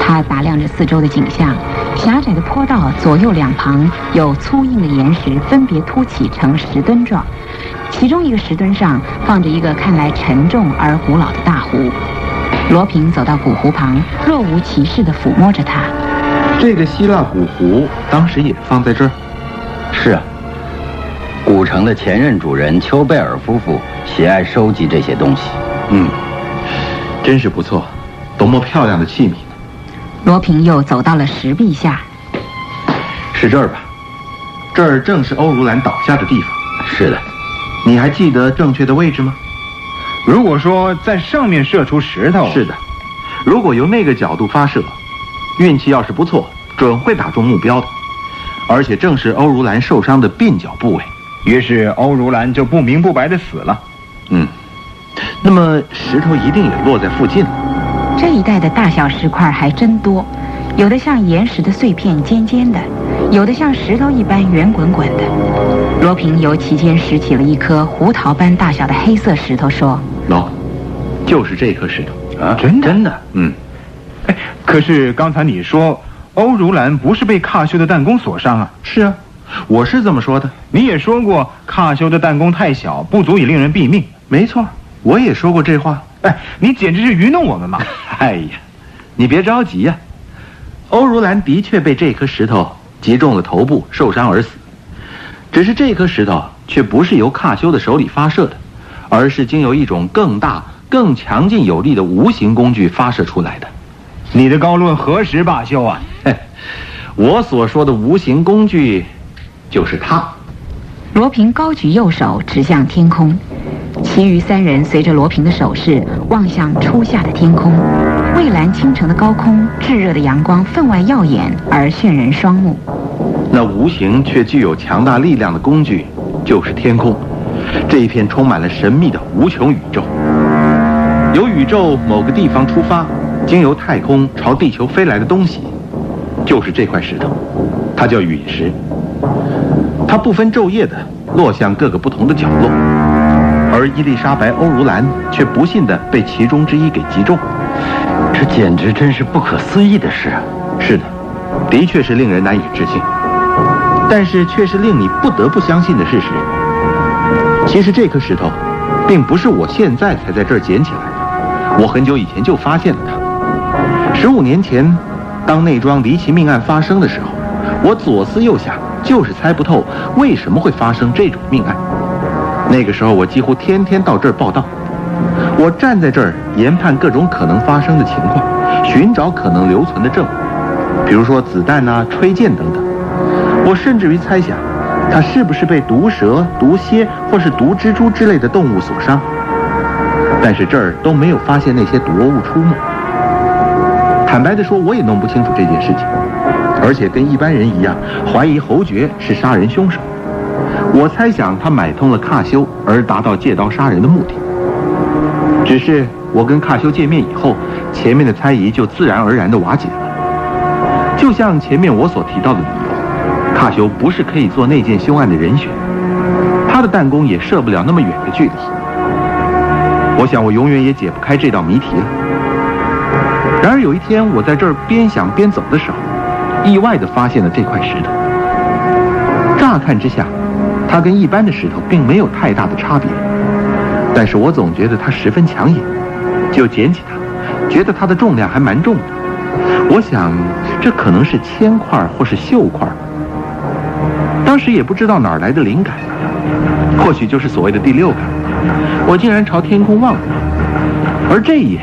他打量着四周的景象，狭窄的坡道左右两旁有粗硬的岩石，分别凸起成石墩状。其中一个石墩上放着一个看来沉重而古老的大壶。罗平走到古壶旁，若无其事地抚摸着它。这个希腊古壶当时也放在这儿。是啊，古城的前任主人丘贝尔夫妇喜爱收集这些东西。嗯，真是不错，多么漂亮的器皿呢！罗平又走到了石壁下。是这儿吧？这儿正是欧如兰倒下的地方。是的。你还记得正确的位置吗？如果说在上面射出石头，是的。如果由那个角度发射，运气要是不错，准会打中目标的。而且正是欧如兰受伤的鬓角部位，于是欧如兰就不明不白的死了。嗯，那么石头一定也落在附近了。这一带的大小石块还真多，有的像岩石的碎片，尖尖的。有的像石头一般圆滚滚的，罗平由其间拾起了一颗胡桃般大小的黑色石头，说：“喏，就是这颗石头啊，真的，真的，嗯。哎，可是刚才你说欧如兰不是被卡修的弹弓所伤啊？是啊，我是这么说的。你也说过卡修的弹弓太小，不足以令人毙命。没错，我也说过这话。哎，你简直是愚弄我们嘛！哎呀，你别着急呀，欧如兰的确被这颗石头。”击中了头部，受伤而死。只是这颗石头却不是由卡修的手里发射的，而是经由一种更大、更强劲有力的无形工具发射出来的。你的高论何时罢休啊？我所说的无形工具，就是它。罗平高举右手指向天空。其余三人随着罗平的手势望向初夏的天空，蔚蓝倾城的高空，炙热的阳光分外耀眼而炫人双目。那无形却具有强大力量的工具，就是天空，这一片充满了神秘的无穷宇宙。由宇宙某个地方出发，经由太空朝地球飞来的东西，就是这块石头，它叫陨石。它不分昼夜的落向各个不同的角落。而伊丽莎白·欧如兰却不幸地被其中之一给击中，这简直真是不可思议的事！是的，的确是令人难以置信，但是却是令你不得不相信的事实。其实这颗石头，并不是我现在才在这儿捡起来的，我很久以前就发现了它。十五年前，当那桩离奇命案发生的时候，我左思右想，就是猜不透为什么会发生这种命案。那个时候，我几乎天天到这儿报道。我站在这儿研判各种可能发生的情况，寻找可能留存的证物，比如说子弹呐、吹箭等等。我甚至于猜想，他是不是被毒蛇、毒蝎或是毒蜘蛛之类的动物所伤。但是这儿都没有发现那些毒物出没。坦白的说，我也弄不清楚这件事情，而且跟一般人一样，怀疑侯爵是杀人凶手。我猜想他买通了卡修，而达到借刀杀人的目的。只是我跟卡修见面以后，前面的猜疑就自然而然地瓦解了。就像前面我所提到的理由，卡修不是可以做那件凶案的人选，他的弹弓也射不了那么远的距离。我想我永远也解不开这道谜题了。然而有一天，我在这儿边想边走的时候，意外地发现了这块石头。乍看之下，它跟一般的石头并没有太大的差别，但是我总觉得它十分抢眼，就捡起它，觉得它的重量还蛮重的。我想，这可能是铅块或是锈块。当时也不知道哪来的灵感，或许就是所谓的第六感。我竟然朝天空望了望，而这一眼，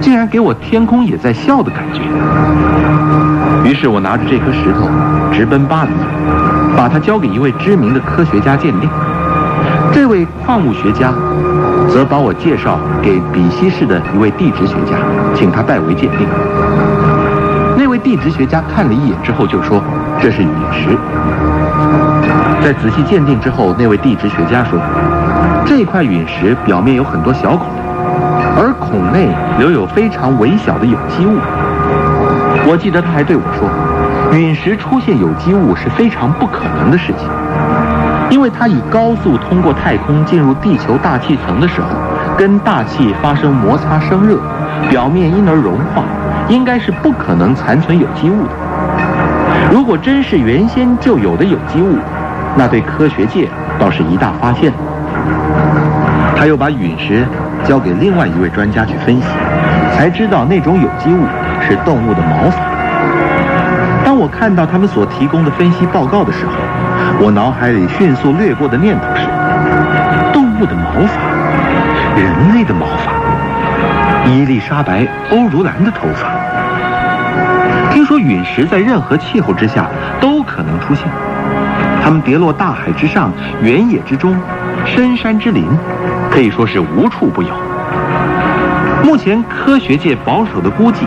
竟然给我天空也在笑的感觉。于是我拿着这颗石头，直奔巴黎，把它交给一位知名的科学家鉴定。这位矿物学家，则把我介绍给比西市的一位地质学家，请他代为鉴定。那位地质学家看了一眼之后就说：“这是陨石。”在仔细鉴定之后，那位地质学家说：“这块陨石表面有很多小孔，而孔内留有非常微小的有机物。”我记得他还对我说：“陨石出现有机物是非常不可能的事情，因为它以高速通过太空进入地球大气层的时候，跟大气发生摩擦生热，表面因而融化，应该是不可能残存有机物的。如果真是原先就有的有机物，那对科学界倒是一大发现。”他又把陨石交给另外一位专家去分析，才知道那种有机物。是动物的毛发。当我看到他们所提供的分析报告的时候，我脑海里迅速掠过的念头是：动物的毛发，人类的毛发，伊丽莎白·欧如兰的头发。听说陨石在任何气候之下都可能出现，它们跌落大海之上、原野之中、深山之林，可以说是无处不有。目前科学界保守的估计。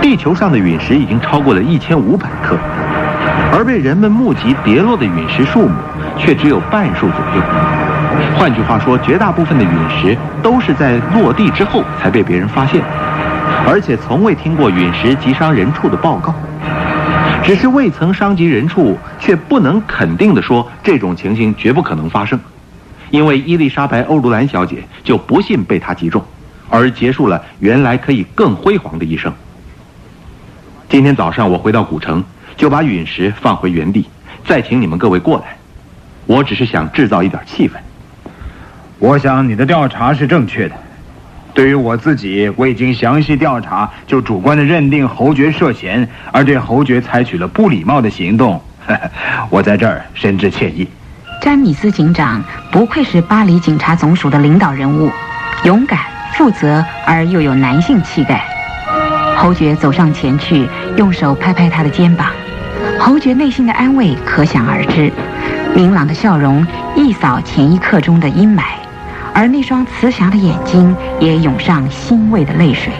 地球上的陨石已经超过了一千五百克，而被人们目击跌落的陨石数目却只有半数左右。换句话说，绝大部分的陨石都是在落地之后才被别人发现，而且从未听过陨石击伤人畜的报告。只是未曾伤及人畜，却不能肯定地说这种情形绝不可能发生，因为伊丽莎白·欧如兰小姐就不幸被他击中，而结束了原来可以更辉煌的一生。今天早上我回到古城，就把陨石放回原地，再请你们各位过来。我只是想制造一点气氛。我想你的调查是正确的。对于我自己，未经详细调查就主观的认定侯爵涉嫌，而对侯爵采取了不礼貌的行动，我在这儿深致歉意。詹米斯警长不愧是巴黎警察总署的领导人物，勇敢、负责而又有男性气概。侯爵走上前去，用手拍拍他的肩膀。侯爵内心的安慰可想而知，明朗的笑容一扫前一刻中的阴霾，而那双慈祥的眼睛也涌上欣慰的泪水。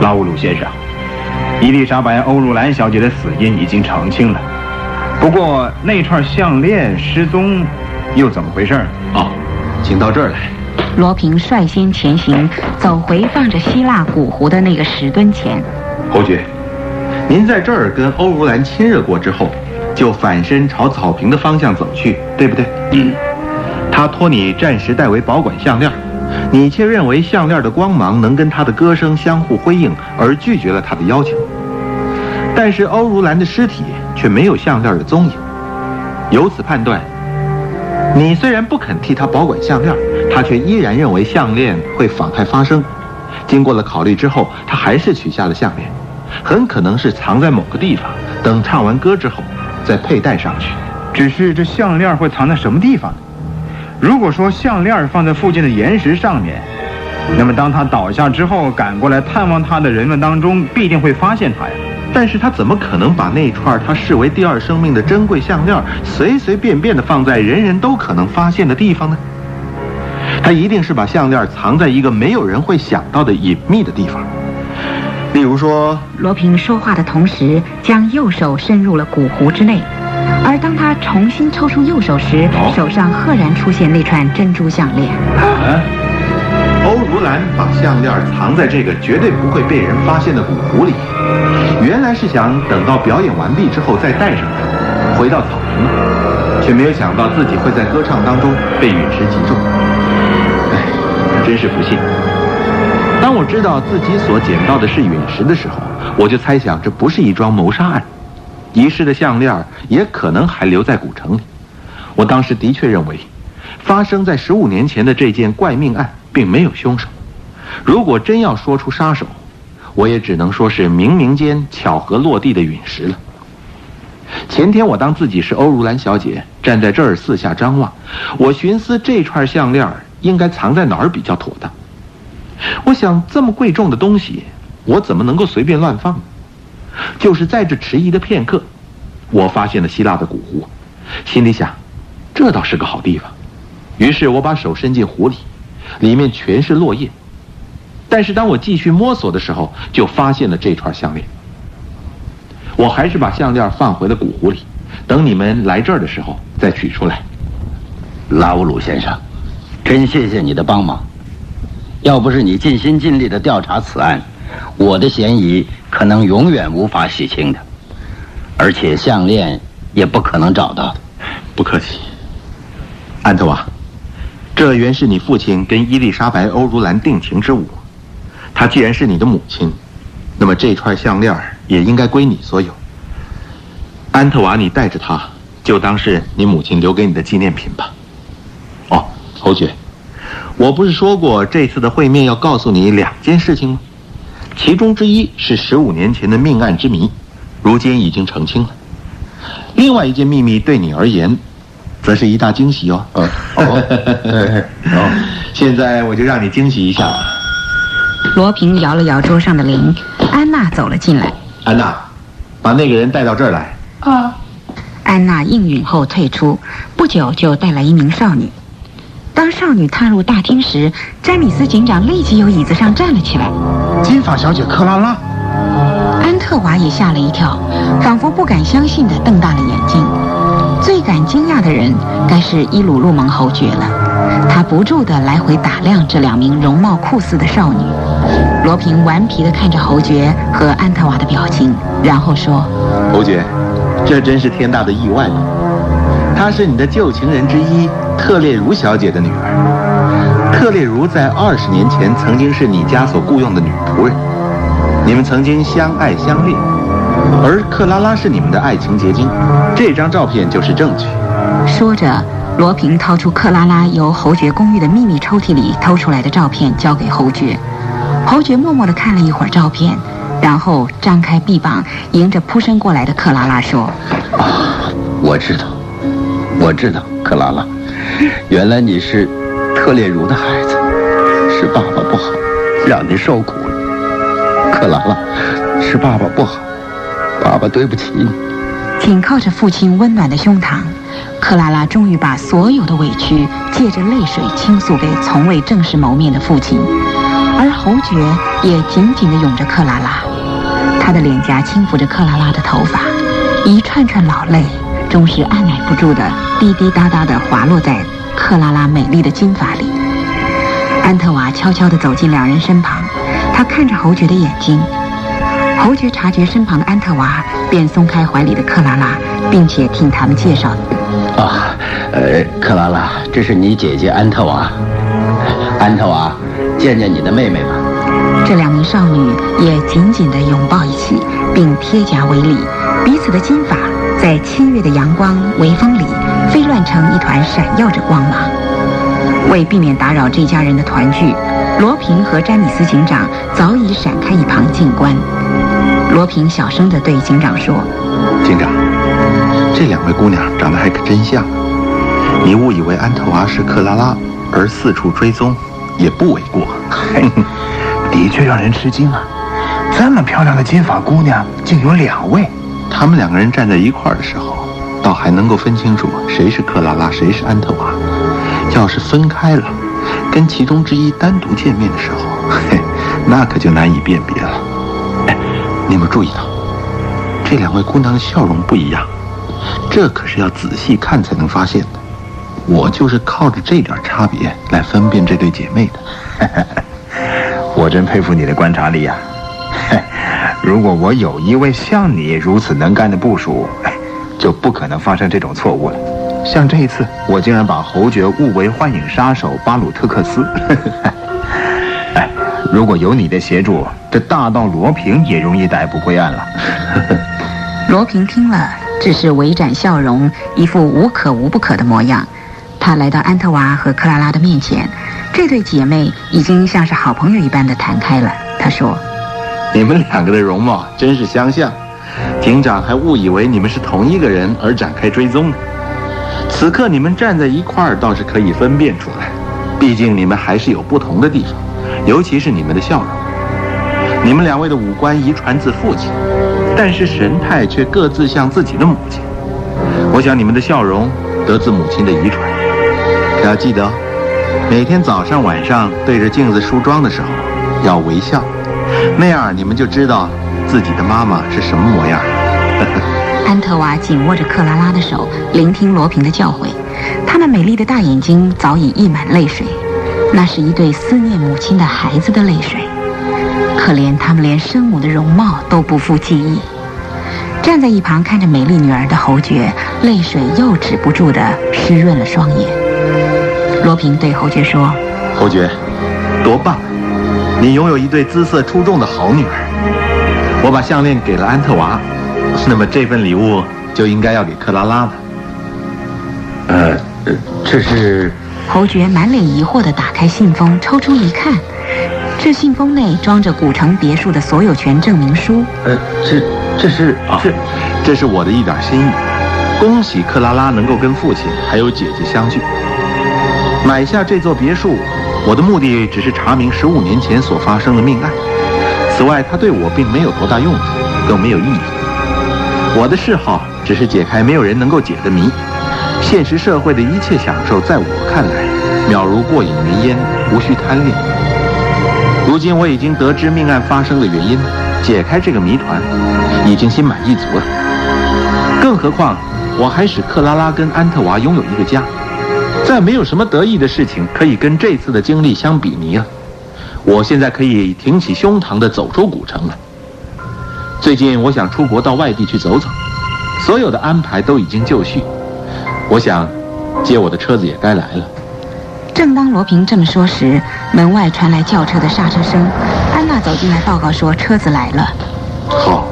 拉乌鲁先生，伊丽莎白·欧鲁兰小姐的死因已经澄清了，不过那串项链失踪，又怎么回事？哦，请到这儿来。罗平率先前行，走回放着希腊古壶的那个石墩前。侯爵，您在这儿跟欧如兰亲热过之后，就反身朝草坪的方向走去，对不对？嗯。他托你暂时代为保管项链，你却认为项链的光芒能跟他的歌声相互辉映，而拒绝了他的要求。但是欧如兰的尸体却没有项链的踪影，由此判断，你虽然不肯替他保管项链。他却依然认为项链会妨害发声，经过了考虑之后，他还是取下了项链，很可能是藏在某个地方，等唱完歌之后再佩戴上去。只是这项链会藏在什么地方呢？如果说项链放在附近的岩石上面，那么当他倒下之后，赶过来探望他的人们当中必定会发现他呀。但是他怎么可能把那串他视为第二生命的珍贵项链随随便便的放在人人都可能发现的地方呢？他一定是把项链藏在一个没有人会想到的隐秘的地方。例如说，罗平说话的同时，将右手伸入了骨壶之内，而当他重新抽出右手时，手上赫然出现那串珍珠项链。欧如兰把项链藏在这个绝对不会被人发现的骨壶里，原来是想等到表演完毕之后再戴上它，回到草坪，却没有想到自己会在歌唱当中被陨石击中。哎，真是不幸。当我知道自己所捡到的是陨石的时候，我就猜想这不是一桩谋杀案，遗失的项链也可能还留在古城里。我当时的确认为，发生在十五年前的这件怪命案并没有凶手。如果真要说出杀手，我也只能说是冥冥间巧合落地的陨石了。前天我当自己是欧如兰小姐，站在这儿四下张望，我寻思这串项链应该藏在哪儿比较妥当。我想，这么贵重的东西，我怎么能够随便乱放呢？就是在这迟疑的片刻，我发现了希腊的古湖，心里想，这倒是个好地方。于是我把手伸进湖里，里面全是落叶。但是当我继续摸索的时候，就发现了这串项链。我还是把项链放回了古壶里，等你们来这儿的时候再取出来。拉乌鲁先生，真谢谢你的帮忙。要不是你尽心尽力的调查此案，我的嫌疑可能永远无法洗清的，而且项链也不可能找到的。不客气，安特瓦，这原是你父亲跟伊丽莎白·欧如兰定情之物。她既然是你的母亲，那么这串项链也应该归你所有。安特瓦，你带着它，就当是你母亲留给你的纪念品吧。哦，侯爵。我不是说过这次的会面要告诉你两件事情吗？其中之一是十五年前的命案之谜，如今已经澄清了。另外一件秘密对你而言，则是一大惊喜哦。哦，哦，现在我就让你惊喜一下。罗平摇了摇桌上的铃，安娜走了进来。安娜，把那个人带到这儿来。啊。安娜应允后退出，不久就带来一名少女。当少女踏入大厅时，詹米斯警长立即由椅子上站了起来。金发小姐克拉拉，安特瓦也吓了一跳，仿佛不敢相信地瞪大了眼睛。最感惊讶的人该是伊鲁路蒙侯爵了，他不住地来回打量这两名容貌酷似的少女。罗平顽皮地看着侯爵和安特瓦的表情，然后说：“侯爵，这真是天大的意外。她是你的旧情人之一。”特列茹小姐的女儿，特列茹在二十年前曾经是你家所雇佣的女仆人，你们曾经相爱相恋，而克拉拉是你们的爱情结晶，这张照片就是证据。说着，罗平掏出克拉拉由侯爵公寓的秘密抽屉里偷出来的照片，交给侯爵。侯爵默默地看了一会儿照片，然后张开臂膀，迎着扑身过来的克拉拉说：“啊，我知道，我知道，克拉拉。”原来你是特列茹的孩子，是爸爸不好，让你受苦了。克拉拉，是爸爸不好，爸爸对不起。紧靠着父亲温暖的胸膛，克拉拉终于把所有的委屈借着泪水倾诉给从未正式谋面的父亲，而侯爵也紧紧地拥着克拉拉，他的脸颊轻抚着克拉拉的头发，一串串老泪。终是按耐不住的滴滴答答的滑落在克拉拉美丽的金发里。安特瓦悄悄地走进两人身旁，他看着侯爵的眼睛。侯爵察觉身旁的安特娃，便松开怀里的克拉拉，并且听他们介绍：“啊，呃，克拉拉，这是你姐姐安特娃。安特娃，见见你的妹妹吧。”这两名少女也紧紧地拥抱一起，并贴颊为礼，彼此的金发。在七月的阳光微风里，飞乱成一团闪耀着光芒。为避免打扰这家人的团聚，罗平和詹米斯警长早已闪开一旁静观。罗平小声地对警长说：“警长，这两位姑娘长得还可真像。你误以为安特娃是克拉拉，而四处追踪，也不为过。的确让人吃惊啊！这么漂亮的金发姑娘，竟有两位。”他们两个人站在一块儿的时候，倒还能够分清楚谁是克拉拉，谁是安特娃。要是分开了，跟其中之一单独见面的时候，嘿，那可就难以辨别了。你们注意到，这两位姑娘的笑容不一样，这可是要仔细看才能发现的。我就是靠着这点差别来分辨这对姐妹的。我真佩服你的观察力呀！如果我有一位像你如此能干的部属，就不可能发生这种错误了。像这一次，我竟然把侯爵误为幻影杀手巴鲁特克斯。哎，如果有你的协助，这大盗罗平也容易逮捕归案了。罗平听了，只是微展笑容，一副无可无不可的模样。他来到安特娃和克拉拉的面前，这对姐妹已经像是好朋友一般的谈开了。他说。你们两个的容貌真是相像，警长还误以为你们是同一个人而展开追踪呢。此刻你们站在一块儿，倒是可以分辨出来。毕竟你们还是有不同的地方，尤其是你们的笑容。你们两位的五官遗传自父亲，但是神态却各自像自己的母亲。我想你们的笑容得自母亲的遗传。可要记得，每天早上晚上对着镜子梳妆的时候，要微笑。那样你们就知道自己的妈妈是什么模样。安特娃紧握着克拉拉的手，聆听罗平的教诲。他那美丽的大眼睛早已溢满泪水，那是一对思念母亲的孩子的泪水。可怜他们连生母的容貌都不复记忆。站在一旁看着美丽女儿的侯爵，泪水又止不住地湿润了双眼。罗平对侯爵说：“侯爵，多棒！”你拥有一对姿色出众的好女儿，我把项链给了安特娃，那么这份礼物就应该要给克拉拉了。呃，这是侯爵满脸疑惑地打开信封，抽出一看，这信封内装着古城别墅的所有权证明书。呃，这这是啊这这是我的一点心意，恭喜克拉拉能够跟父亲还有姐姐相聚，买下这座别墅。我的目的只是查明十五年前所发生的命案，此外，它对我并没有多大用处，更没有意义。我的嗜好只是解开没有人能够解的谜。现实社会的一切享受，在我看来，渺如过眼云烟，无需贪恋。如今我已经得知命案发生的原因，解开这个谜团，已经心满意足了。更何况，我还使克拉拉跟安特娃拥有一个家。再没有什么得意的事情可以跟这次的经历相比拟了。我现在可以挺起胸膛地走出古城了。最近我想出国到外地去走走，所有的安排都已经就绪。我想，接我的车子也该来了。正当罗平这么说时，门外传来轿车的刹车声。安娜走进来报告说车子来了。好，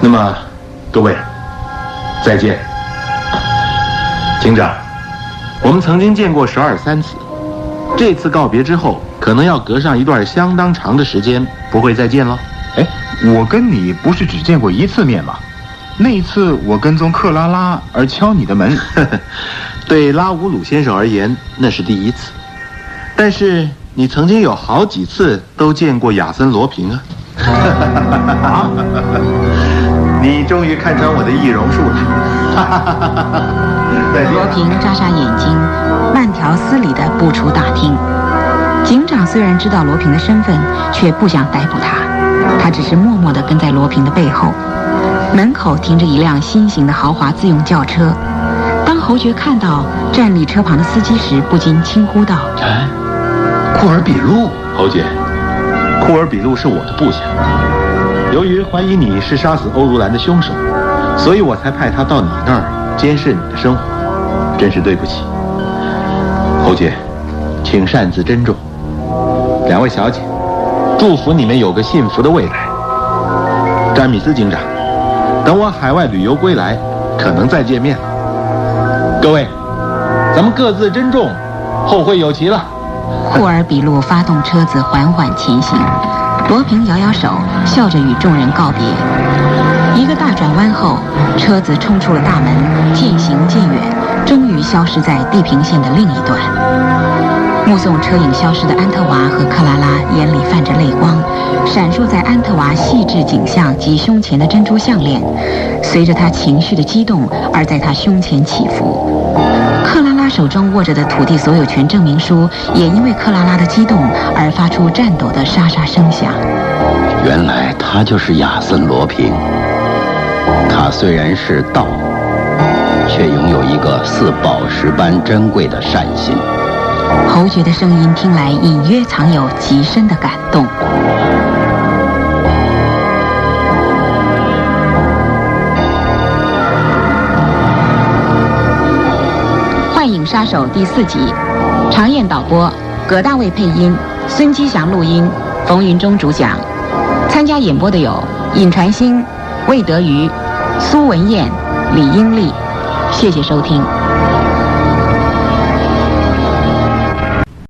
那么各位，再见，警长。我们曾经见过十二三次，这次告别之后，可能要隔上一段相当长的时间，不会再见了。哎，我跟你不是只见过一次面吗？那一次我跟踪克拉拉而敲你的门，对拉乌鲁先生而言那是第一次，但是你曾经有好几次都见过亚森罗平啊。啊！你终于看穿我的易容术了。罗平眨眨眼睛，慢条斯理地步出大厅。警长虽然知道罗平的身份，却不想逮捕他。他只是默默地跟在罗平的背后。门口停着一辆新型的豪华自用轿车。当侯爵看到站立车旁的司机时，不禁轻呼道：“哎，库尔比路，侯爵，库尔比路是我的部下。由于怀疑你是杀死欧如兰的凶手，所以我才派他到你那儿监视你的生活。”真是对不起，侯爵，请擅自珍重。两位小姐，祝福你们有个幸福的未来。詹米斯警长，等我海外旅游归来，可能再见面。各位，咱们各自珍重，后会有期了。库尔比路发动车子缓缓前行，罗平摇摇手，笑着与众人告别。一个大转弯后，车子冲出了大门，渐行渐远。终于消失在地平线的另一端。目送车影消失的安特娃和克拉拉眼里泛着泪光，闪烁在安特娃细致颈项及胸前的珍珠项链，随着她情绪的激动而在她胸前起伏。克拉拉手中握着的土地所有权证明书，也因为克拉拉的激动而发出颤抖的沙沙声响。原来他就是亚森·罗平。他虽然是道，却拥有一个似宝石般珍贵的善心。侯爵的声音听来隐约藏有极深的感动。《幻影杀手》第四集，常燕导播，葛大卫配音，孙基祥录音，冯云中主讲。参加演播的有尹传兴、魏德瑜、苏文燕、李英丽。谢谢收听。